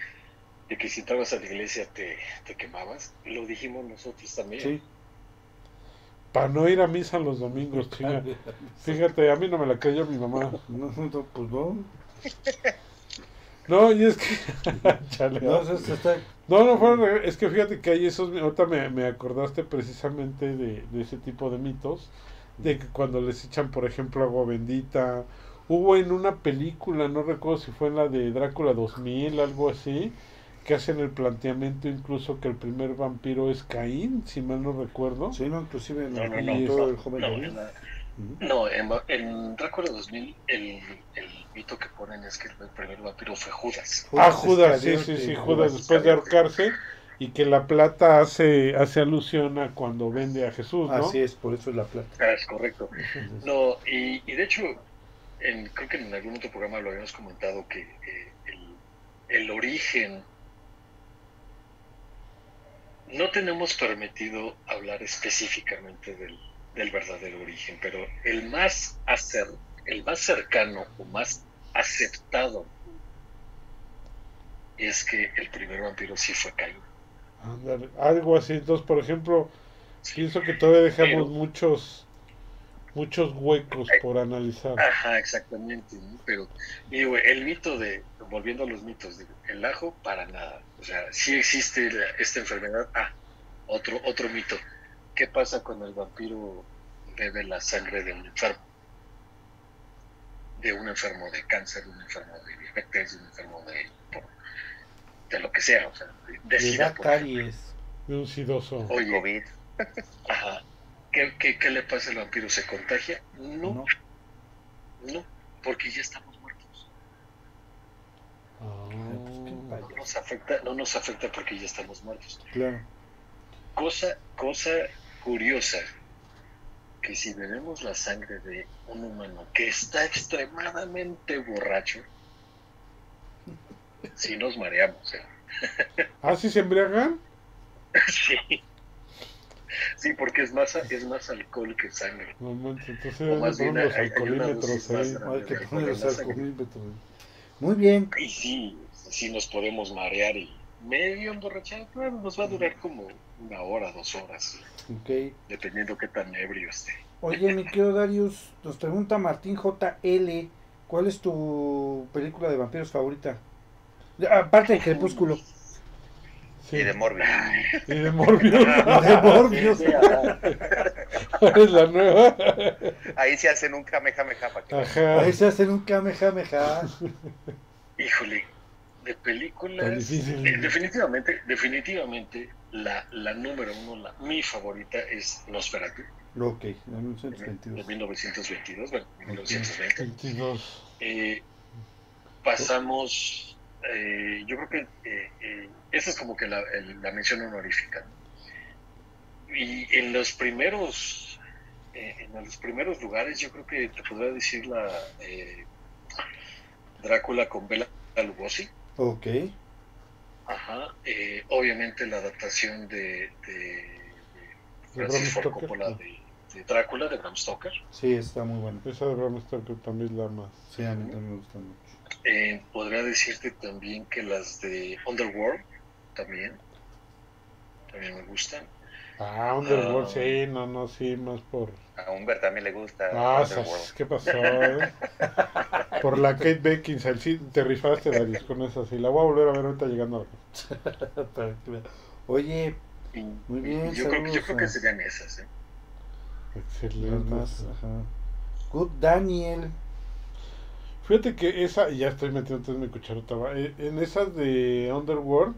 Speaker 3: de que si entrabas a la iglesia te, te quemabas, lo dijimos nosotros también.
Speaker 1: sí.
Speaker 2: Para no ir a misa los domingos, chinga. Fíjate, a mí no me la creyó mi mamá.
Speaker 1: No, no, pues no.
Speaker 2: No, y es que. Chale,
Speaker 1: No, está- está-
Speaker 2: No, no, fueron- es que fíjate que hay esos, ahorita me, me acordaste precisamente de, de ese tipo de mitos, de que cuando les echan, por ejemplo, agua bendita, hubo en una película, no recuerdo si fue en la de Drácula 2000, algo así, que hacen el planteamiento incluso que el primer vampiro es Caín, si mal no recuerdo.
Speaker 1: Sí, no, inclusive en
Speaker 3: No, no,
Speaker 1: el
Speaker 3: no,
Speaker 1: del joven
Speaker 3: no,
Speaker 1: David.
Speaker 3: No, en, en Drácula 2000 el, el mito que ponen es que el primer vampiro fue Judas.
Speaker 2: Ah, Judas, sí, sí, sí,
Speaker 1: Judas
Speaker 2: Judas después de ahorcarse y que la plata hace, hace alusión a cuando vende a Jesús, ¿no?
Speaker 1: Así es, por eso es la plata.
Speaker 3: Ah, es correcto. No, y, y de hecho, en, creo que en algún otro programa lo habíamos comentado que eh, el, el origen. No tenemos permitido hablar específicamente del, del verdadero origen, pero el más, acer, el más cercano o más aceptado es que el primer vampiro sí fue Caín.
Speaker 2: Ándale, algo así. Entonces, por ejemplo, pienso que todavía dejamos
Speaker 3: Pero-
Speaker 2: muchos muchos huecos por analizar.
Speaker 3: Ajá, exactamente. ¿no? Pero, digo, el mito de, volviendo a los mitos, digo, el ajo para nada. O sea, sí existe la- esta enfermedad. Ah, otro, otro mito. ¿Qué pasa cuando el vampiro bebe la sangre de un enfermo? De un enfermo de cáncer, de un enfermo de diabetes, de un enfermo de, de lo que sea. O sea, de, de sida, ejemplo.
Speaker 1: caries.
Speaker 2: De un sidoso.
Speaker 3: Oye,
Speaker 4: COVID.
Speaker 3: Ajá. ¿Qué, qué, qué le pasa al vampiro? ¿Se contagia? No,
Speaker 1: No.
Speaker 3: no, porque ya estamos muertos.
Speaker 2: Ah,
Speaker 1: pues, qué
Speaker 3: No nos afecta, no nos afecta porque ya estamos muertos.
Speaker 1: Claro.
Speaker 3: Cosa, cosa curiosa, que si bebemos la sangre de un humano que está extremadamente borracho, si nos mareamos. ¿eh?
Speaker 2: ¿Ah, sí se embriagan?
Speaker 3: Sí. Sí, porque es más, es más alcohol que sangre.
Speaker 2: No manches, entonces
Speaker 3: O más bien
Speaker 2: los
Speaker 3: hay-
Speaker 2: alcoholímetros ahí.
Speaker 1: Hay que poner los alcoholímetros. Muy bien.
Speaker 3: Y sí, sí nos podemos marear y medio emborrachar, bueno, nos va a durar como una hora, dos horas,
Speaker 1: Ok.
Speaker 3: dependiendo qué tan ebrio esté.
Speaker 1: Oye, mi querido Darius, nos pregunta Martín JL, ¿cuál es tu película de vampiros favorita? De- Aparte de Crepúsculo.
Speaker 2: Sí.
Speaker 4: Y de Morbius.
Speaker 2: Y de Morbius.
Speaker 1: De Morbius.
Speaker 3: Sí,
Speaker 2: es la nueva.
Speaker 4: Ahí se hacen un kamehameha
Speaker 2: Ajá.
Speaker 1: Ahí se hacen un kamehameha.
Speaker 3: Híjole, de películas, eh, definitivamente, definitivamente, la, la número uno, la, mi favorita es Nosferatu,
Speaker 1: Ok, de
Speaker 3: de, de
Speaker 1: 1922.
Speaker 3: 1922, bueno, 1920.
Speaker 2: 22.
Speaker 3: Eh, pasamos, eh, yo creo que eh, eh, esa es como que la, el- la mención honorífica. ¿no? Y en los primeros, eh, en los primeros lugares, yo creo que te podría decir la eh, Drácula con Bela Lugosi.
Speaker 1: Ok,
Speaker 3: Ajá. eh, obviamente la adaptación de, de, de
Speaker 2: Bram
Speaker 3: Francis Ford
Speaker 2: Stoker.
Speaker 3: Coppola de, de Drácula de Bram Stoker.
Speaker 1: sí, está muy bueno.
Speaker 2: Esa de Bram Stoker también es la más.
Speaker 1: Sí, a mí también me gusta mucho.
Speaker 3: Eh, podría decirte también que las de Underworld también, también me gustan.
Speaker 2: Ah, Underworld,
Speaker 3: Ah.
Speaker 2: sí, no, no, sí, más por.
Speaker 4: a Humbert también le gusta
Speaker 2: Ah,
Speaker 4: Underworld.
Speaker 2: ¿qué pasó? eh? por la Kate Beckinsale, sí, te rifaste, Darius, con esa, sí. La voy a volver a ver ahorita llegando a.
Speaker 1: Oye, Muy bien,
Speaker 3: yo, creo, que- yo creo que serían esas. ¿eh?
Speaker 2: Excelente.
Speaker 1: más, ajá. Good Daniel.
Speaker 2: Fíjate que esa, y ya estoy metiendo entonces mi cucharota, va, eh, en esas de Underworld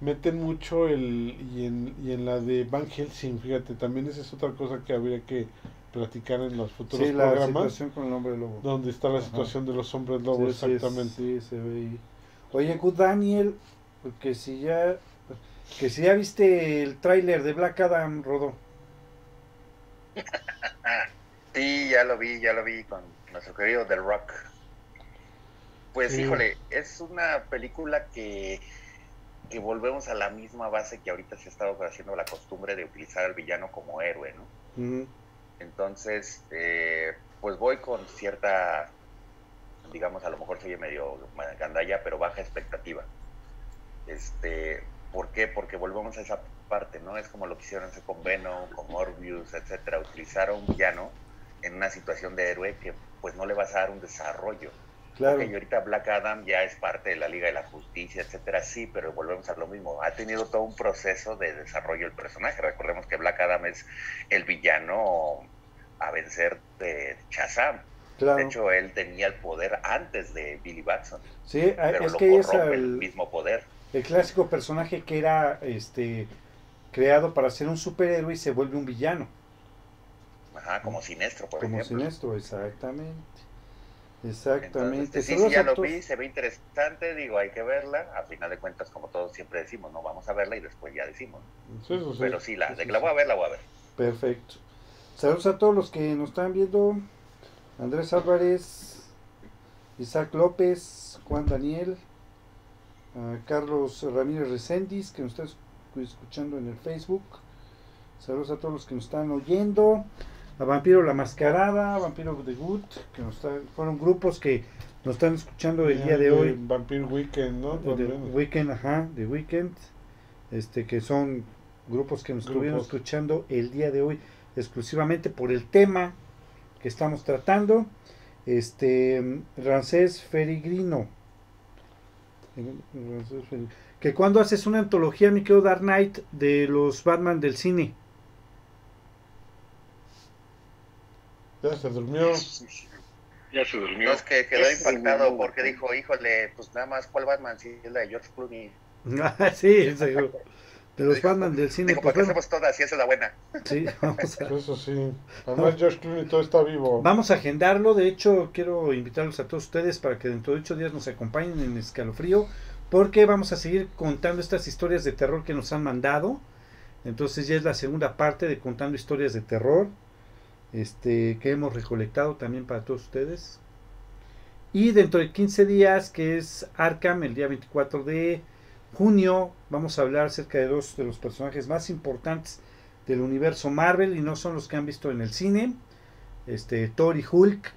Speaker 2: meten mucho el, y en, y en la de Van Helsing, fíjate, también esa es otra cosa que habría que platicar en los futuros
Speaker 1: Sí, la
Speaker 2: programas,
Speaker 1: situación con el hombre lobo.
Speaker 2: donde está la
Speaker 1: Ajá.
Speaker 2: situación de los hombres lobos,
Speaker 1: Sí, sí,
Speaker 2: exactamente.
Speaker 1: Sí, se ve ahí. Oye, Good Daniel, que si ya que si ya viste el tráiler de Black Adam, Rodó.
Speaker 4: Sí, ya lo vi, ya lo vi con nuestro querido The Rock. Pues
Speaker 2: Sí.
Speaker 4: híjole, es una película que, que volvemos a la misma base que ahorita se ha estado haciendo la costumbre de utilizar al villano como héroe, ¿no? Entonces, eh, pues voy con cierta, digamos, a lo mejor soy medio gandalla, pero baja expectativa. Este, ¿Por qué? Porque volvemos a esa parte, ¿no? Es como lo que hicieron con Venom, con Morbius, etcétera. Utilizar a un villano en una situación de héroe que pues no le vas a dar un desarrollo.
Speaker 1: Claro.
Speaker 4: Y ahorita Black Adam ya es parte de la Liga de la Justicia, etcétera, sí, pero volvemos a lo mismo. Ha tenido todo un proceso de desarrollo el personaje. Recordemos que Black Adam es el villano a vencer de Shazam.
Speaker 1: Claro.
Speaker 4: De hecho, él tenía el poder antes de Billy Batson,
Speaker 1: Sí, eh,
Speaker 4: pero
Speaker 1: es
Speaker 4: lo
Speaker 1: que es
Speaker 4: el
Speaker 1: el,
Speaker 4: mismo poder.
Speaker 1: el clásico personaje que era este creado para ser un superhéroe y se vuelve un villano.
Speaker 4: Ajá, como Sinestro, por
Speaker 1: como
Speaker 4: ejemplo.
Speaker 1: Sinestro, exactamente. Exactamente.
Speaker 4: Entonces, este, sí, sí, ya lo vi, se ve interesante, digo, hay que verla. A final de cuentas, como todos siempre decimos, no vamos a verla y después ya decimos.
Speaker 2: Sí, eso sí.
Speaker 4: Pero sí, la,
Speaker 1: Sí,
Speaker 4: de
Speaker 1: sí,
Speaker 4: que la voy a ver, la voy a ver.
Speaker 1: Perfecto. Saludos a todos los que nos están viendo. Andrés Álvarez, Isaac López, Juan Daniel, Carlos Ramírez Recendis, que nos está escu- escuchando en el Facebook. Saludos a todos los que nos están oyendo. A Vampiro La Mascarada, Vampiro The Good, que nos está- fueron grupos que nos están escuchando el día de hoy.
Speaker 2: Vampire Weekend, ¿no?
Speaker 1: De. Weekend, ajá, de Weekend, este que son grupos que nos estuvieron
Speaker 2: Grupos.
Speaker 1: escuchando el día de hoy exclusivamente por el tema que estamos tratando. Este Rancés Ferigrino. Que cuando haces una antología, mi querido Dark Knight, de los Batman del cine.
Speaker 2: Ya se durmió.
Speaker 3: Ya se durmió.
Speaker 4: No, es que quedó impactado porque dijo, híjole, pues nada más, ¿cuál Batman? Si es la de George Clooney.
Speaker 1: Ah, sí, seguro. de los Batman del cine.
Speaker 4: Dijo,
Speaker 1: pues
Speaker 4: ¿para qué hacemos todas? Si esa es la buena.
Speaker 1: sí, vamos a-
Speaker 2: Eso sí. Además, George Clooney todo está vivo.
Speaker 1: Vamos a agendarlo, de hecho quiero invitarlos a todos ustedes para que dentro de ocho días nos acompañen en Escalofrío, porque vamos a seguir contando estas historias de terror que nos han mandado. Entonces ya es la segunda parte de contando historias de terror, este que hemos recolectado también para todos ustedes. Y dentro de 15 días, que es Arkham, el día 24 de junio, vamos a hablar acerca de dos de los personajes más importantes del universo Marvel y no son los que han visto en el cine este Thor y Hulk.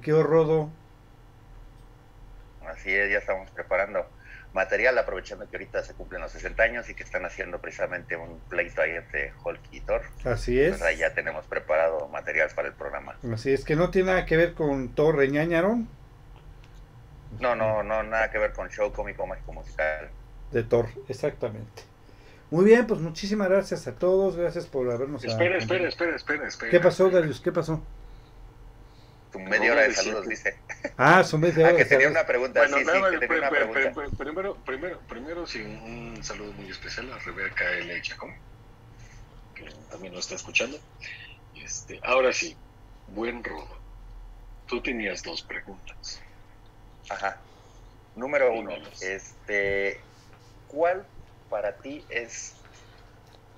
Speaker 1: Quedo rodo.
Speaker 4: Así es, ya estamos preparando material, aprovechando que ahorita se cumplen los 60 años y que están haciendo precisamente un pleito ahí entre Hulk y Thor.
Speaker 1: Así es.
Speaker 4: Pues ahí ya tenemos preparado material para el programa.
Speaker 1: Así es que no tiene nada que ver con Thor Reñañaron
Speaker 4: No, no, no, nada que ver con show cómico mágico musical.
Speaker 1: de Thor, exactamente. Muy bien, pues muchísimas gracias a todos, gracias por habernos
Speaker 3: Espera, espera, espera, espera, espera.
Speaker 1: ¿Qué pasó, Darius? ¿Qué pasó?
Speaker 4: Tu media hora de saludos, dice.
Speaker 1: Ah, son media
Speaker 4: Ah,
Speaker 1: hora
Speaker 4: que tenía una pregunta,
Speaker 3: Bueno,
Speaker 4: sí, sí,
Speaker 3: nada,
Speaker 4: que tenía una pregunta.
Speaker 3: primero, primero, primero, sí, un saludo muy especial a Rebeca L. Chacón, que también nos está escuchando. Este, ahora sí, buen robo. Tú tenías dos preguntas.
Speaker 4: Ajá. Número uno, este, ¿cuál para ti es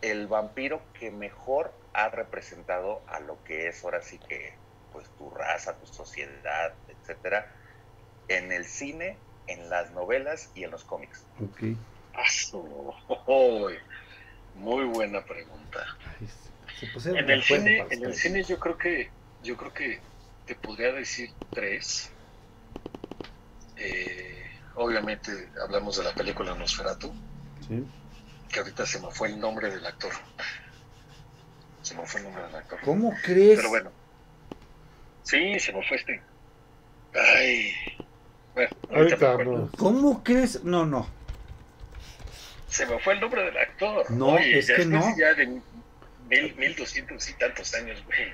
Speaker 4: el vampiro que mejor ha representado a lo que es ahora sí que, pues tu raza, tu sociedad, etcétera, en el cine, en las novelas y en los cómics?
Speaker 1: Ok.
Speaker 3: Oy, Muy buena pregunta.
Speaker 1: Ay, se pusieron
Speaker 3: En el cine, en el cine yo creo que yo creo que te podría decir tres. Eh, obviamente hablamos de la película Nosferatu,
Speaker 1: Sí.
Speaker 3: que ahorita se me fue el nombre del actor. Se me fue el nombre del actor.
Speaker 1: ¿Cómo crees?
Speaker 3: Pero bueno. Sí, se me fue este. Ay. Bueno, ahorita
Speaker 2: Ahorita
Speaker 3: me.
Speaker 1: ¿Cómo crees? No, no.
Speaker 3: Se me fue el nombre del actor.
Speaker 1: No, es
Speaker 3: ya
Speaker 1: que no.
Speaker 3: Ya de mil, mil doscientos y tantos años, güey.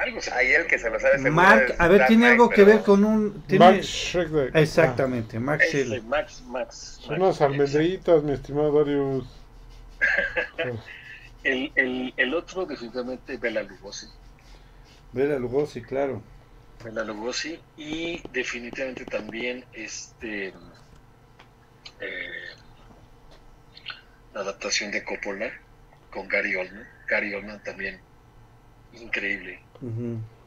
Speaker 3: Algo se
Speaker 4: Ahí el que se lo sabe
Speaker 1: Mark, a ver, tiene algo que
Speaker 4: pero-
Speaker 1: ver con un... tiene-
Speaker 2: Max Schreck.
Speaker 1: Exactamente, Max Shelley.
Speaker 3: Max, Max.
Speaker 2: Son
Speaker 3: Max,
Speaker 2: unas almendritas, mi estimado Darius.
Speaker 3: El, el, el otro, definitivamente, Bela Lugosi.
Speaker 1: Bela Lugosi, claro.
Speaker 3: Bela Lugosi. Y definitivamente también este. eh, la adaptación de Coppola con Gary Oldman. Gary Oldman también. Increíble.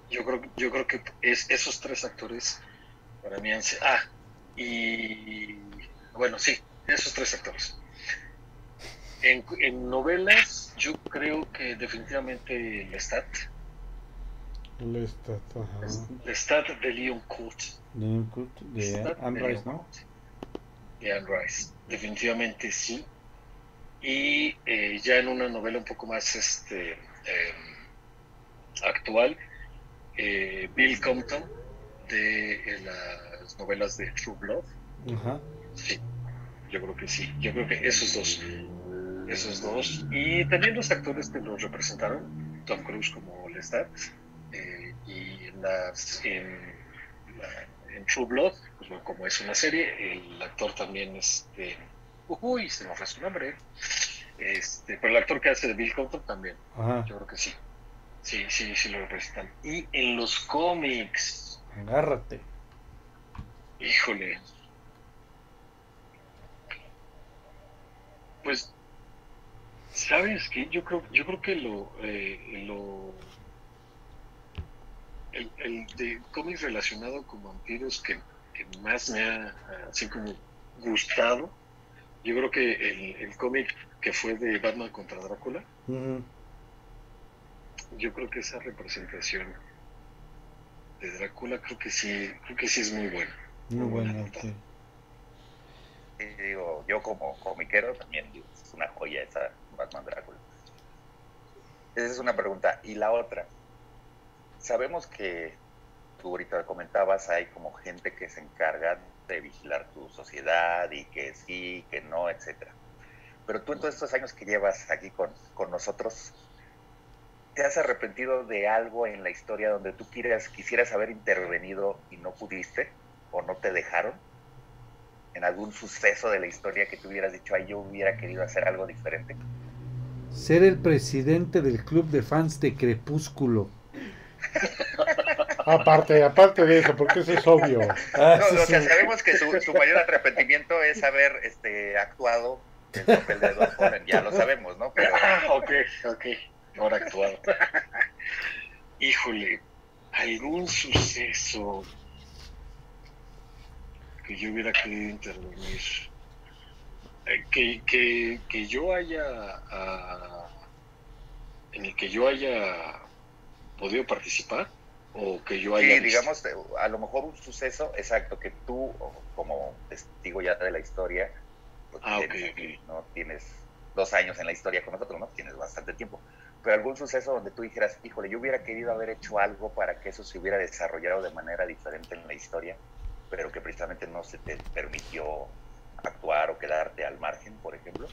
Speaker 3: Yo creo, yo creo que es, esos tres actores para mí han sido. Ah, y. Bueno, sí, esos tres actores. En, en novelas, yo creo que definitivamente Lestat.
Speaker 2: Lestat, ajá.
Speaker 3: Lestat de Leon Court.
Speaker 1: De, Anne Rice, ¿no?
Speaker 3: De Anne Rice. Definitivamente sí. Y eh, ya en una novela un poco más este, em, actual, eh, Bill Compton, de eh, las novelas de True Blood. Sí, yo creo que sí. Yo creo que esos dos. Esos dos. Y también los actores que los representaron, Tom Cruise como Lestat, en, True Blood, pues como es una serie, el actor también, este, uy, se me fue su nombre, este, pero el actor que hace de Bill Compton también, yo creo que sí. Sí, sí, sí lo representan. Y en los cómics.
Speaker 1: Agárrate.
Speaker 3: Híjole. Pues, ¿sabes qué? Yo creo, yo creo que lo, eh, lo el, el, de cómics relacionado con vampiros que, más me ha así como gustado, yo creo que el, el cómic que fue de Batman contra Drácula, yo creo que esa representación de Drácula creo que sí, creo que sí es muy buena.
Speaker 1: Muy, buena,
Speaker 4: digo, yo como comiquero también es una joya esa Batman Drácula. Esa es una pregunta. Y la otra, sabemos que tú ahorita comentabas, hay como gente que se encarga de vigilar tu sociedad y que sí, que no, etcétera. Pero tú en todos estos años que llevas aquí con, con nosotros, ¿Te has arrepentido de algo en la historia donde tú quieras, quisieras haber intervenido y no pudiste o no te dejaron? ¿En algún suceso de la historia que tú hubieras dicho, ay, yo hubiera querido hacer algo diferente?
Speaker 1: Ser el presidente del club de fans de Crepúsculo.
Speaker 2: Aparte, aparte de eso, porque eso es obvio.
Speaker 4: Ah, no, o sea, sabemos que su, mayor arrepentimiento es haber este, actuado en el papel de Edward ya lo sabemos, ¿no?
Speaker 3: Pero... Ah, ok, ok ahora actuado. Híjole, algún suceso que yo hubiera querido intervenir. Eh, que, que, que, yo haya en el que yo haya podido participar o que yo haya
Speaker 4: sí, digamos a lo mejor un suceso exacto que tú como testigo ya de la historia pues, ah, no tienes dos años en la historia con nosotros no tienes bastante tiempo. Pero algún suceso donde tú dijeras, híjole, yo hubiera querido haber hecho algo para que eso se hubiera desarrollado de manera diferente en la historia, pero que precisamente no se te permitió actuar o quedarte al margen, por ejemplo?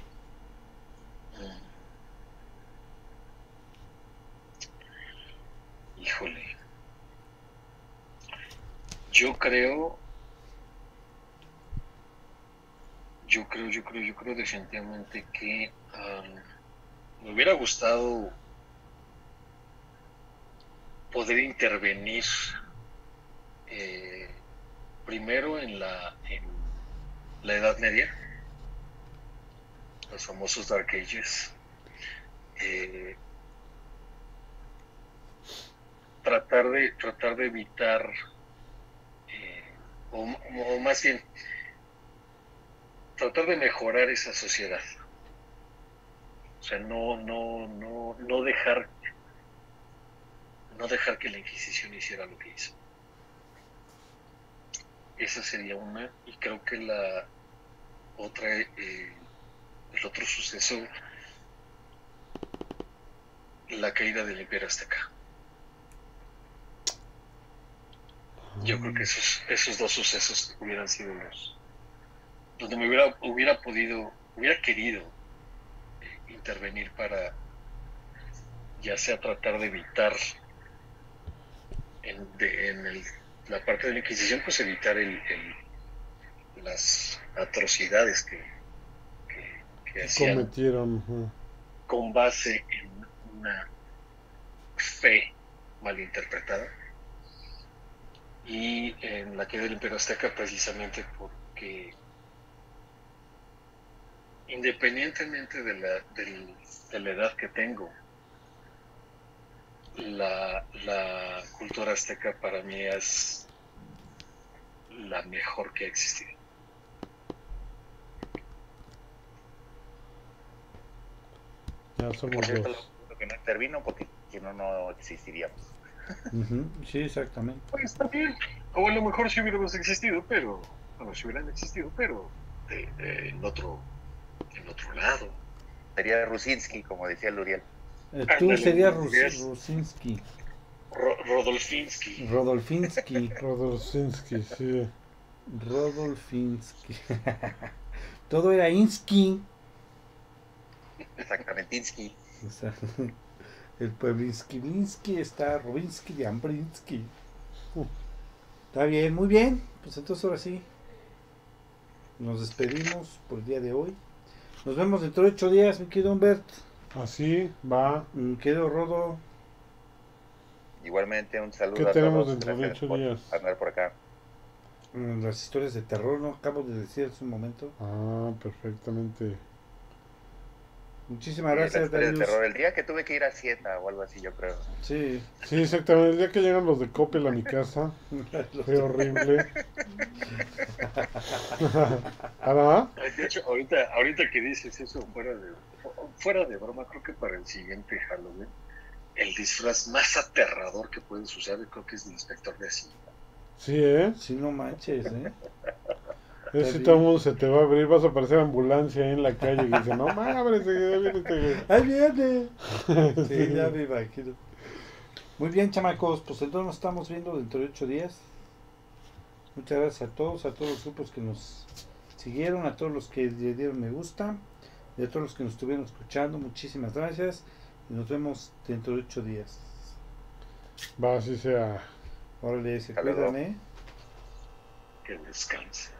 Speaker 3: Híjole. Yo creo, yo creo, yo creo, yo creo definitivamente que me hubiera gustado poder intervenir eh, primero en la, en la Edad Media, los famosos Dark Ages, eh, tratar de tratar de evitar eh, o, más bien tratar de mejorar esa sociedad o sea, no, no, no, no dejar no dejar que la Inquisición hiciera lo que hizo. Esa sería una, y creo que la otra, eh, el otro suceso, la caída del Imperio Azteca. Yo creo que esos, esos dos sucesos hubieran sido los donde me hubiera, hubiera podido, hubiera querido intervenir para ya sea tratar de evitar en, en la parte de la Inquisición, pues evitar el, las atrocidades que, que, hacían
Speaker 2: cometieron
Speaker 3: con base en una fe malinterpretada y en la que del Imperio Azteca precisamente porque independientemente de la, de la edad que tengo, la, la cultura azteca para mí es la mejor que ha existido.
Speaker 2: Ya somos
Speaker 4: dos. Lo que no intervino porque si no, no existiríamos.
Speaker 1: Sí, exactamente.
Speaker 3: Pues bien. O a lo mejor si hubiéramos existido, pero. Bueno, si hubieran existido, pero en otro en otro lado.
Speaker 4: Sería Rusinski, como decía Luriel.
Speaker 1: Eh, tú
Speaker 3: Ándale,
Speaker 1: serías Rus- Rusinski,
Speaker 3: Ro- Rodolfinsky.
Speaker 1: Rodolfinsky,
Speaker 2: sí.
Speaker 1: Rodolfinsky. Todo era Insky.
Speaker 4: Exactamentinsky.
Speaker 1: O sea, el Pueblinsky está Rubinsky de Ambrinsky. Uh, Está bien, muy bien. Pues entonces ahora sí. Nos despedimos por el día de hoy. Nos vemos dentro de ocho días, mi querido Humbert.
Speaker 2: Así va.
Speaker 1: Mi querido Rodo.
Speaker 4: Igualmente un saludo
Speaker 2: ¿Qué
Speaker 4: a
Speaker 2: tenemos
Speaker 4: todos.
Speaker 2: dentro de
Speaker 4: Gracias
Speaker 2: ocho
Speaker 4: por
Speaker 2: días?
Speaker 4: andar por acá.
Speaker 1: mm, Las historias de terror, ¿no? Acabo de decir hace un momento.
Speaker 2: Ah, perfectamente.
Speaker 1: Muchísimas gracias,
Speaker 4: de terror. El día que tuve que ir a Sieta o algo así, yo creo.
Speaker 1: Sí.
Speaker 2: Sí, exactamente. El día que llegan los de Coppel a mi casa, fue horrible. ¿Ahora?
Speaker 3: De hecho, ahorita, ahorita que dices eso fuera de, fuera de broma, creo que para el siguiente Halloween, el disfraz más aterrador que puedes usar, creo que es el inspector de Hacienda.
Speaker 2: Sí, ¿eh?
Speaker 1: Sí, no manches, ¿eh?
Speaker 2: Es si todo el mundo se te va a abrir, vas a aparecer ambulancia ahí en la calle y dice, no mames, ya viene este güey".
Speaker 1: ¡Ahí viene! Sí, ya me imagino. Muy bien, chamacos, pues entonces nos estamos viendo dentro de ocho días. Muchas gracias a todos, a todos los grupos que nos siguieron, a todos los que le dieron me gusta, y a todos los que nos estuvieron escuchando. Muchísimas gracias y nos vemos dentro de ocho días.
Speaker 2: Va, así sea.
Speaker 1: Órale, se cuidan, ¿eh?
Speaker 3: Que descanse.